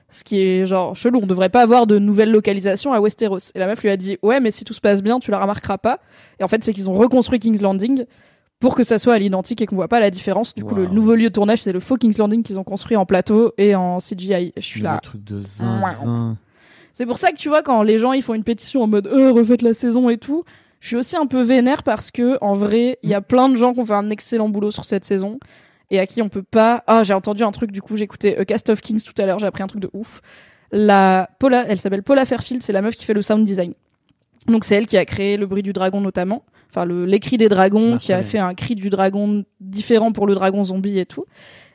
Ce qui est genre chelou, on devrait pas avoir de nouvelles localisations à Westeros. Et la meuf lui a dit ouais mais si tout se passe bien tu la remarqueras pas. Et en fait c'est qu'ils ont reconstruit King's Landing pour que ça soit à l'identique et qu'on voit pas la différence. Du coup le nouveau lieu de tournage c'est le faux King's Landing qu'ils ont construit en plateau et en CGI. Je suis là. truc de zinzin. C'est pour ça que tu vois quand les gens ils font une pétition en mode euh refaites la saison et tout, je suis aussi un peu vénère parce que en vrai, il y a plein de gens qui ont fait un excellent boulot sur cette saison et à qui on peut pas Ah, j'ai entendu un truc du coup, j'écoutais A Cast of Kings tout à l'heure, j'ai appris un truc de ouf. La Paula, elle s'appelle Paula Fairfield, c'est la meuf qui fait le sound design. Donc c'est elle qui a créé le bruit du dragon notamment, enfin cris des dragons, qui a fait un cri du dragon différent pour le dragon zombie et tout.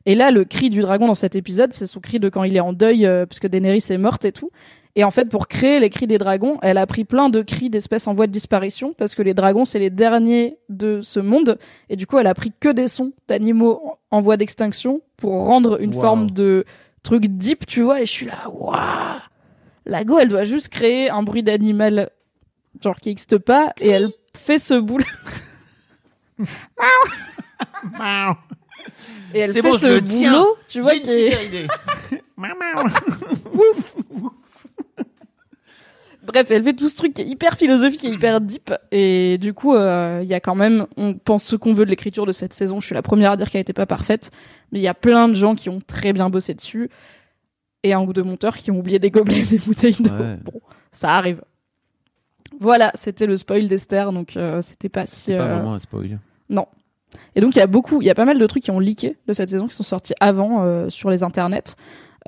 Et là, le cri du dragon dans cet épisode, c'est son cri de quand il est en deuil, euh, parce que Daenerys est morte et tout. Et en fait, pour créer les cris des dragons, elle a pris plein de cris d'espèces en voie de disparition, parce que les dragons, c'est les derniers de ce monde. Et du coup, elle a pris que des sons d'animaux en- en voie d'extinction pour rendre une Wow. forme de truc deep, tu vois. Et je suis là, waouh La go, elle doit juste créer un bruit d'animal, genre qui n'existe pas, et elle fait ce boulot. Et elle fait bon, je ce le tiens. boulot, tu vois, J'ai une qui est... super idée. Bref, elle fait tout ce truc qui est hyper philosophique et hyper deep. Et du coup, euh, il y a quand même, on pense ce qu'on veut de l'écriture de cette saison. Je suis la première à dire qu'elle n'était pas parfaite, mais il y a plein de gens qui ont très bien bossé dessus. Et un ou deux monteurs qui ont oublié des gobelets et des bouteilles d'eau. Ouais. Bon, ça arrive. Voilà, c'était le spoil d'Esther, donc euh, c'était pas si. C'est pas euh, vraiment un spoil. et donc il y a beaucoup, il y a pas mal de trucs qui ont leaké de cette saison qui sont sortis avant euh, sur les internets.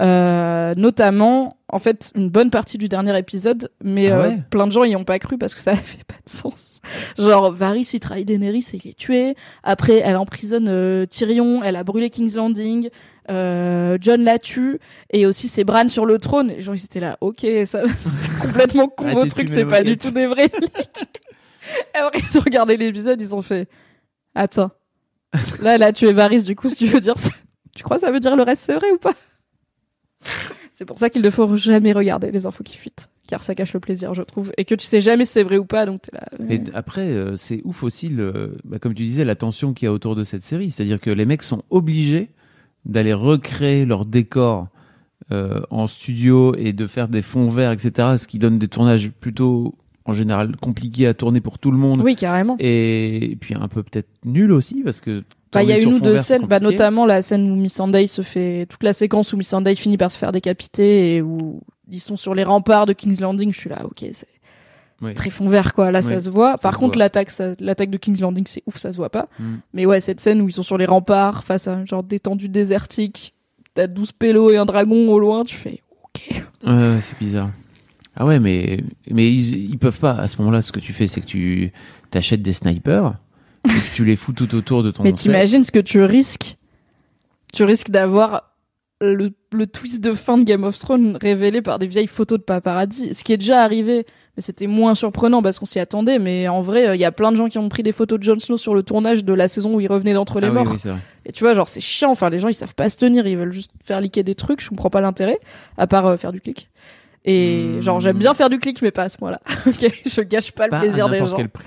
Euh, notamment, en fait, une bonne partie du dernier épisode, mais Ah euh, plein de gens y ont pas cru parce que ça avait pas de sens. Genre, Varys il trahit Daenerys et il est tué. Après, elle emprisonne euh, Tyrion, elle a brûlé King's Landing. Euh, John la tue et aussi c'est Bran sur le trône. Et les gens ils étaient là, ok, ça c'est complètement con de trucs, fumer c'est pas du tout des vrais. Et après ils ont regardé l'épisode, ils ont fait, attends, là là tu es Varys, du coup ce que tu veux dire, c'est- tu crois que ça veut dire le reste c'est vrai ou pas? C'est pour ça qu'il ne faut jamais regarder les infos qui fuitent, car ça cache le plaisir, je trouve, et que tu sais jamais si c'est vrai ou pas, donc t'es là. Et après, euh, c'est ouf aussi, le, bah, comme tu disais, la tension qu'il y a autour de cette série. C'est-à-dire que les mecs sont obligés d'aller recréer leur décor euh, en studio et de faire des fonds verts, etc. Ce qui donne des tournages plutôt, en général, compliqués à tourner pour tout le monde. Oui, carrément. Et, puis un peu peut-être nul aussi, parce que. Bah, il y a une ou deux scènes, bah, notamment la scène où Miss Sunday se fait, toute la séquence où Miss Sunday finit par se faire décapiter et où ils sont sur les remparts de King's Landing. Je suis là, ok, c'est Ouais. très fond vert, quoi. Là, ça se voit. Par se contre, l'attaque, de King's Landing, c'est ouf, ça se voit pas. Mm. Mais ouais, cette scène où ils sont sur les remparts face à un genre d'étendue désertique, t'as 12 pélos et un dragon au loin, tu fais, ok. C'est bizarre. Ah ouais, mais, mais ils, ils peuvent pas. À ce moment-là, ce que tu fais, c'est que tu t'achètes des snipers et que tu les fous tout autour de ton Mais t'imagines ce que tu risques? Tu risques d'avoir le, le twist de fin de Game of Thrones révélé par des vieilles photos de paparazzi, ce qui est déjà arrivé, mais c'était moins surprenant parce qu'on s'y attendait. Mais en vrai, il y a plein de gens qui ont pris des photos de Jon Snow sur le tournage de la saison où il revenait d'entre les Ah morts. oui. Et tu vois, genre, c'est chiant. Enfin, les gens, ils savent pas se tenir. Ils veulent juste faire liquer des trucs. Je comprends pas l'intérêt, à part euh, faire du clic. Et Hmm. genre, j'aime bien faire du clic, mais pas à ce point-là. ok, je gâche pas le plaisir à des gens. quel prix.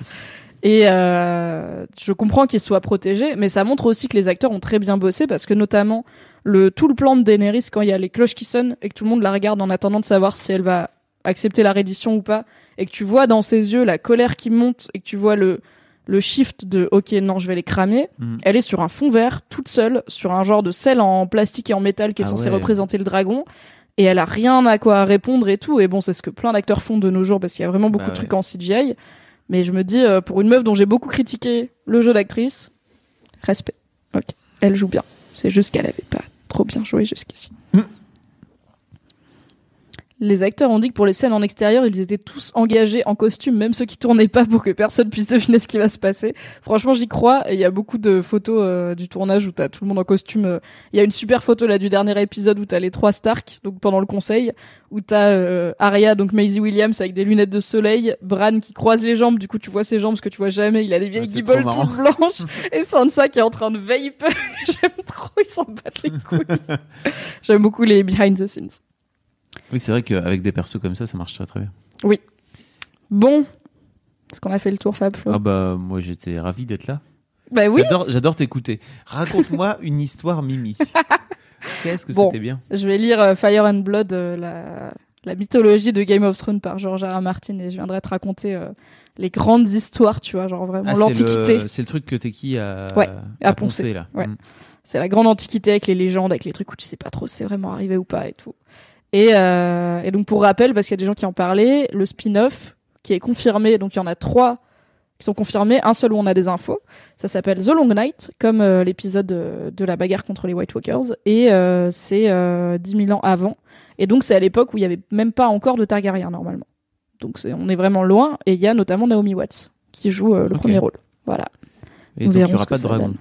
Et euh, je comprends qu'ils soient protégés, mais ça montre aussi que les acteurs ont très bien bossé parce que notamment le tout le plan de Daenerys quand il y a les cloches qui sonnent et que tout le monde la regarde en attendant de savoir si elle va accepter la reddition ou pas et que tu vois dans ses yeux la colère qui monte et que tu vois le le shift de OK non, je vais les cramer. Mhm. Elle est sur un fond vert toute seule sur un genre de sel en plastique et en métal qui est Ah censé ouais. représenter le dragon et elle a rien à quoi répondre et tout et bon c'est ce que plein d'acteurs font de nos jours parce qu'il y a vraiment beaucoup Bah de ouais. trucs en CGI mais je me dis euh, pour une meuf dont j'ai beaucoup critiqué le jeu d'actrice respect ok elle joue bien c'est juste qu'elle avait pas trop bien joué jusqu'ici Mm. Les acteurs ont dit que pour les scènes en extérieur, ils étaient tous engagés en costume, même ceux qui tournaient pas pour que personne puisse deviner ce qui va se passer. Franchement, j'y crois. Il y a beaucoup de photos euh, du tournage où t'as tout le monde en costume. euh. Il y a une super photo là du dernier épisode où t'as les trois Stark, donc pendant le conseil, où t'as euh, Arya, donc Maisie Williams avec des lunettes de soleil, Bran qui croise les jambes, du coup tu vois ses jambes, ce que tu vois jamais. Il a des vieilles Ah, guibolles toutes blanches, et Sansa qui est en train de vape. J'aime trop, ils s'en battent les couilles. J'aime beaucoup les behind the scenes. Oui, c'est vrai qu'avec des persos comme ça, ça marche très très bien. Bon, est-ce qu'on a fait le tour, Fab Flo? Ah bah moi j'étais ravi d'être là. Bah oui, J'adore, t'écouter. Raconte-moi une histoire Mimi. Qu'est-ce que Bon. c'était bien? je vais lire euh, Fire and Blood, euh, la, la mythologie de Game of Thrones par George R. R. Martin, et je viendrai te raconter euh, les grandes histoires, tu vois, genre vraiment Ah, c'est l'antiquité. le, c'est le truc que t'es qui à, Ouais, à à poncer. poncer là. Ouais. Mm. C'est la grande antiquité avec les légendes, avec les trucs où tu sais pas trop si c'est vraiment arrivé ou pas et tout. Et, euh, et donc pour rappel, parce qu'il y a des gens qui en parlaient, le spin-off qui est confirmé, donc il y en a trois qui sont confirmés, un seul où on a des infos. Ça s'appelle The Long Night, comme euh, l'épisode de, de la bagarre contre les White Walkers, et euh, c'est euh, 10 000 ans avant. Et donc c'est à l'époque où il y avait même pas encore de Targaryen normalement. Donc on est vraiment loin, et il y a notamment Naomi Watts qui joue le premier rôle. Voilà. Et Nous donc il n'y aura pas de dragon. donne.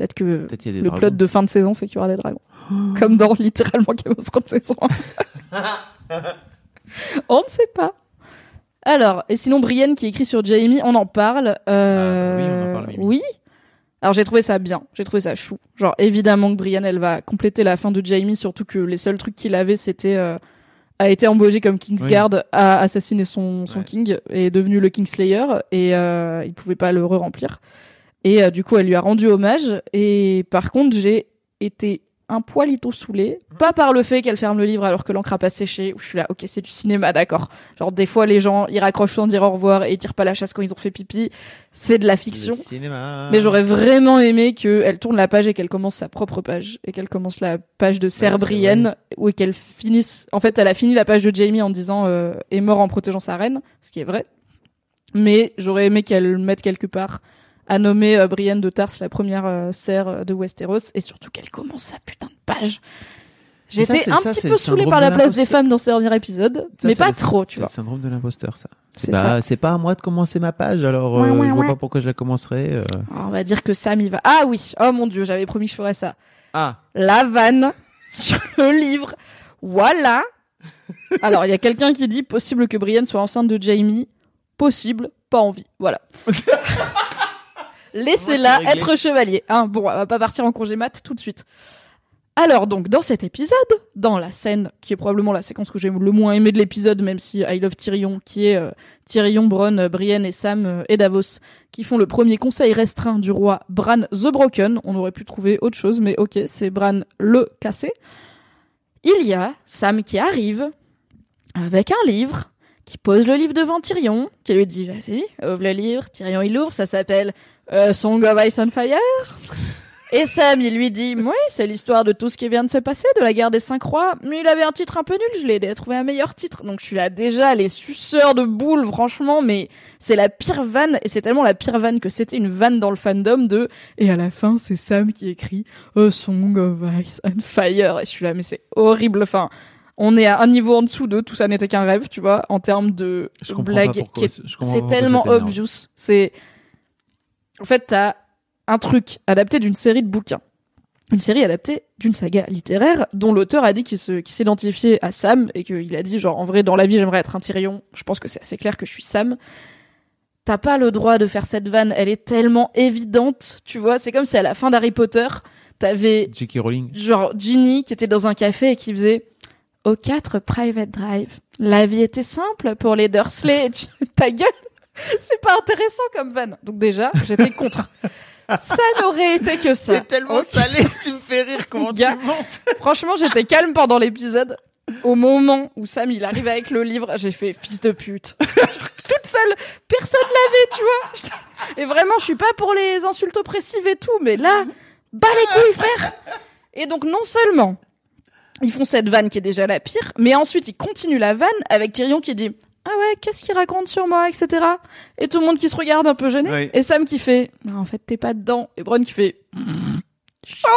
Peut-être que Peut-être il y a des le dragons. plot de fin de saison, c'est qu'il y aura des dragons. Comme dans littéralement Game of Thrones saison 1. on ne sait pas. Alors, et sinon, Brienne qui écrit sur Jamie, on en parle. euh, Ah, oui, on en parle. Oui. Alors, j'ai trouvé ça bien. J'ai trouvé ça chou. Genre, évidemment que Brienne, elle va compléter la fin de Jamie, surtout que les seuls trucs qu'il avait, c'était. euh, a été embauché comme Kingsguard, a assassiné son, son Ouais. king, et est devenu le Kingslayer, et euh, il pouvait pas le re-remplir. Et euh, du coup, elle lui a rendu hommage. Et par contre, j'ai été un poilito saoulé, pas par le fait qu'elle ferme le livre alors que l'encre a pas séché, où je suis là, ok, c'est du cinéma, d'accord. Genre, des fois, les gens, ils raccrochent sans dire au revoir et ils tirent pas la chasse quand ils ont fait pipi. C'est de la fiction. Le cinéma. Mais j'aurais vraiment aimé qu'elle tourne la page et qu'elle commence sa propre page. Et qu'elle commence la page de Sir Ouais, c'est Brienne. Ou qu'elle finisse. En fait, elle a fini la page de Jamie en disant euh, est mort en protégeant sa reine. Ce qui est vrai. Mais j'aurais aimé qu'elle le mette quelque part à nommer euh, Brienne de Tarse la première euh, serre euh, de Westeros. Et surtout qu'elle commence sa putain de page. J'étais c'est- un ça, petit c'est peu saoulée par la place des femmes dans ce dernier épisode. Ça, mais c'est pas trop, tu C'est vois. le syndrome de l'imposteur, ça. C'est C'est pas, c'est à moi de commencer ma page, alors Ouais, euh, ouais, je vois ouais. pas pourquoi je la commencerai. euh. Alors, on va dire que Sam, il va. Ah oui, oh mon dieu, j'avais promis que je ferais ça. Ah, la vanne sur le livre. Voilà. Alors, il y a quelqu'un qui dit possible que Brienne soit enceinte de Jamie. Possible, pas envie. Voilà. Laissez-la être chevalier. Hein, bon, on va pas partir en congé mat tout de suite. Alors donc, dans cet épisode, dans la scène qui est probablement la séquence que j'ai le moins aimée de l'épisode, même si I Love Tyrion, qui est euh, Tyrion, Bronn, euh, Brienne et Sam euh, et Davos, qui font le premier conseil restreint du roi Bran the Broken. On aurait pu trouver autre chose, mais ok, c'est Bran le cassé. Il y a Sam qui arrive avec un livre, qui pose le livre devant Tyrion, qui lui dit vas-y, ouvre le livre. Tyrion il l'ouvre, ça s'appelle euh, Song of Ice and Fire. Et Sam, il lui dit, oui, c'est l'histoire de tout ce qui vient de se passer, de la guerre des cinq rois. Mais il avait un titre un peu nul, je l'ai aidé à trouver un meilleur titre. Donc je suis là déjà, les suceurs de boules, franchement, mais c'est la pire vanne, et c'est tellement la pire vanne que c'était une vanne dans le fandom de, et à la fin, c'est Sam qui écrit A Song of Ice and Fire. Et je suis là, mais c'est horrible, enfin. On est à un niveau en dessous de tout ça n'était qu'un rêve, tu vois, en termes de blague c'est tellement obvious. C'est en fait t'as un truc adapté d'une série de bouquins une série adaptée d'une saga littéraire dont l'auteur a dit qu'il s'identifiait à Sam et qu'il a dit genre en vrai dans la vie j'aimerais être un Tyrion. Je pense que c'est assez clair que je suis Sam. T'as pas le droit de faire cette vanne, elle est tellement évidente, tu vois. C'est comme si à la fin d'Harry Potter, t'avais genre Ginny qui était dans un café et qui faisait au 4 Private Drive. La vie était simple pour les Dursley. Et tu- Ta gueule, c'est pas intéressant comme vanne. Donc déjà, j'étais contre. Ça n'aurait été que ça. Ok. salé, tu me fais rire. Comment Gars. montes Franchement, j'étais calme pendant l'épisode. Au moment où Sam il arrive avec le livre, j'ai fait fils de pute. Toute seule, personne l'avait, tu vois. Et vraiment, je suis pas pour les insultes oppressives et tout, mais là, bas les couilles, frère. Et donc, non seulement ils font cette vanne qui est déjà la pire, mais ensuite ils continuent la vanne avec Tyrion qui dit ah ouais, qu'est-ce qu'il raconte sur moi, etc. Et tout le monde qui se regarde un peu gêné. Et Sam qui fait bah, en fait t'es pas dedans. Et Bronn qui fait chaud.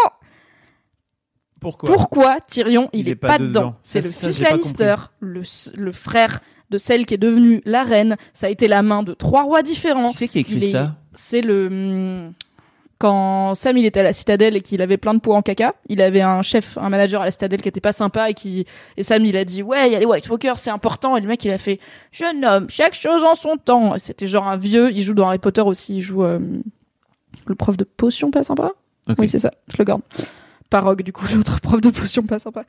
Pourquoi? Pourquoi Tyrion il, est, pas, dedans, C'est le fils Lannister, le, le frère de celle qui est devenue la reine. Ça a été la main de trois rois différents. Qui c'est qui a écrit Il ça? C'est le hum, quand Sam il était à la citadelle et qu'il avait plein de pots en caca, il avait un chef, un manager à la citadelle qui était pas sympa et qui et Sam il a dit ouais il y a les White Walkers c'est important et le mec il a fait jeune homme chaque chose en son temps. C'était genre un vieux. Il joue dans Harry Potter aussi. Il joue euh, le prof de potion pas sympa? Oui c'est ça. Je le garde. Pas Rogue, du coup, l'autre prof de potion, pas sympa.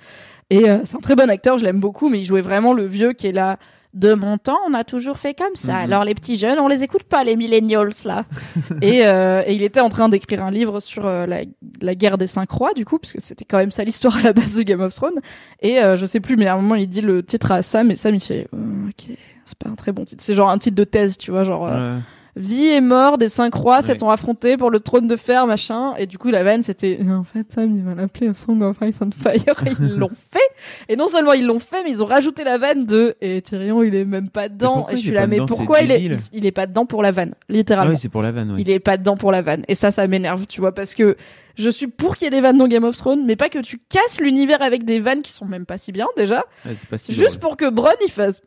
Et euh, c'est un très bon acteur, je l'aime beaucoup, mais il jouait vraiment le vieux qui est là. De mon temps, on a toujours fait comme ça. Mhm. Alors les petits jeunes, on les écoute pas, les millennials là. et, euh, et il était en train d'écrire un livre sur euh, la, la guerre des cinq rois, du coup, parce que c'était quand même ça l'histoire à la base de Game of Thrones. Et euh, je sais plus, mais à un moment il dit le titre à Sam, et Sam il fait euh, ok, c'est pas un très bon titre. C'est genre un titre de thèse, tu vois, genre. euh, Ouais. Vie et mort des cinq rois Ouais. s'étant affrontés pour le trône de fer, machin. Et du coup, la vanne, c'était, en fait, Sam, il va l'appeler Song of Ice and Fire. Et ils l'ont fait. Et non seulement ils l'ont fait, mais ils ont rajouté la vanne de, et Tyrion, il est même pas dedans. Et je suis là, mais pourquoi il est, il, est pas dedans pour la vanne, Ah littéralement. oui, c'est pour la vanne, oui. Il est pas dedans pour la vanne. Et ça, ça m'énerve, tu vois, parce que je suis pour qu'il y ait des vannes dans Game of Thrones, mais pas que tu casses l'univers avec des vannes qui sont même pas si bien, déjà. Ouais, c'est pas si Juste drôle. pour que Bronn, il fasse,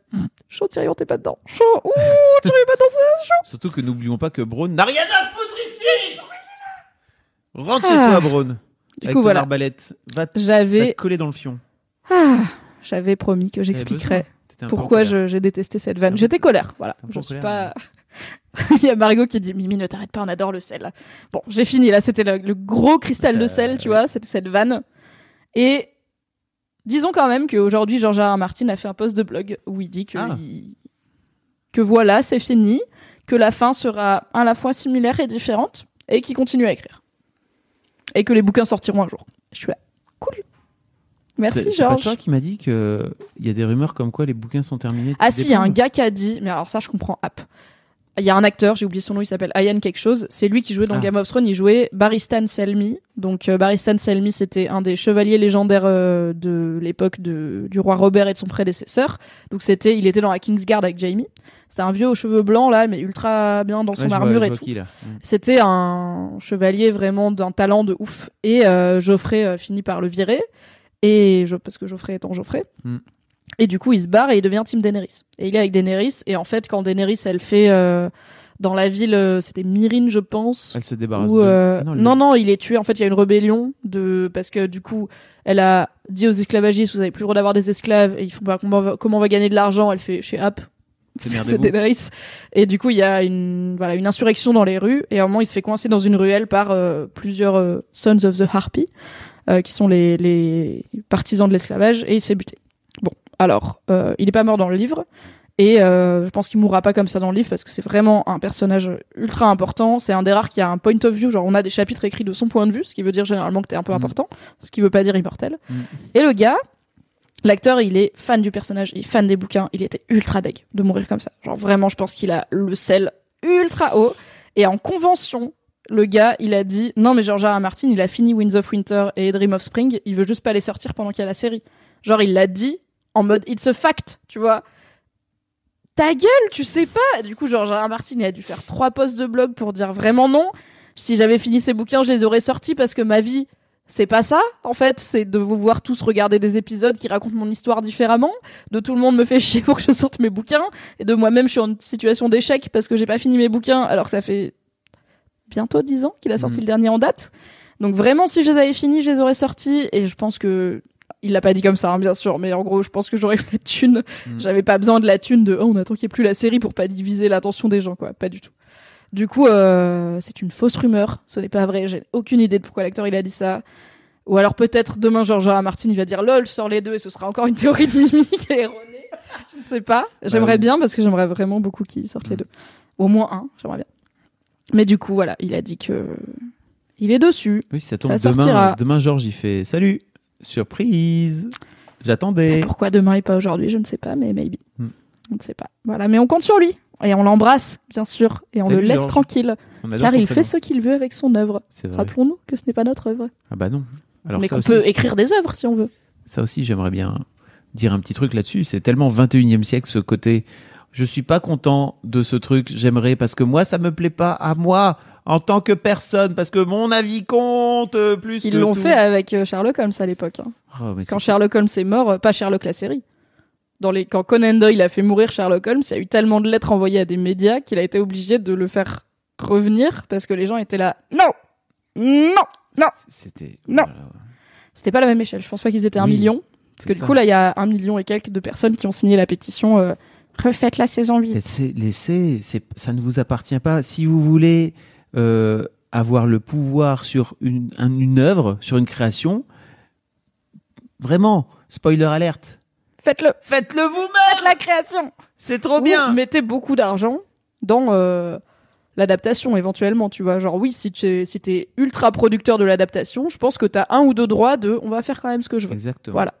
chaud, Tyrion, t'es pas dedans. Chaud, ouh, Tyrion, pas dedans. Surtout que n'oublions pas que Braun n'a rien à foutre ici Rentre chez Ah. toi, Braun. Du Avec coup, ton voilà. arbalète. Va te coller dans le fion. Ah, j'avais promis que j'expliquerais pourquoi j'ai détesté cette vanne. J'étais colère, voilà. Je suis pas. Il y a Margot qui dit Mimi, ne t'arrête pas, on adore le sel. Bon, j'ai fini là. C'était le, le gros cristal de Euh, sel, tu vois. C'était cette vanne. Et disons quand même qu'aujourd'hui, George R. Martin a fait un post de blog où il dit que, Ah. il- que voilà, c'est fini, que la fin sera à la fois similaire et différente, et qu'il continue à écrire. Et que les bouquins sortiront un jour. Je suis là. Cool. Merci, C'est c'est toi qui m'a dit que il y a des rumeurs comme quoi les bouquins sont terminés. Ah si, il y a un gars qui a dit, mais alors ça je comprends, app. Il y a un acteur, j'ai oublié son nom, il s'appelle Ian quelque chose. C'est lui qui jouait dans Ah. Game of Thrones. Il jouait Barristan Selmy. Donc euh, Barristan Selmy, c'était un des chevaliers légendaires euh, de l'époque du roi Robert et de son prédécesseur. Donc c'était, il était dans la Kingsguard avec Jaime. C'était un vieux aux cheveux blancs là, mais ultra bien dans son Ouais, armure et tout. Mm. C'était un chevalier vraiment d'un talent de ouf. Et euh, Geoffrey finit par le virer. Et je, parce que Geoffrey étant Geoffrey. Mm. Et du coup, il se barre et il devient Team Daenerys. Et il est avec Daenerys. Et en fait, quand Daenerys, elle fait euh, dans la ville, euh, c'était Myrine, je pense. Elle se débarrasse. Où, de- euh, Ah non, non, lui- non, il est tué. En fait, il y a une rébellion de parce que du coup, elle a dit aux esclavagistes, vous avez plus le droit d'avoir des esclaves. Et ils font bah, comment, on va, comment on va gagner de l'argent Elle fait chez App. C'est. Daenerys. Et du coup, il y a une voilà une insurrection dans les rues. Et à un moment, il se fait coincer dans une ruelle par euh, plusieurs Sons of the Harpy, euh, qui sont les, les partisans de l'esclavage, et il se fait buter. Bon, alors, euh, il est pas mort dans le livre. Et euh, je pense qu'il mourra pas comme ça dans le livre parce que c'est vraiment un personnage ultra important. C'est un des rares qui a un point of view, genre on a des chapitres écrits de son point de vue, ce qui veut dire généralement que t'es un peu Mhm. important, ce qui veut pas dire immortel. Mhm. Et le gars, l'acteur, il est fan du personnage, il est fan des bouquins, il était ultra deg de mourir comme ça. Genre vraiment, je pense qu'il a le sel ultra haut. Et en convention, le gars, il a dit non mais George R. R. Martin, il a fini Winds of Winter et Dream of Spring, il veut juste pas les sortir pendant qu'il y a la série. Genre il l'a dit en mode it's a fact, tu vois. Ta gueule, tu sais pas. Du coup, George R. R. Martin, il a dû faire trois posts de blog pour dire vraiment non. Si j'avais fini ces bouquins, je les aurais sortis parce que ma vie, c'est pas ça. En fait, c'est de vous voir tous regarder des épisodes qui racontent mon histoire différemment. De tout le monde me fait chier pour que je sorte mes bouquins. Et de moi-même, je suis en situation d'échec parce que j'ai pas fini mes bouquins alors que ça fait bientôt dix ans qu'il a sorti Mhm. le dernier en date. Donc vraiment, si je les avais finis, je les aurais sortis. Et je pense que il l'a pas dit comme ça, hein, bien sûr, mais en gros, je pense que j'aurais eu la thune. Mm. J'avais pas besoin de la thune de oh, on attend qu'il n'y ait plus la série pour pas diviser l'attention des gens, quoi. Pas du tout. Du coup, euh, c'est une fausse rumeur. Ce n'est pas vrai. J'ai aucune idée de pourquoi l'acteur il a dit ça. Ou alors peut-être demain, George R. R. Martin il va dire lol, je sors les deux et ce sera encore une théorie de Mimi qui est erronée. Je ne sais pas. J'aimerais oui. bien parce que j'aimerais vraiment beaucoup qu'ils sortent les Mm. deux. Au moins un, j'aimerais bien. Mais du coup, voilà, il a dit que il est dessus. Oui, ça tombe Ça demain. sortira. Demain, Georges, il fait Salut, surprise. J'attendais. Pourquoi demain et pas aujourd'hui, je ne sais pas, mais maybe. Hmm. On ne sait pas. Voilà, mais on compte sur lui. Et on l'embrasse, bien sûr. Et on le laisse tranquille. Car il fait ce qu'il veut avec son œuvre. Rappelons-nous que ce n'est pas notre œuvre. Ah bah non. Alors mais qu'on aussi, peut écrire des œuvres si on veut. ça aussi, j'aimerais bien dire un petit truc là-dessus. C'est tellement 21e siècle ce côté. Je suis pas content de ce truc. J'aimerais parce que moi, ça me plaît pas à moi en tant que personne parce que mon avis compte euh, plus Ils que l'ont tout. fait avec euh, Sherlock Holmes à l'époque. hein. Oh, mais Quand c'est- Sherlock Holmes est mort, euh, pas Sherlock la série. Dans les... Quand Conan Doyle a fait mourir Sherlock Holmes, il y a eu tellement de lettres envoyées à des médias qu'il a été obligé de le faire revenir parce que les gens étaient là. Non Non C'était. Non. voilà. C'était pas la même échelle. Je pense pas qu'ils étaient un Oui, million. Parce que c'est du ça. coup, là, il y a un million et quelques de personnes qui ont signé la pétition euh, Refaites la saison 8. Laissez, laissez, c'est, ça ne vous appartient pas. Si vous voulez euh, avoir le pouvoir sur une, un- une œuvre, sur une création, vraiment, spoiler alerte, Faites-le faites-le vous-même. Faites la création C'est trop Ou bien. mettez beaucoup d'argent dans euh, l'adaptation, éventuellement, tu vois. Genre, oui, si tu es, si ultra producteur de l'adaptation, je pense que t'as un ou deux droits de on va faire quand même ce que je veux. Exactement. Voilà.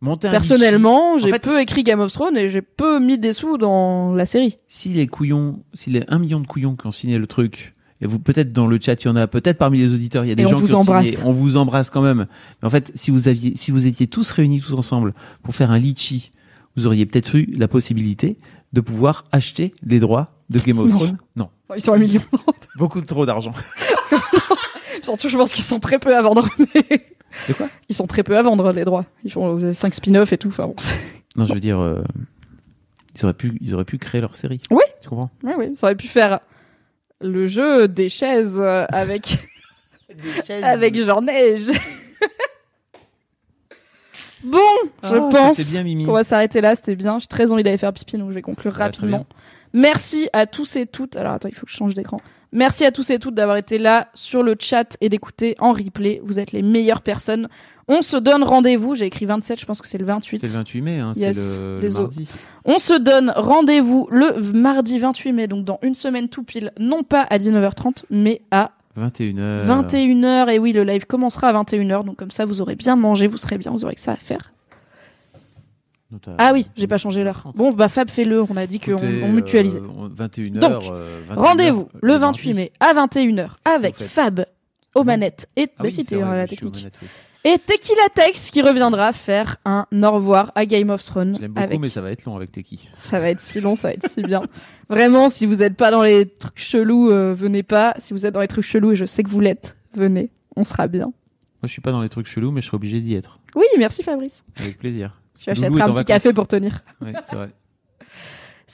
Monter Personnellement, j'ai peu écrit Game of Thrones et j'ai peu mis des sous dans la série. Si les couillons, si les 1 million de couillons qui ont signé le truc, et vous peut-être dans le chat il y en a, peut-être parmi les auditeurs il y a des Et on gens vous qui embrasse. signé, on vous embrasse quand même. Mais en fait, si vous aviez, si vous étiez tous réunis tous ensemble pour faire un litchi, vous auriez peut-être eu la possibilité de pouvoir acheter les droits de Game of. Thrones. Non, Ils sont un million. beaucoup trop d'argent. Surtout, je pense qu'ils sont très peu à vendre. mais- De quoi? Ils sont très peu à vendre, les droits. Ils font 5 spin-offs et tout. Enfin, bon, Non, je veux dire, euh, ils auraient pu, ils auraient pu créer leur série. Oui. Tu comprends? Oui, oui, ça aurait pu faire le jeu des chaises euh, avec, avec Jean Neige. bon, je Ah, pense bien, Mimi. qu'on va s'arrêter là. C'était bien. J'ai très envie d'aller faire pipi, donc je vais conclure Ouais, très rapidement. Merci à tous et toutes. Alors attends, il faut que je change d'écran. Merci à tous et toutes d'avoir été là sur le chat et d'écouter en replay. Vous êtes les meilleures personnes. On se donne rendez-vous. J'ai écrit 27, je pense que c'est le 28. C'est le 28 mai, hein, Yes, c'est le, mardi. On se donne rendez-vous le mardi 28 mai, donc dans une semaine tout pile, non pas à 19h30, mais à 21h. 21h. Et oui, le live commencera à 21h, donc comme ça vous aurez bien mangé, vous serez bien, vous aurez que ça à faire. Ah oui, j'ai pas changé l'heure. 30. Bon, bah Fab, fais-le, on a dit qu'on on mutualisait. euh, 21h. Donc, euh, 21h, Rendez-vous euh, le mardi. 28 mai à 21h avec Vous faites. Fab aux manettes et Ah bah oui, si, t'es la technique. oui. Et Tequila Tex qui reviendra faire un au revoir à Game of Thrones Je beaucoup, avec mais ça va être long avec Teki. Ça va être si long, ça va être si bien. Vraiment, si vous n'êtes pas dans les trucs chelous, euh, venez pas. Si vous êtes dans les trucs chelous, et je sais que vous l'êtes, venez. On sera bien. Moi, je suis pas dans les trucs chelous, mais je serai obligé d'y être. Oui, merci Fabrice. Avec plaisir. Tu achèteras un petit vacances. café pour tenir. Ouais, c'est vrai.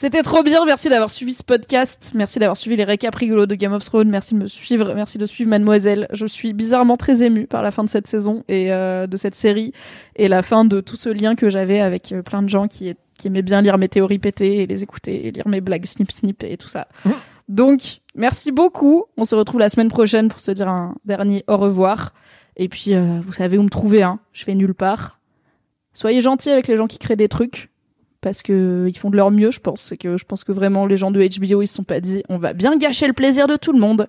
C'était trop bien. Merci d'avoir suivi ce podcast. Merci d'avoir suivi les récaps rigolos de Game of Thrones. Merci de me suivre. Merci de suivre Mademoiselle. Je suis bizarrement très émue par la fin de cette saison et euh, de cette série et la fin de tout ce lien que j'avais avec euh, plein de gens qui, qui aimaient bien lire mes théories pétées et les écouter et lire mes blagues snip snip et tout ça. Donc, merci beaucoup. On se retrouve la semaine prochaine pour se dire un dernier au revoir. Et puis, euh, vous savez où me trouver. Hein. Je fais nulle part. Soyez gentils avec les gens qui créent des trucs parce que ils font de leur mieux, je pense. Que je pense que vraiment les gens de HBO, ils se sont pas dit on va bien gâcher le plaisir de tout le monde.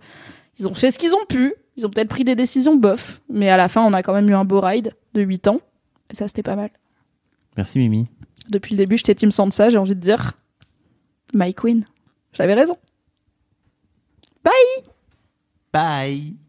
Ils ont fait ce qu'ils ont pu. Ils ont peut-être pris des décisions bof, mais à la fin, on a quand même eu un beau ride de 8 ans. Et ça, c'était pas mal. Merci, Mimi. Depuis le début, j'étais Team Sansa, j'ai envie de dire My Queen. J'avais raison. Bye.